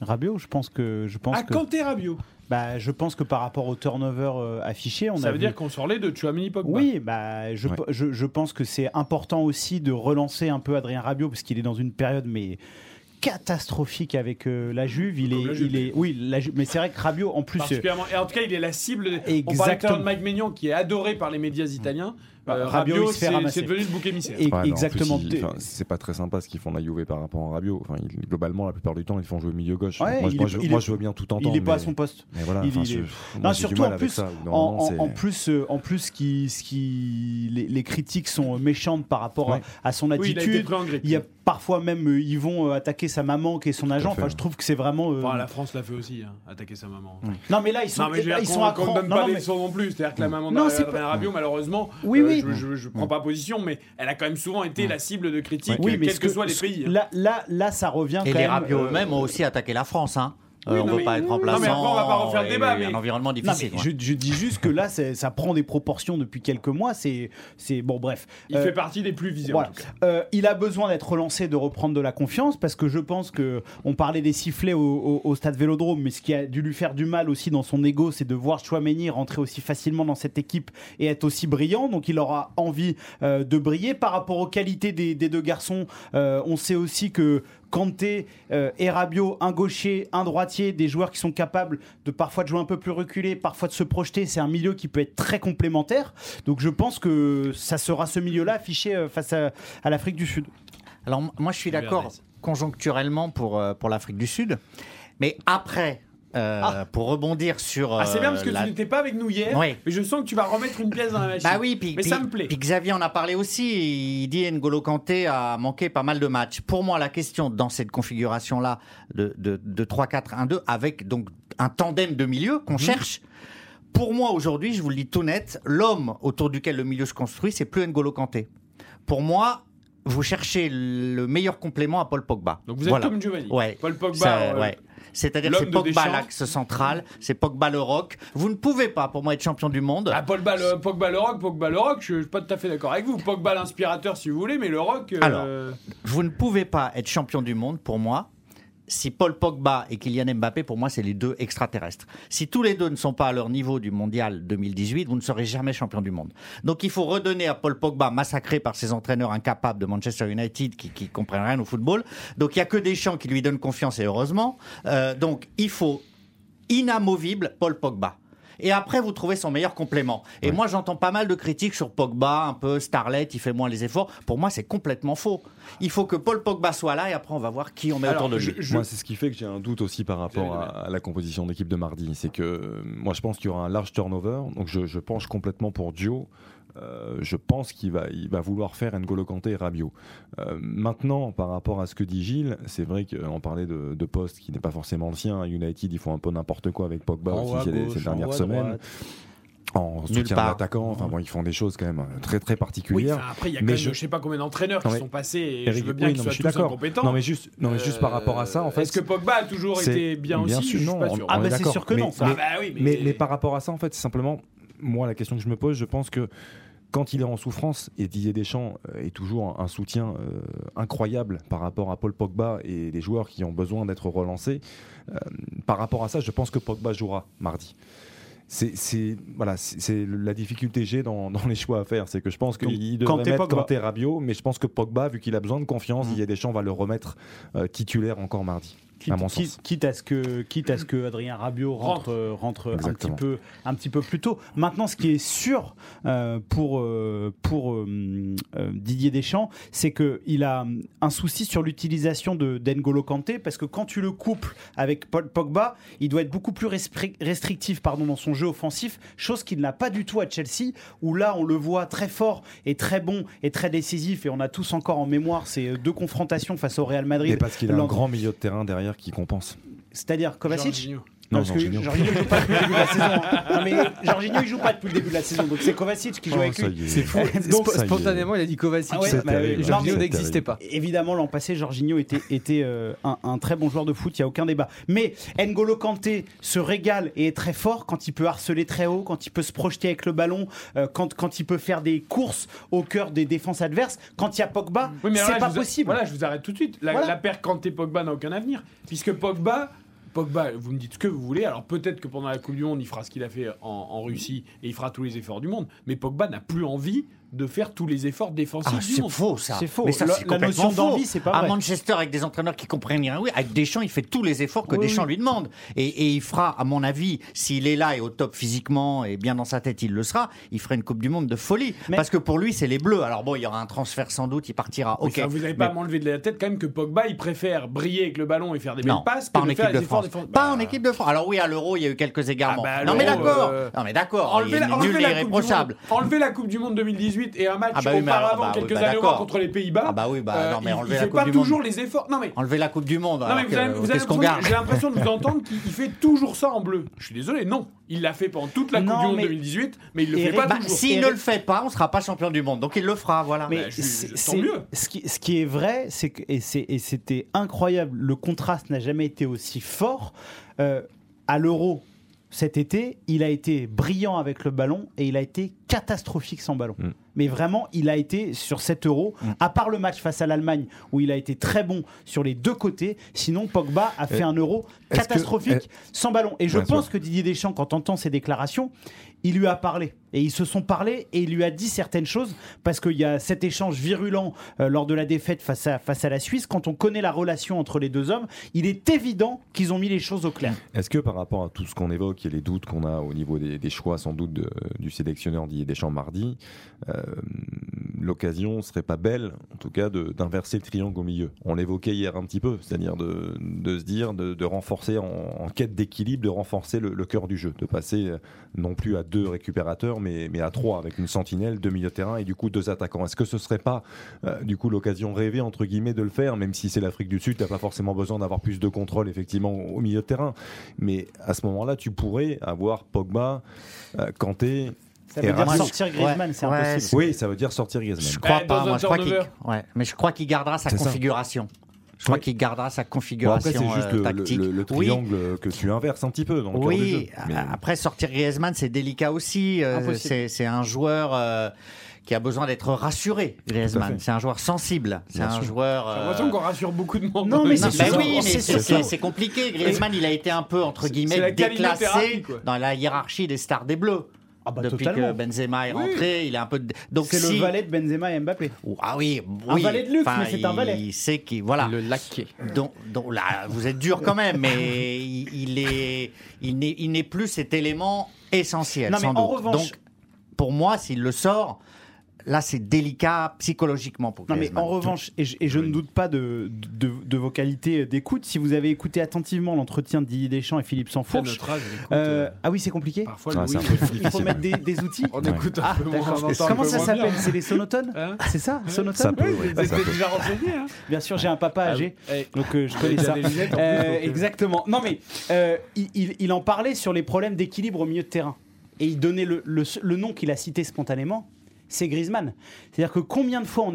Rabiot, je pense que je pense Ah, que Kanté Rabiot bah, je pense que par rapport au turnover euh, affiché, on Ça a veut vu- dire qu'on sort les deux, Chouamini Pogba. Oui, bah, je, Ouais. je, je pense que c'est important aussi de relancer un peu Adrien Rabiot parce qu'il est dans une période mais catastrophique avec euh, la Juve. Il est, Juve. il est, oui, la Juve- mais c'est vrai que Rabiot en plus. euh, Particulièrement. Et en tout cas, il est la cible. On parlait Exactement. l'heure de Mike Maignan qui est adoré par les médias italiens. Bah, Euh, Rabiot, c'est devenu le bouc émissaire. Et- Ouais, mais exactement. c'est pas très sympa ce qu'ils font la Juve par rapport à Rabiot. Enfin, il- globalement, la plupart du temps, ils font jouer milieu gauche. Ouais, moi, est- je, moi, est- je veux bien tout entendre. il n'est pas à mais- son poste. Mais voilà, Il- enfin, il je- est- moi, Non, j'ai du surtout en plus, ça. en, plus, euh, en plus, qui, ce qui, les, les critiques sont méchantes par rapport à- Ouais. à, son Oui, il a été attitude. il y a parfois même, euh, ils vont euh, attaquer sa maman qui est son à agent. Enfin, je trouve que c'est vraiment. euh, la France l'a fait aussi, hein, attaquer sa maman. Non, mais là, ils sont, mais ils sont à Non, pas mais- leçons non plus. C'est-à-dire que la maman Non, c'est d'Adrien pas- Rabiot, malheureusement, Oui, euh, oui. je, je, je prends pas position, mais elle a quand même souvent été la cible de critiques, Oui, quels que, soient les pays. hein. Là, là, là, ça revient Et quand les même. Rabiot euh, eux-mêmes ont aussi attaqué la France. Hein. Oui, Euh, on ne veut mais- pas être non, mais remplaçant. après, on va pas refaire le et débat, mais- Un environnement Non, difficile. mais je, je dis juste que là, ça prend des proportions depuis quelques mois. C'est, c'est bon, bref. Il Euh, fait partie des plus visés, voilà. en tout cas. Euh, il a besoin d'être relancé, de reprendre de la confiance, parce que je pense que on parlait des sifflets au, au- au stade Vélodrome, mais ce qui a dû lui faire du mal aussi dans son ego, c'est de voir Chouameni rentrer aussi facilement dans cette équipe et être aussi brillant. Donc il aura envie euh, de briller par rapport aux qualités des, des deux garçons. euh, on sait aussi que Kanté euh, et Rabiot, un gaucher, un droitier, des joueurs qui sont capables de parfois de jouer un peu plus reculé, parfois de se projeter. C'est un milieu qui peut être très complémentaire. Donc je pense que ça sera ce milieu-là affiché euh, face à, à l'Afrique du Sud. Alors moi je suis d'accord conjoncturellement pour, euh, pour l'Afrique du Sud, mais après, euh, pour rebondir sur... Ah, c'est bien parce que euh, la- tu n'étais pas avec nous hier, Oui. mais je sens que tu vas remettre une pièce dans la machine. Bah oui, puis, mais puis- ça me plaît. puis Xavier en a parlé aussi. Il dit N'Golo Kanté a manqué pas mal de matchs. Pour moi, la question dans cette configuration-là de, de, de 3-4-1-2, avec donc un tandem de milieu qu'on cherche. Pour moi, aujourd'hui, je vous le dis tout net, l'homme autour duquel le milieu se construit, c'est plus N'Golo Kanté. Pour moi, vous cherchez le meilleur complément à Paul Pogba. Donc vous êtes Voilà. comme Giovanni. Ouais. Paul Pogba, euh, ouais. C'est-à-dire c'est Pogba l'axe central, c'est Pogba le rock. Vous ne pouvez pas, pour moi, être champion du monde. Ah, Pogba le, Pogba le rock, Pogba le rock, je suis pas tout à fait d'accord avec vous. Pogba l'inspirateur si vous voulez, mais le rock. euh, Alors, vous ne pouvez pas être champion du monde, pour moi, si Paul Pogba et Kylian Mbappé, pour moi, c'est les deux extraterrestres. Si tous les deux ne sont pas à leur niveau du mondial 2018, vous ne serez jamais champion du monde. Donc il faut redonner à Paul Pogba, massacré par ses entraîneurs incapables de Manchester United qui, qui comprennent rien au football. Donc il n'y a que Deschamps qui lui donnent confiance et heureusement. Euh, donc il faut inamovible Paul Pogba. Et après, vous trouvez son meilleur complément. Et moi, j'entends pas mal de critiques sur Pogba, un peu Starlet, il fait moins les efforts. Pour moi, c'est complètement faux. Il faut que Paul Pogba soit là et après, on va voir qui on met autour de lui. Moi, c'est ce qui fait que j'ai un doute aussi par rapport à, à la composition d'équipe de mardi. C'est que euh, moi, je pense qu'il y aura un large turnover. Donc, je, je penche complètement pour Dio. Euh, je pense qu'il va, il va vouloir faire N'Golo Kanté et Rabiot. Euh, maintenant, par rapport à ce que dit Gilles, c'est vrai qu'on parlait de, de poste qui n'est pas forcément le sien. United, ils font un peu n'importe quoi avec Pogba aussi ces, dernières semaines. droite. En soutien d'attaquant, enfin bon, ils font des choses quand même euh, très très Oui, particulières. enfin, après, il y a quand Mais même, je- je... sais pas combien d'entraîneurs Non, qui sont passés et Eric, je veux bien oui, qu'ils non, mais soient je suis tous incompétents. Non, mais juste, non, mais juste par rapport à ça, en fait. Est-ce que Pogba a toujours c'est- été bien, bien aussi? Sûr, Je suis non, pas on- sûr. on est d'accord. Mais- ça. mais- Ah bah oui, mais- mais, mais par rapport à ça, en fait, c'est simplement, moi, la question que je me pose, je pense que quand il est en souffrance, et Didier Deschamps euh, est toujours un, soutien euh, incroyable par rapport à Paul Pogba et les joueurs qui ont besoin d'être relancés, euh, par rapport à ça, je pense que Pogba jouera mardi. C'est voilà, la difficulté que j'ai dans, dans les choix à faire. C'est que je pense qu'il devrait mettre. Kanté Rabiot, mais je pense que Pogba, vu qu'il a besoin de confiance, Didier Deschamps va le remettre euh, titulaire encore mardi. Quitte, à mon quitte- sens. quitte à ce que, quitte à ce que Adrien Rabiot rentre, euh, rentre un, petit peu, un petit peu plus tôt. Maintenant, ce qui est sûr euh, pour, euh, pour euh, euh, Didier Deschamps, c'est qu'il a un souci sur l'utilisation de d'Engolo Kanté, parce que quand tu le couples avec Paul Pogba, il doit être beaucoup plus restrictif pardon, dans son jeu offensif, chose qu'il n'a pas du tout à Chelsea, où là, on le voit très fort et très bon et très décisif, et on a tous encore en mémoire ces deux confrontations face au Real Madrid. Et parce qu'il a un grand milieu de terrain derrière qui compense. c'est-à-dire Kovacic Jorginho. Non, parce que Jorginho. Il joue pas depuis le début de la <laughs> saison. hein. Non, mais Jorginho il joue pas depuis le début de la saison, donc c'est Kovacic qui joue Oh, avec lui. y est. C'est fou. <laughs> Donc, Sp- spontanément, il a dit Kovacic. Ah bah. Jorginho n'existait pas. Évidemment, l'an passé, Jorginho était, était euh, un, un très bon joueur de foot, il n'y a aucun débat. Mais N'Golo Kanté se régale et est très fort quand il peut harceler très haut, quand il peut se projeter avec le ballon, euh, quand, quand il peut faire des courses au cœur des défenses adverses. Quand il y a Pogba, c'est pas possible. Voilà, je vous arrête tout de suite. La, Voilà. la paire Kanté-Pogba n'a aucun avenir. Puisque Pogba, Pogba, vous me dites ce que vous voulez. Alors peut-être que pendant la Coupe du Monde, il fera ce qu'il a fait en, Russie et il fera tous les efforts du monde. Mais Pogba n'a plus envie de faire tous les efforts défensifs. Ah, c'est faux ça. C'est faux. Mais ça, c'est la, la notion d'envie, c'est pas vrai. À Manchester, avec des entraîneurs qui comprennent rien, oui, avec Deschamps, il fait tous les efforts que Deschamps lui demande. Et, il fera, à mon avis, s'il est là et au top physiquement et bien dans sa tête, il le sera. Il fera une Coupe du Monde de folie. Parce que pour lui, c'est les Bleus. Alors bon, il y aura un transfert sans doute, il partira. Ok. Vous n'avez pas mais... m'enlever de la tête quand même que Pogba, il préfère briller avec le ballon et faire des non, belles passes pas de faire les efforts défensifs. Pas en équipe de France. Alors oui, à l'Euro, il y a eu quelques égarements. Ah bah, euh, non mais d'accord. Non mais d'accord. Enlever la Coupe du Monde 2018 2018 et un match Ah bah oui, auparavant, bah quelques bah années avant contre les Pays-Bas. Ah bah oui, bah non, mais il, enlevez il la fait Coupe pas du toujours Monde. les efforts. Non mais Enlever la Coupe du Monde. Non, mais vous avez- vous J'ai l'impression de vous entendre qu'il il fait toujours ça en bleu. Je suis désolé, non. Il l'a fait pendant toute la Coupe Non, du Monde mais- 2018, mais il le fait pas Bah, toujours. S'il ne le fait pas, on sera pas champion du monde. Donc il le fera, voilà. Mais Bah, je- c'est- je- tant c'est- mieux. Ce qui, ce qui est vrai, c'est que et c'était incroyable. Le contraste n'a jamais été aussi fort. Euh, à l'Euro cet été, il a été brillant avec le ballon et il a été catastrophique sans ballon. Mm. mais vraiment, il a été sur cet euro, Mm. à part le match face à l'Allemagne, où il a été très bon sur les deux côtés. Sinon, Pogba a fait Euh, un euro que- catastrophique sans ballon. Et je pense sûr. que Didier Deschamps, quand on entend ses déclarations, il lui a parlé. Et ils se sont parlé et il lui a dit certaines choses parce qu'il y a cet échange virulent euh, lors de la défaite face à, face à la Suisse. Quand on connaît la relation entre les deux hommes, il est évident qu'ils ont mis les choses au clair. Est-ce que par rapport à tout ce qu'on évoque et les doutes qu'on a au niveau des, choix sans doute du sélectionneur Didier Deschamps mardi, euh, l'occasion serait pas belle, en tout cas, d'inverser le triangle au milieu On l'évoquait hier un petit peu, c'est-à-dire de, de se dire, de, renforcer en, quête d'équilibre, de renforcer le, le cœur du jeu, de passer euh, non plus à deux récupérateurs, mais, mais à trois avec une sentinelle, deux milieux de terrain et du coup deux attaquants. Est-ce que ce serait pas euh, du coup l'occasion rêvée entre guillemets de le faire, même si c'est l'Afrique du Sud, t'as pas forcément besoin d'avoir plus de contrôle effectivement au milieu de terrain, mais à ce moment-là, tu pourrais avoir Pogba, euh, Kanté. Ça veut dire sortir Griezmann, Ouais, c'est ouais, impossible. c'est- Oui, ça veut dire sortir Griezmann. Je crois Eh, pas, dans moi un je crois qu'il turnover. ouais, mais je crois qu'il gardera sa ça. Je crois Oui. qu'il gardera sa Bon, configuration après, c'est juste euh, le, le- tactique. le- Oui. triangle que tu inverses un petit peu dans le cœur du jeu. Oui, Mais- après sortir Griezmann, c'est délicat aussi. euh, c'est un joueur euh, qui a besoin d'être rassuré, Griezmann. C'est un joueur sensible. C'est un sûr. joueur. J'ai l'impression qu'on rassure beaucoup de monde. Non, mais c'est bah oui, mais c'est compliqué. Griezmann, il a été un peu entre guillemets déclassé dans la hiérarchie des stars des Bleus. Ah bah, Depuis totalement. que Benzema est Oui. rentré, il est un peu. de- Donc C'est si- le valet de Benzema et Mbappé. Ah oui, Un oui. valet de luxe, Enfin, mais c'est un valet. Il sait qu'il voilà. Le laquais. Donc, donc là, vous êtes dur quand même, mais il, il est, il n'est, il n'est plus cet élément essentiel. Non, mais sans en doute. revanche- donc pour moi, s'il le sort, là, c'est délicat psychologiquement pour Non, mais en revanche, et je, et je ne doute pas de, de, de vos qualités d'écoute, si vous avez écouté attentivement l'entretien de Didier Deschamps et Philippe Sansfourche. notre âge, euh, ah oui, c'est compliqué Parfois, Ah, le c'est un oui. peu Il faut mettre des, des outils On Ouais. écoute un Ah, peu moins. d'accord. on entend un Comment peu ça s'appelle? Bien. C'est les sonotones? Hein C'est ça Sonotones? Ça peut, Oui, ça peut. déjà renseigné. Hein? Bien sûr, j'ai un papa âgé. Ah, eh, Donc euh, je connais ça. lunettes, Euh, euh. exactement. Non mais il, il- il en parlait sur les problèmes d'équilibre au milieu de terrain. Et il donnait le, le- le nom qu'il a cité spontanément, c'est Griezmann. C'est-à-dire que combien de fois on,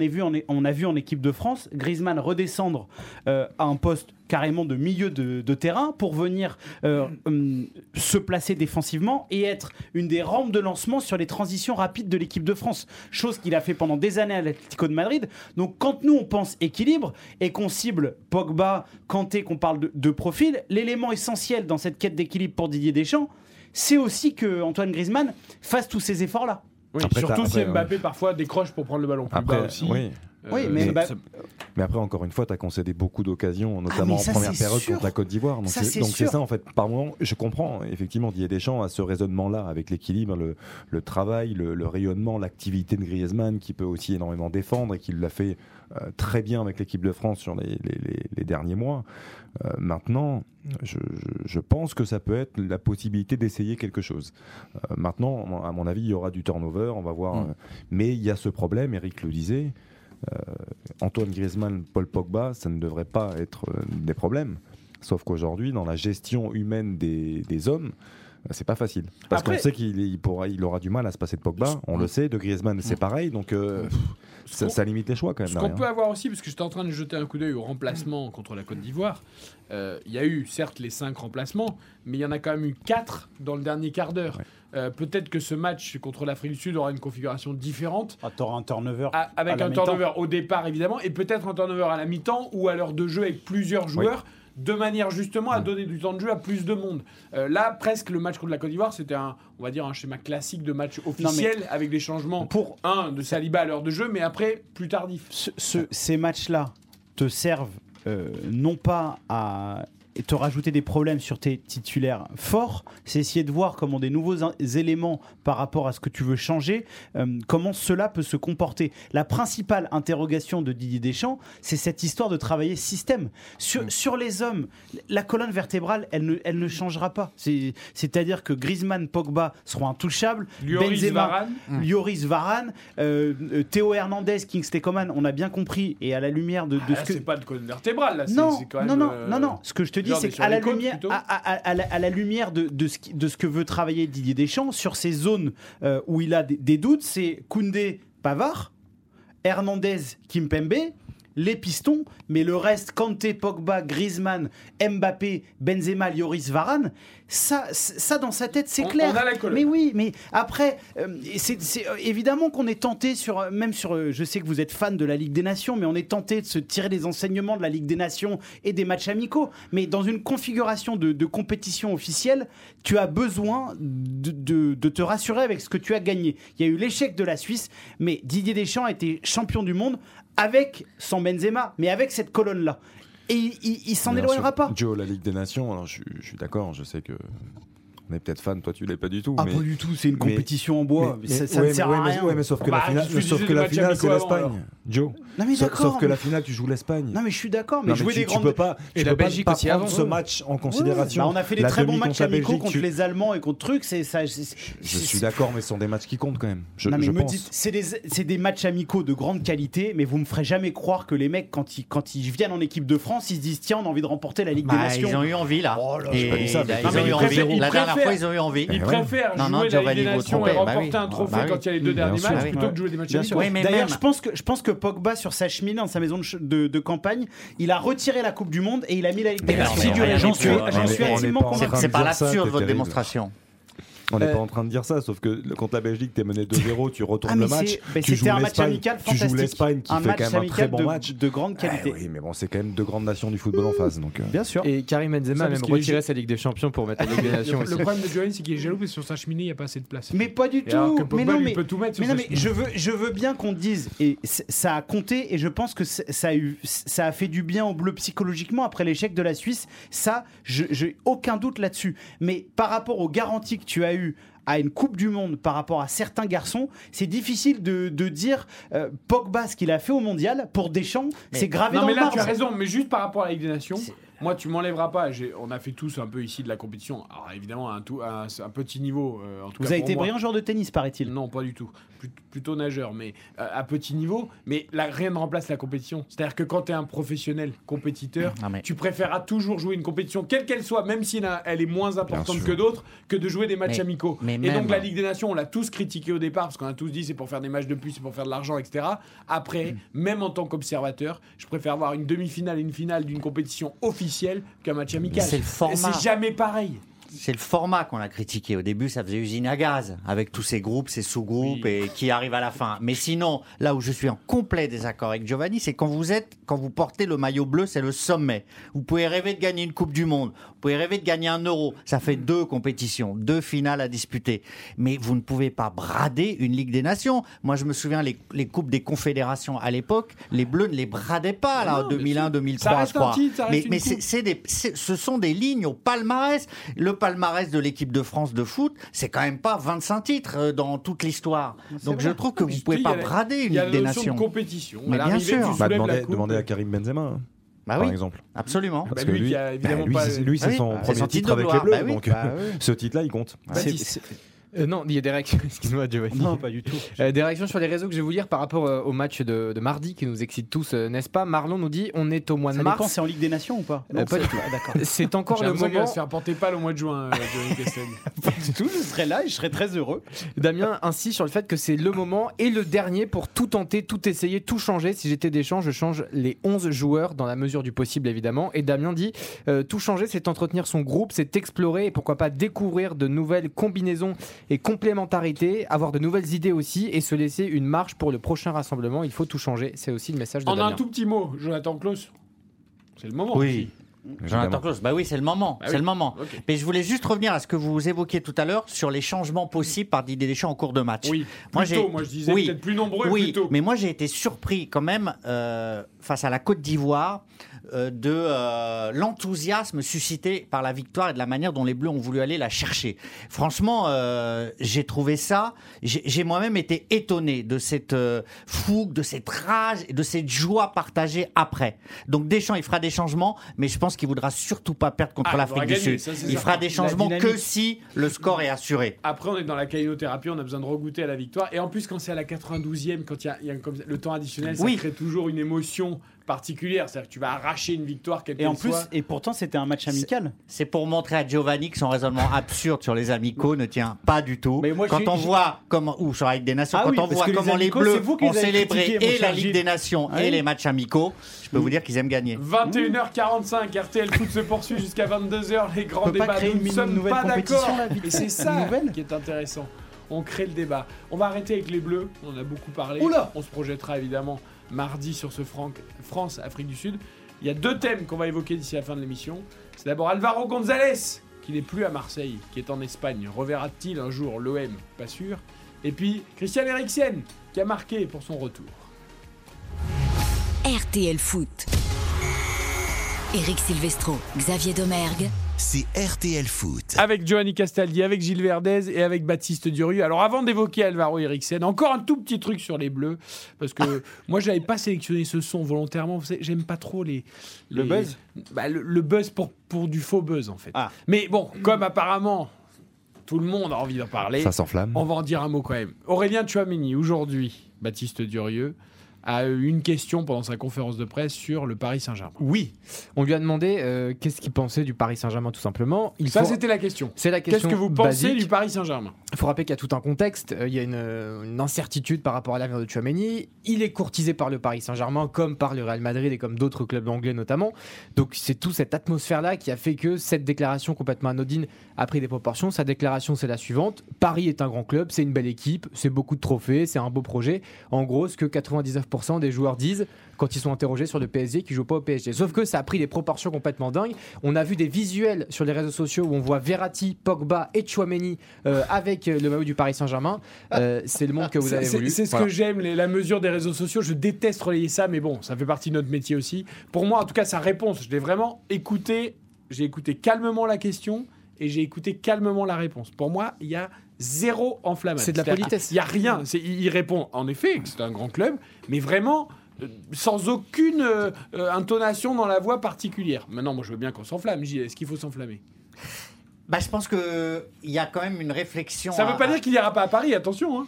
a vu en équipe de France Griezmann redescendre euh, à un poste carrément de milieu de, de terrain pour venir euh, hum, se placer défensivement et être une des rampes de lancement sur les transitions rapides de l'équipe de France. Chose qu'il a fait pendant des années à l'Atlético de Madrid. Donc quand nous on pense équilibre et qu'on cible Pogba, Kanté, qu'on parle de, de profil, l'élément essentiel dans cette quête d'équilibre pour Didier Deschamps, c'est aussi que Antoine Griezmann fasse tous ces efforts-là. Oui, Après, surtout si Mbappé parfois décroche pour prendre le ballon plus Après, bas aussi. oui. Oui, Euh, mais ça- bah- Mais après, encore une fois, tu as concédé beaucoup d'occasions, notamment mais ça, en première période sûr. contre la Côte d'Ivoire. Donc c'est c'est donc c'est sûr. ça, en fait. Par moment, je comprends, effectivement, Didier Deschamps a ce raisonnement-là avec l'équilibre, le, le travail, le, le rayonnement, l'activité de Griezmann qui peut aussi énormément défendre et qui l'a fait euh, très bien avec l'équipe de France sur les, les- les- les derniers mois. Euh, maintenant, je, je- je pense que ça peut être la possibilité d'essayer quelque chose. Euh, maintenant, à mon avis, il y aura du turnover, on va voir. Mm. mais il y a ce problème, Eric le disait. Euh, Antoine Griezmann, Paul Pogba, ça ne devrait pas être euh, des problèmes. Sauf qu'aujourd'hui, dans la gestion humaine des, des hommes, c'est pas facile. Parce Après- qu'on sait qu'il il pourra, il aura du mal à se passer de Pogba, on le sait, de Griezmann, c'est pareil, donc euh, pff, ça, limite les choix quand même. Ce qu'on derrière. peut avoir aussi, parce que j'étais en train de jeter un coup d'œil au remplacement contre la Côte d'Ivoire, euh, il y a eu certes les cinq remplacements, mais il y en a quand même eu quatre dans le dernier quart d'heure. Euh, Peut-être que ce match contre l'Afrique du Sud aura une configuration différente, Ah, T'auras un turnover. a- avec À un turnover au départ évidemment, et peut-être un turnover à la mi-temps ou à l'heure de jeu avec plusieurs joueurs. De manière justement à donner du temps de jeu à plus de monde. Euh, là, presque le match contre la Côte d'Ivoire, c'était un, on va dire, un schéma classique de match officiel avec des changements. Pour Un de Saliba à l'heure de jeu, mais après plus tardif. ce- ce- ces matchs-là te servent euh, non pas à te rajouter des problèmes sur tes titulaires forts, c'est essayer de voir comment des nouveaux éléments par rapport à ce que tu veux changer, euh, comment cela peut se comporter. La principale interrogation de Didier Deschamps, c'est cette histoire de travailler système. Sur, sur les hommes, la colonne vertébrale, elle ne, elle ne changera pas. C'est- C'est-à-dire que Griezmann, Pogba seront intouchables. Lloris, Benzema, Varane. Lloris Varane, euh, euh, Théo Hernandez, Kingsley Coman, on a bien compris, et à la lumière de, de Ah, ce là, que. c'est pas de colonne vertébrale, là. Non, c'est quand même, non, non, euh, non, non. Ce que je te dis, c'est qu'à la lumière, à, à- à la, à la lumière de, de ce qui- de ce que veut travailler Didier Deschamps sur ces zones euh, où il a des, des doutes, c'est Koundé, Pavard, Hernandez, Kimpembe, les pistons, mais le reste, Kanté, Pogba, Griezmann, Mbappé, Benzema, Lloris, Varane, ça, ça dans sa tête, c'est clair. on a la mais oui, mais après, euh, c'est euh, évidemment qu'on est tenté sur, euh, même sur, je sais que vous êtes fan de la Ligue des Nations, mais on est tenté de se tirer les enseignements de la Ligue des Nations et des matchs amicaux. Mais dans une configuration de, de compétition officielle, tu as besoin de, de- de te rassurer avec ce que tu as gagné. Il y a eu l'échec de la Suisse, mais Didier Deschamps a été champion du monde avec son Benzema, mais avec cette colonne-là. Et il, il- il s'en éloignera pas. Joe, la Ligue des Nations, alors je suis d'accord, je sais que on est peut-être fan, toi tu l'es pas du tout. Ah, mais- pas du tout, c'est une mais- compétition en bois. mais- ça mais- ça ouais, ne sert à rien. mais- ouais, mais sauf que Bah, la finale, je te sauf que la finale c'est l'Espagne. Joe. Non, mais Sauf- d'accord, Sauf que la finale tu joues l'Espagne. Non mais je suis d'accord, mais Non, jouer tu, des tu grandes peux pas, Et tu la peux pas- Belgique pas aussi prendre avant. ce match en considération. Bah, on a fait des La très bons matchs amicaux contre les Allemands et contre trucs. Je suis d'accord, mais ce sont des matchs qui comptent quand même. C'est des, matchs amicaux de grande qualité, mais vous me ferez jamais croire que les mecs, quand ils, viennent en équipe de France, ils se disent tiens, on a envie de remporter la Ligue des Bah, Nations. ils ont eu envie là. Oh là, Et j'ai pas dit ça, mais- ils ont eu envie. La dernière fois, ils ont eu envie. Ils ouais. préfèrent Non, non, jouer la Ligue des Nations et. Bah remporter oui. un trophée Bah oui. quand il y a les deux derniers matchs Oui. plutôt que de jouer des matchs D'ailleurs, je pense que je pense que Pogba sur sa cheminée dans sa maison de, ch- de- de campagne, il a retiré la Coupe du Monde et il a mis la Ligue des Nations. rien J'en du suis, intimement convaincu. de C'est pas l'absurde votre démonstration. On n'est Euh, pas en train de dire ça, sauf que contre la Belgique, t'es mené 2-0, tu retournes Ah, le match. tu c'était joues un match l'Espagne, amical Tu joues fantastique. l'Espagne qui Un fait quand même un très bon de, match. de grande qualité. Eh oui, mais bon, c'est quand même deux grandes nations du football en face. Donc, euh, Bien sûr. Et Karim Benzema a même retiré sa Ligue des Champions pour mettre <laughs> la Ligue des Nations Le, aussi. le problème de Giovanni, c'est qu'il est jaloux parce que sur sa cheminée, il n'y a pas assez de place. Mais pas du tout. Mais non, mais, peut tout mettre sur mais, non, sa mais cheminée. je veux, je veux bien qu'on dise et ça a compté et je pense que ça a eu, ça a fait du bien au bleu psychologiquement après l'échec de la Suisse. Ça, je j'ai aucun doute là-dessus. Mais par rapport aux garanties que tu as à une Coupe du Monde par rapport à certains garçons, c'est difficile de, de dire euh, Pogba ce qu'il a fait au Mondial pour Deschamps, c'est gravé non, dans mais le là, tu as raison, mais juste par rapport à la Ligue des Nations, moi, tu m'enlèveras pas. On a fait tous un peu ici de la compétition. Alors, évidemment, à un, tout, à un, un petit niveau. euh, en tout Vous cas avez été moi. brillant joueur de tennis, paraît-il. Non, pas du tout. Plut- plutôt nageur, mais euh, à petit niveau. Mais là, rien ne remplace la compétition. C'est-à-dire que quand tu es un professionnel compétiteur, Non, mais- tu préféreras toujours jouer une compétition, quelle qu'elle soit, même si elle est moins importante que d'autres, que de jouer des matchs Mais- amicaux. mais Et donc la Ligue des Nations, on l'a tous critiqué au départ, parce qu'on a tous dit c'est pour faire des matchs de plus, c'est pour faire de l'argent, etc. Après, Mm. même en tant qu'observateur, je préfère voir une demi-finale et une finale d'une compétition officielle qu'un match amical. C'est le format. C'est jamais pareil. C'est le format qu'on a critiqué. Au début, ça faisait usine à gaz, avec tous ces groupes, ces sous-groupes, Oui. et qui arrivent à la fin. Mais sinon, là où je suis en complet désaccord avec Giovanni, c'est quand vous êtes, quand vous portez le maillot bleu, c'est le sommet. Vous pouvez rêver de gagner une Coupe du Monde. Vous pouvez rêver de gagner un euro. Ça fait deux compétitions, deux finales à disputer. Mais vous ne pouvez pas brader une Ligue des Nations. Moi, je me souviens, les, les Coupes des Confédérations à l'époque, les Bleus ne les bradaient pas, là, en Non, bien 2001, sûr. 2003, Ça reste je crois. titre, mais mais des- ce sont des lignes au palmarès. Le palmarès de l'équipe de France de foot, c'est quand même pas 25 titres euh, dans toute l'histoire. Donc je trouve que vous je pouvez pas il y a la- brader une y a Ligue la des notion Nations. de compétition. Mais bien sûr. bah, demandez, demandez à Karim Benzema, hein, Bah par oui, exemple. absolument. Parce Bah, que lui bah, c'est- lui, c'est Ah oui, son bah, premier titre avec les gloire, Bleus, bah oui. donc Bah oui. ce titre-là, il compte. Euh, non, il y a des réactions. <laughs> Excuse-moi, Giovanni. Non, pas du tout. Euh, des réactions sur les réseaux que je vais vous lire par rapport euh, au match de, de mardi qui nous excite tous, n'est-ce pas? Marlon nous dit on est au mois de Ça mars. c'est en Ligue des Nations ou pas? Euh, pas du tout. D'accord. <laughs> C'est encore le qu'il va moment. se faire porter pâle au mois de juin. <laughs> Pas du tout, je serais là et je serais très heureux. Damien insiste sur le fait que c'est le moment et le dernier pour tout tenter, tout essayer, tout changer. Si j'étais Deschamps, je change les 11 joueurs dans la mesure du possible, évidemment. Et Damien dit tout changer, c'est entretenir son groupe, c'est explorer et pourquoi pas découvrir de nouvelles combinaisons et complémentarités, avoir de nouvelles idées aussi et se laisser une marche pour le prochain rassemblement. Il faut tout changer. C'est aussi le message de En Damien. un tout petit mot, Jonathan Klaus. C'est le moment. Oui. Jonathan. Klaus, bah oui, c'est le moment. Bah c'est oui. le moment. Mais je voulais juste revenir à ce que vous évoquiez tout à l'heure sur les changements possibles par Didier Deschamps en cours de match. Oui, Moi, plutôt, j'ai- moi je disais Oui. peut-être plus nombreux, Oui, plutôt. mais moi j'ai été surpris quand même euh, face à la Côte d'Ivoire de euh, l'enthousiasme suscité par la victoire et de la manière dont les Bleus ont voulu aller la chercher. Franchement, euh, j'ai trouvé ça, j'ai moi-même été étonné de cette euh, fougue, de cette rage et de cette joie partagée après. Donc Deschamps, il fera des changements, mais je pense qu'il voudra surtout pas perdre contre Ah, l'Afrique du Sud. ça, Il fera des changements que si le score est assuré. Après, on est dans la caïnothérapie, on a besoin de regoûter à la victoire. Et en plus, quand c'est à la 92e, quand il y a, il y a comme ça- le temps additionnel, ça Oui. crée toujours une émotion particulière. C'est-à-dire que tu vas arracher une victoire quelle Et en plus, soit. et pourtant, c'était un match amical. C'est pour montrer à Giovanni que son raisonnement absurde sur les amicaux ne tient pas du tout. Mais moi, quand on voit comment ou sur la Ligue des Nations, Ah quand oui, on voit les comment les Bleus vous ont célébré et la Ligue des Nations Ah et les matchs amicaux, je peux vous dire qu'ils aiment gagner. 21h45, RTL Foot se poursuit jusqu'à 22h. Les grands On peut pas débats. créer Nous une ne sommes nouvelle pas compétition, d'accord. Et c'est ça nouvelle qui est intéressant. On crée le débat. On va arrêter avec les Bleus. On en a beaucoup parlé. Oula On se projettera évidemment mardi sur ce Franc- France-Afrique du Sud. Il y a deux thèmes qu'on va évoquer d'ici la fin de l'émission. C'est d'abord Alvaro González, qui n'est plus à Marseille, qui est en Espagne. Reverra-t-il un jour l'OM Pas sûr. Et puis Christian Eriksen, qui a marqué pour son retour. RTL Foot. Eric Silvestro, Xavier Domergue. C'est RTL Foot. Avec Giovanni Castaldi, avec Gilles Verdez et avec Baptiste Durieux. Alors avant d'évoquer Alvaro Eriksen, encore un tout petit truc sur les Bleus, parce que <laughs> moi j'avais pas sélectionné ce son volontairement. Vous savez, J'aime pas trop les, Le buzz? Bah, le, le buzz pour, pour du faux buzz en fait. Ah. Mais bon, comme apparemment tout le monde a envie d'en parler, Ça s'enflamme. on va en dire un mot quand même. Aurélien Chouameni, aujourd'hui, Baptiste Durieux, a eu une question pendant sa conférence de presse sur le Paris Saint-Germain. Oui, on lui a demandé euh, qu'est-ce qu'il pensait du Paris Saint-Germain tout simplement. Il Ça, faut- c'était la question. C'est la question. Qu'est-ce que vous pensez basique. du Paris Saint-Germain? Il faut rappeler qu'il y a tout un contexte. Euh, Il y a une, euh, une incertitude par rapport à l'avenir de Chouameni. Il est courtisé par le Paris Saint-Germain, comme par le Real Madrid et comme d'autres clubs anglais notamment. Donc c'est toute cette atmosphère-là qui a fait que cette déclaration complètement anodine a pris des proportions. Sa déclaration, c'est la suivante. Paris est un grand club, c'est une belle équipe, c'est beaucoup de trophées, c'est un beau projet. En gros, ce que 99% des joueurs disent quand ils sont interrogés sur le PSG qui joue pas au PSG. Sauf que ça a pris des proportions complètement dingues. On a vu des visuels sur les réseaux sociaux où on voit Verratti, Pogba et Chouameni euh, avec euh, le maillot du Paris Saint-Germain. Euh, c'est le monde que vous C'est- avez voulu. C'est ce Voilà. que j'aime, la mesure des réseaux sociaux. Je déteste relayer ça, mais bon, ça fait partie de notre métier aussi. Pour moi, en tout cas, sa réponse, je l'ai vraiment écouté. J'ai écouté calmement la question et j'ai écouté calmement la réponse. Pour moi, il y a zéro enflammade. C'est de la politesse. Il y a rien. Il répond en effet que c'est un grand club, mais vraiment. euh, Sans aucune euh, euh, intonation dans la voix particulière. Maintenant, moi, je veux bien qu'on s'enflamme. Gilles. Est-ce qu'il faut s'enflammer? Bah, je pense que il y a quand même une réflexion. Ça ne à- veut pas dire qu'il n'ira pas à Paris, attention. hein.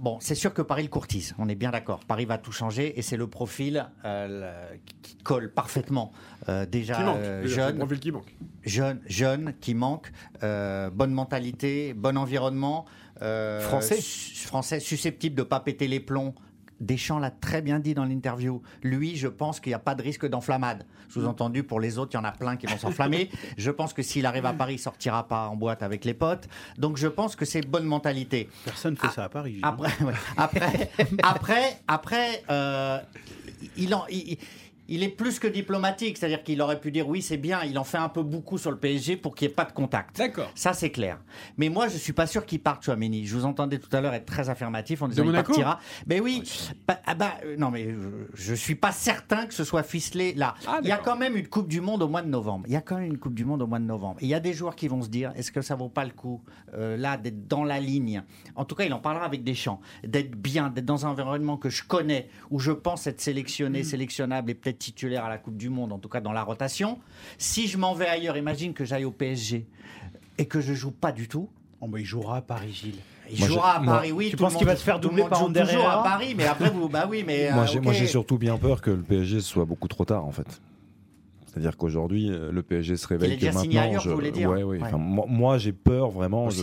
Bon, c'est sûr que Paris le courtise, on est bien d'accord. Paris va tout changer et c'est le profil euh, le- qui colle parfaitement. Euh, déjà Qui manque. euh, Déjà, c'est le jeune, profil qui manque. jeune, jeune, qui manque, euh, bonne mentalité, bon environnement, euh, Français. su- français susceptible de pas péter les plombs. Deschamps l'a très bien dit dans l'interview. Lui, je pense qu'il n'y a pas de risque d'enflammade. Sous-entendu, pour les autres, il y en a plein qui vont s'enflammer. Je pense que s'il arrive à Paris, il sortira pas en boîte avec les potes. Donc, je pense que c'est bonne mentalité. Personne fait ça à Paris. Après, <laughs> ouais. après, après, après, euh, il, en, il, il est plus que diplomatique, c'est-à-dire qu'il aurait pu dire oui, c'est bien, il en fait un peu beaucoup sur le PSG pour qu'il n'y ait pas de contact. D'accord. Ça, c'est clair. Mais moi, je suis pas sûr qu'il parte, Chouameni. Je vous entendais tout à l'heure être très affirmatif en disant qu'il partira. Mais oui, bah, ah bah, euh, non, mais je, je suis pas certain que ce soit ficelé là. Ah, il y a quand même une Coupe du Monde au mois de novembre. Il y a quand même une Coupe du Monde au mois de novembre. Et il y a des joueurs qui vont se dire est-ce que ça vaut pas le coup, euh, là, d'être dans la ligne? En tout cas, il en parlera avec Deschamps. D'être bien, d'être dans un environnement que je connais, où je pense être sélectionné, Mm. sélectionnable et titulaire à la Coupe du Monde, en tout cas dans la rotation. Si je m'en vais ailleurs, imagine que j'aille au PSG et que je joue pas du tout. Oh, bah, il jouera à Paris, Gilles. Il Moi, jouera à moi- Paris, oui. Tu penses qu'il va se faire doubler par joue Ander toujours à Paris, mais après vous, bah oui, mais Moi, euh, j'ai surtout bien peur que le PSG soit beaucoup trop tard, en fait. C'est-à-dire qu'aujourd'hui, euh, le PSG se réveille que maintenant. ailleurs, vous voulez dire Ouais, ouais. Ouais. Enfin, moi, moi, j'ai peur vraiment. je-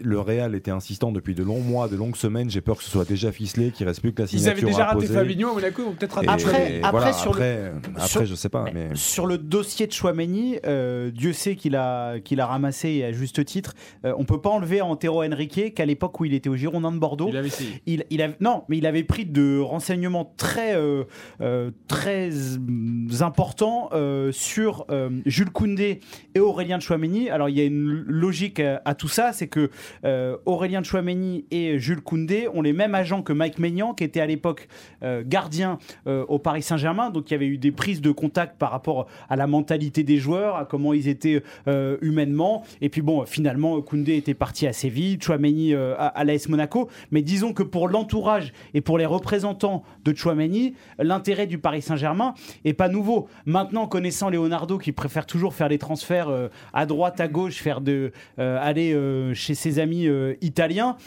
Le Real était insistant depuis de longs mois, de longues semaines. J'ai peur que ce soit déjà ficelé, qu'il reste plus que la Ils signature avaient déjà raté. Fabinho à Monaco, ils vont peut-être Après- après, voilà, sur le- après, après, sur- je sais pas, mais Sur le dossier de Chouameni, euh, Dieu sait qu'il a, qu'il a ramassé et à juste titre. Euh, on peut pas enlever à Antero Henrique qu'à l'époque où il était au Girondin de Bordeaux, Il avait essayé. il, il avait, non, mais il avait pris de renseignements très, euh, euh, très mm, importants euh, sur euh, Jules Koundé et Aurélien Chouameni. Alors il y a une logique à, à tout ça, c'est que euh, Aurélien Chouameni et Jules Koundé ont les mêmes agents que Mike Maignan, qui était à l'époque euh, gardien euh, au Paris Saint-Germain. Donc il y avait eu des prises de contact par rapport à la mentalité des joueurs, à comment ils étaient euh, humainement. Et puis bon, finalement, Koundé était parti assez vite, Chouameni euh, à, à l'AS Monaco. Mais disons que pour l'entourage et pour les représentants de Chouameni, l'intérêt du Paris Saint-Germain est pas nouveau. Maintenant, connaissant Leonardo qui préfère toujours faire des transferts euh, à droite, à gauche, faire de euh, aller euh, chez ses amis italiens.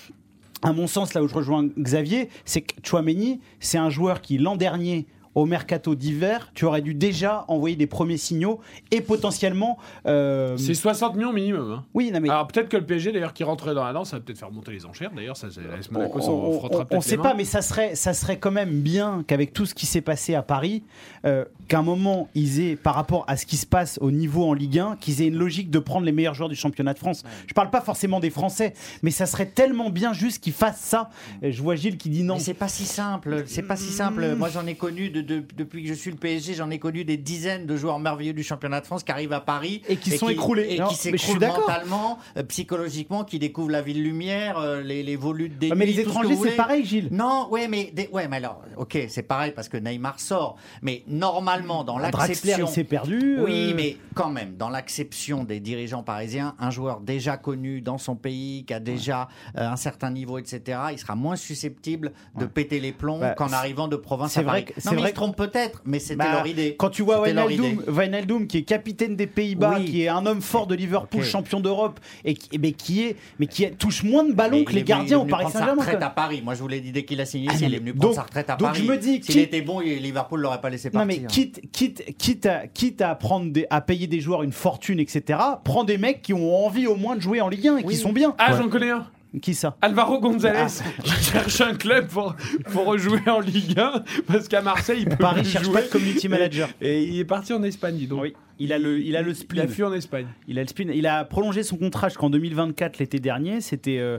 À mon sens, là où je rejoins Xavier, c'est que Chouameni, c'est un joueur qui l'an dernier au mercato d'hiver, tu aurais dû déjà envoyer des premiers signaux et potentiellement. euh, C'est 60 millions minimum. hein. Oui, non mais. Alors peut-être que le PSG d'ailleurs qui rentrait dans la danse, ça va peut-être faire monter les enchères. D'ailleurs, ça, c'est l'AS Monaco on, frottera on- peut-être on sait pas, mais ça serait, ça serait quand même bien qu'avec tout ce qui s'est passé à Paris, euh, qu'à un moment ils aient, par rapport à ce qui se passe au niveau en Ligue 1, qu'ils aient une logique de prendre les meilleurs joueurs du championnat de France. Je parle pas forcément des Français, mais ça serait tellement bien juste qu'ils fassent ça. Je vois Gilles qui dit non. Mais c'est pas si simple, c'est pas si simple. Moi, j'en ai connu de- de- depuis que je suis le PSG, j'en ai connu des dizaines de joueurs merveilleux du championnat de France qui arrivent à Paris Et qui sont écroulés. et Non, qui s'écroulent mentalement, euh, psychologiquement, qui découvrent la ville lumière, euh, les, les volutes des mais les étrangers, c'est pareil, Gilles. Non, ouais, mais des- ouais, mais alors, ok, c'est pareil parce que Neymar sort, mais normalement dans l'acception, il s'est perdu. oui, euh, mais quand même, dans l'acception des dirigeants parisiens, un joueur déjà connu dans son pays, qui a déjà un certain niveau, etc., il sera moins susceptible de péter les plombs Bah, qu'en arrivant de province à Paris. vrai que- non, c'est mais que- trompent peut-être, mais c'était Bah, leur idée. Quand tu vois Wijnaldum, qui est capitaine des Pays-Bas, Oui. qui est un homme fort de Liverpool, champion d'Europe, et qui, mais qui est, mais qui est- touche moins de ballons Mais que il les est gardiens il est au Paris Saint-Germain. retraite quoi. à Paris. Moi, je vous l'ai dit dès qu'il a signé, Ah, il non, est venu donc- prendre sa retraite à donc Paris. je me dis, s'il était bon, il- Liverpool l'aurait pas laissé Non partir. mais quitte, quitte, quitte, à, quitte à prendre des, à payer des joueurs une fortune, etc. Prends des mecs qui ont envie au moins de jouer en Ligue 1 et qui sont bien. Ah, j'en connais un. Qui ça? Alvaro González Ah. <laughs> qui cherche un club pour, pour rejouer en Ligue 1 parce qu'à Marseille il peut Paris plus cherche jouer. pas de community manager. et il est parti en Espagne dis donc. Oui, il a le, il a le Il a fui en Espagne. Il a le spleen. Il a prolongé son contrat jusqu'en 2024 l'été dernier. C'était euh,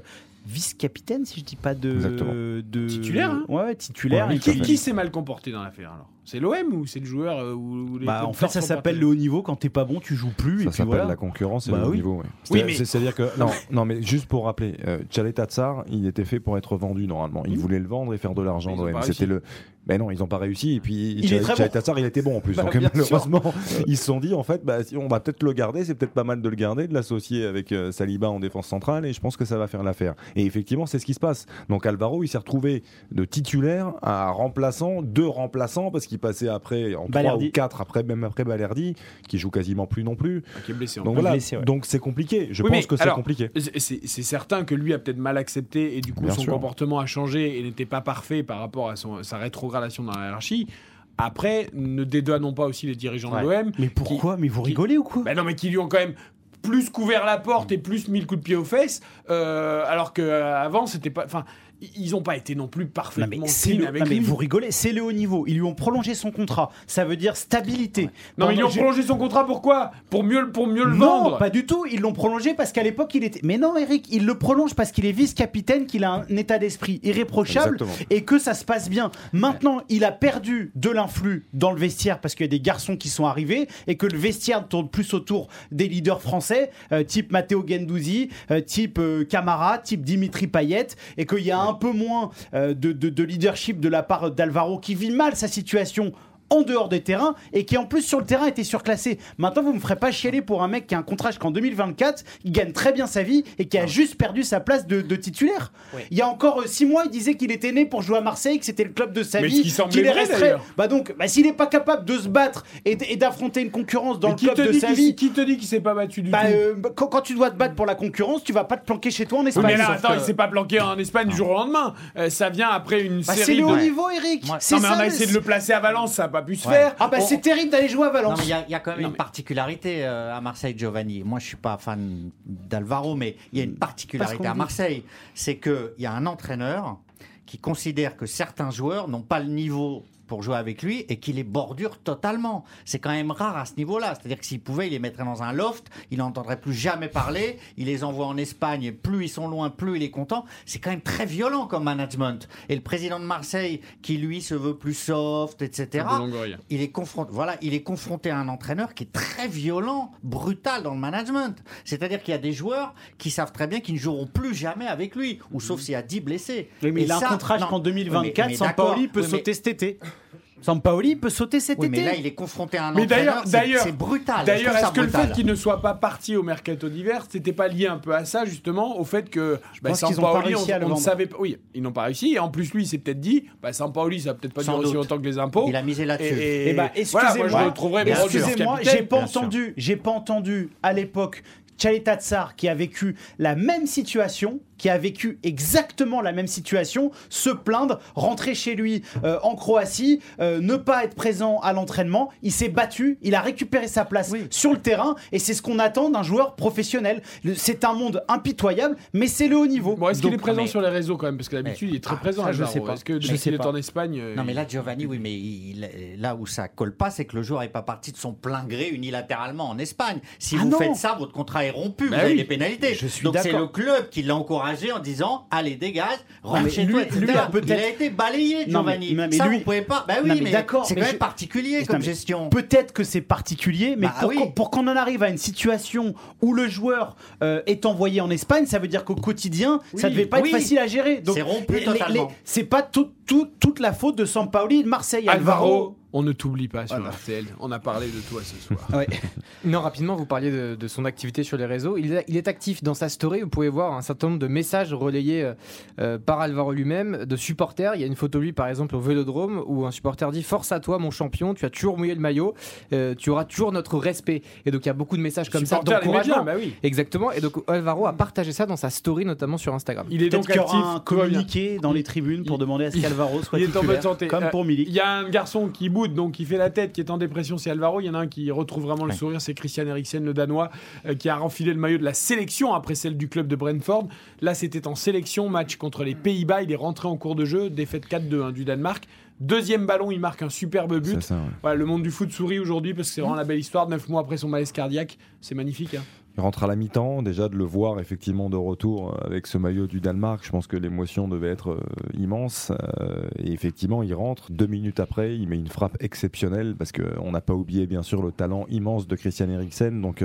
vice-capitaine, si je dis pas de. Titulaire, hein Ouais, ouais, titulaire. Ouais, Qui, s'est mal comporté dans l'affaire alors? C'est l'OM ou c'est le joueur euh, ou, ou les Bah, en fait, ça s'appelle le haut niveau. Quand t'es pas bon, tu joues plus. Ça s'appelle voilà. la concurrence et Bah le haut oui. niveau. ouais. Oui, mais- C'est-à-dire que non, non, mais juste pour rappeler, euh, Chalet Tatsar, il était fait pour être vendu normalement. Il voulait le vendre et faire de l'argent. L'OM. C'était le. Mais non, ils n'ont pas réussi. Et puis Il bon. Il était bon en plus. Bah, Donc malheureusement, <laughs> ils se sont dit en fait, bah, si on va peut-être le garder. C'est peut-être pas mal de le garder, de l'associer avec euh, Saliba en défense centrale. Et je pense que ça va faire l'affaire. Et effectivement, c'est ce qui se passe. Donc Alvaro, il s'est retrouvé de titulaire à remplaçant, deux remplaçants parce qu'il passait après en Balerdi. ou quatre après même après Balerdi, qui joue quasiment plus non plus. qui est blessé. en Donc voilà. blessé, ouais. Donc c'est compliqué. Je Oui, pense que c'est compliqué. C'est- certain que lui a peut-être mal accepté et du coup Bien son sûr. comportement a changé et n'était pas parfait par rapport à son- sa rétrogradation dans la hiérarchie. Après, ne dédouanons pas aussi les dirigeants de l'OM. Mais pourquoi Mais vous qui- rigolez ou quoi Bah non, mais qui lui ont quand même plus couvert la porte et plus mis le coup de pied aux fesses, euh, alors qu'avant c'était pas. Enfin, ils n'ont pas été non plus Non, parfaitement mais, c'est clean le- avec non, mais lui. vous rigolez, c'est le haut niveau. Ils lui ont prolongé son contrat. Ça veut dire stabilité. Non, mais ils lui ont prolongé son contrat pourquoi? Pour mieux, le- pour mieux le non, vendre. pas du tout. Ils l'ont prolongé parce qu'à l'époque, il était. Mais non, Eric, il le prolonge parce qu'il est vice-capitaine, qu'il a un état d'esprit irréprochable Exactement. et que ça se passe bien. Maintenant, il a perdu de l'influx dans le vestiaire parce qu'il y a des garçons qui sont arrivés et que le vestiaire tourne plus autour des leaders français, euh, type Matteo Gendouzi, euh, type euh, Camara, type Dimitri Payet, et qu'il y a un peu moins euh, de- de leadership de la part d'Alvaro qui vit mal sa situation en dehors des terrains et qui en plus sur le terrain était surclassé. Maintenant, vous me ferez pas chialer pour un mec qui a un contrat jusqu'en 2024, qui gagne très bien sa vie et qui a juste perdu sa place de, de titulaire. Il y a encore euh, six mois, il disait qu'il était né pour jouer à Marseille, que c'était le club de sa Mais vie, qu'il est resté. Bah donc, bah, s'il n'est pas capable de se battre et, d'affronter une concurrence dans Mais le club de sa vie. Qui te dit qu'il s'est pas battu du Bah, tout euh, bah, quand, quand tu dois te battre pour la concurrence, tu vas pas te planquer chez toi en Espagne. mais là, attends, que- il s'est pas planqué en Espagne du jour au lendemain. Euh, ça vient après une Bah, c'est série le de. haut niveau, Eric. C'est Non, mais on ça, a le- essayé de le placer à Valence, ça pas pu se Ouais. faire. Ah bah On- c'est terrible d'aller jouer à Valence. il y, a- il y a quand même Non, une mais- particularité euh, à Marseille, Giovanni. Moi, je suis pas fan d'Alvaro, mais il y a une particularité à. Marseille. C'est qu'il y a un entraîneur qui considère que certains joueurs n'ont pas le niveau pour jouer avec lui et qui les bordure totalement. C'est quand même rare à ce niveau-là. C'est-à-dire que s'il pouvait, il les mettrait dans un loft, il n'entendrait plus jamais parler, il les envoie en Espagne, et plus ils sont loin, plus il est content. C'est quand même très violent comme management. Et le président de Marseille, qui lui se veut plus soft, etc., il est confronté, voilà, il est confronté à un entraîneur qui est très violent, brutal dans le management. C'est-à-dire qu'il y a des joueurs qui savent très bien qu'ils ne joueront plus jamais avec lui, ou sauf s'il y a 10 blessés. Oui, mais Et il a ça- un contrat jusqu'en 2024. mais- mais. Sampaoli peut Oui, mais- sauter cet été. Sampaoli peut sauter cet Oui, été. mais là, il est confronté à un Mais d'ailleurs, entraîneur. c'est- d'ailleurs, c'est brutal. D'ailleurs, est-ce que le fait qu'il ne soit pas parti au mercato d'hiver, c'était pas lié un peu à ça justement, au fait que bah, Sampaoli, réussi on, on ne savait pas. Oui, ils n'ont pas réussi. Et en plus, lui, il s'est peut-être dit, bah, Sampaoli, ça va peut-être pas durer aussi longtemps que les impôts. Il a misé là-dessus. Et, Eh ben, voilà, moi, je excusez-moi, excusez-moi, j'ai pas entendu, j'ai pas entendu à l'époque Chalet Tatsar qui a vécu la même situation, qui a vécu exactement la même situation, se plaindre, rentrer chez lui euh, en Croatie, euh, ne pas être présent à l'entraînement. Il s'est battu, il a récupéré sa place sur le terrain et c'est ce qu'on attend d'un joueur professionnel. C'est un monde impitoyable, mais c'est le haut niveau. Bon, est-ce qu'il est présent mais- sur les réseaux quand même? Parce que d'habitude, il est très Ah, présent. ça, je sais pas. Est-ce que Je sais est en Espagne. euh, Non, mais là, Giovanni, oui, mais il- là où ça colle pas, c'est que le joueur n'est pas parti de son plein gré unilatéralement en Espagne. Si Ah vous non. faites ça, votre contrat est rompu, Bah vous avez oui. des pénalités. Je suis Donc c'est le club qui l'a encouragé en disant Allez, dégage, rentre chez lui- toi, etc. lui a peut-être- Il a été balayé, Non, mais- Giovanni. non, mais ça, lui- vous pouvez pas. Bah Non, oui, mais mais, d'accord, c'est quand je- même particulier comme gestion. Peut-être que c'est particulier, mais Bah pour, oui. qu'on- pour qu'on en arrive à une situation où le joueur euh, est envoyé en Espagne, ça veut dire qu'au quotidien, ça Oui. devait pas Oui. être facile à gérer. Donc, C'est rompu les- les- totalement. c'est pas tout- tout- toute la faute de Sampaoli et de Marseille. Alvaro, on ne t'oublie pas sur Voilà. RTL. On a parlé de toi ce soir. Ouais. <laughs> Non, rapidement, vous parliez de, de son activité sur les réseaux. Il est, il est actif dans sa story. Vous pouvez voir un certain nombre de messages relayés euh, euh, par Alvaro lui-même, de supporters. Il y a une photo de lui, par exemple, au Vélodrome, où un supporter dit Force à toi, mon champion. Tu as toujours mouillé le maillot. euh, tu auras toujours notre respect. Et donc, il y a beaucoup de messages comme ça Supporter, d'encouragement. bah oui. Exactement. Et donc, Alvaro a partagé ça dans sa story, notamment sur Instagram. Il est donc qu'il y aura actif. un communiqué dans les tribunes pour demander à ce il- qu'Alvaro soit Il est en bonne titulaire, santé. comme pour Milik. Il y a un garçon qui donc qui fait la tête, qui est en dépression, c'est Alvaro. Il y en a un qui retrouve vraiment le sourire, c'est Christian Eriksen, le Danois, euh, qui a renfilé le maillot de la sélection après celle du club de Brentford. Là, c'était en sélection, match contre les Pays-Bas. Il est rentré en cours de jeu, défaite 4-2 hein, du Danemark. Deuxième ballon, il marque un superbe but. C'est ça, ouais. Voilà, le monde du foot sourit aujourd'hui parce que c'est vraiment la belle histoire. Neuf mois après son malaise cardiaque, c'est magnifique. hein. Il rentre à la mi-temps, déjà de le voir effectivement de retour euh, avec ce maillot du Danemark, je pense que l'émotion devait être euh, immense. euh, et effectivement, il rentre, deux minutes après, il met une frappe exceptionnelle, parce qu'on n'a pas oublié bien sûr le talent immense de Christian Eriksen. Donc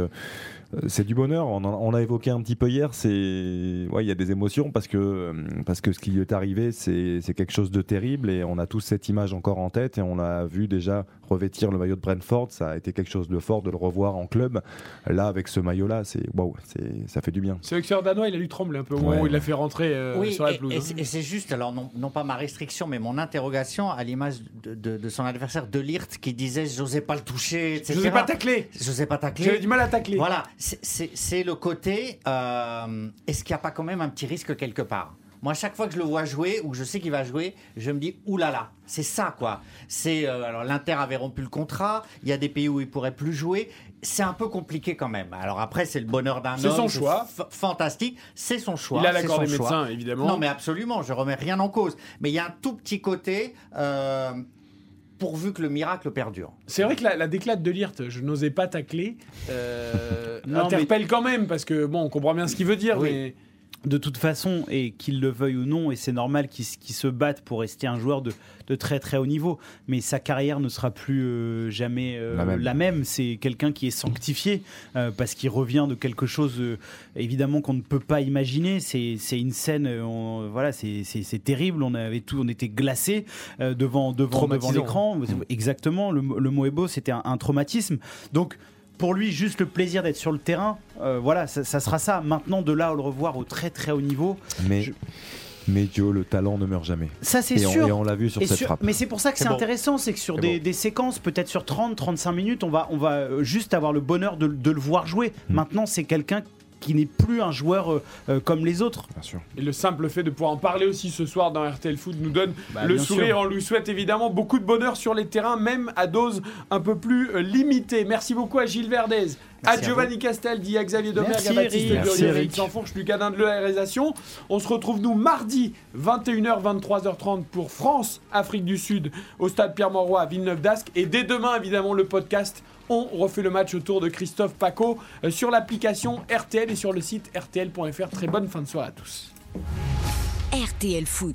c'est du bonheur, on, en- on a évoqué un petit peu hier, c'est ouais, il y a des émotions, parce que, euh, parce que ce qui lui est arrivé, c'est c'est quelque chose de terrible, et on a tous cette image encore en tête, et on l'a vu déjà revêtir le maillot de Brentford, ça a été quelque chose de fort de le revoir en club. Là, avec ce maillot-là, c'est waouh, c'est ça fait du bien. Ce sélectionneur danois, il a dû trembler un peu au moment où il l'a fait rentrer euh, Oui, sur la pelouse. et, hein. c'est- et c'est juste, alors non, non pas ma restriction, mais mon interrogation à l'image de, de- de son adversaire de Lirt qui disait j'osais pas le toucher, etc. J'osais pas tacler. J'osais pas tacler. J'avais du mal à tacler. Voilà, c'est- le côté. euh, Est-ce qu'il n'y a pas quand même un petit risque quelque part? Moi, à chaque fois que je le vois jouer ou que je sais qu'il va jouer, je me dis oulala, c'est ça quoi. C'est euh, alors l'Inter avait rompu le contrat. Il y a des pays où il pourrait plus jouer. C'est un peu compliqué quand même. Alors après, c'est le bonheur d'un homme. C'est son choix. fantastique. C'est son choix. Il a l'accord des choix. médecins, évidemment. Non, mais absolument. Je remets rien en cause. Mais il y a un tout petit côté. euh, pourvu que le miracle perdure. C'est vrai que la, la déclate de Lirt, je n'osais pas tacler, euh, <laughs> Non, interpelle quand même, parce que bon, on comprend bien ce qu'il veut dire, Oui. mais de toute façon, et qu'il le veuille ou non, et c'est normal qu'il s- qu'il se batte pour rester un joueur de, de très très haut niveau, mais sa carrière ne sera plus euh, jamais euh, La même. C'est quelqu'un qui est sanctifié euh, parce qu'il revient de quelque chose euh, évidemment qu'on ne peut pas imaginer. C'est une scène, euh, on- voilà, c'est terrible. On avait tout, on était glacé devant devant devant l'écran. Exactement, le, le mot est beau. C'était un, un traumatisme. Donc pour lui, juste le plaisir d'être sur le terrain, euh, voilà, ça, ça sera ça. Maintenant, de là à le revoir au très très haut niveau, Mais, mais Joe, le talent ne meurt jamais. ça c'est on, sûr. et on l'a vu sur Et cette sur- frappe. Mais c'est pour ça que C'est bon. intéressant, c'est que sur des, bon. des séquences, peut-être sur 30-35 minutes, on va, on va euh, juste avoir le bonheur de, de le voir jouer. Hmm. Maintenant, c'est quelqu'un qui n'est plus un joueur euh, euh, comme les autres. Bien sûr. et le simple fait de pouvoir en parler aussi ce soir dans RTL Foot nous donne Bah, le sourire. sûr. On lui souhaite évidemment beaucoup de bonheur sur les terrains, même à dose un peu plus euh, limitée. Merci beaucoup à Gilles Verdez. À Merci à Giovanni Castaldi, à Xavier Domergue, Merci, à Baptiste Eric. Durieux, Merci, Eric Eric. Sanfourche, Lucas Dinde de la réalisation. On se retrouve nous mardi 21h 23h30 pour France Afrique du Sud au stade Pierre-Mauroy à Villeneuve d'Ascq et dès demain évidemment le podcast on refait le match autour de Christophe Paco euh, sur l'application RTL et sur le site rtl.fr. Très bonne fin de soirée à tous. RTL Foot.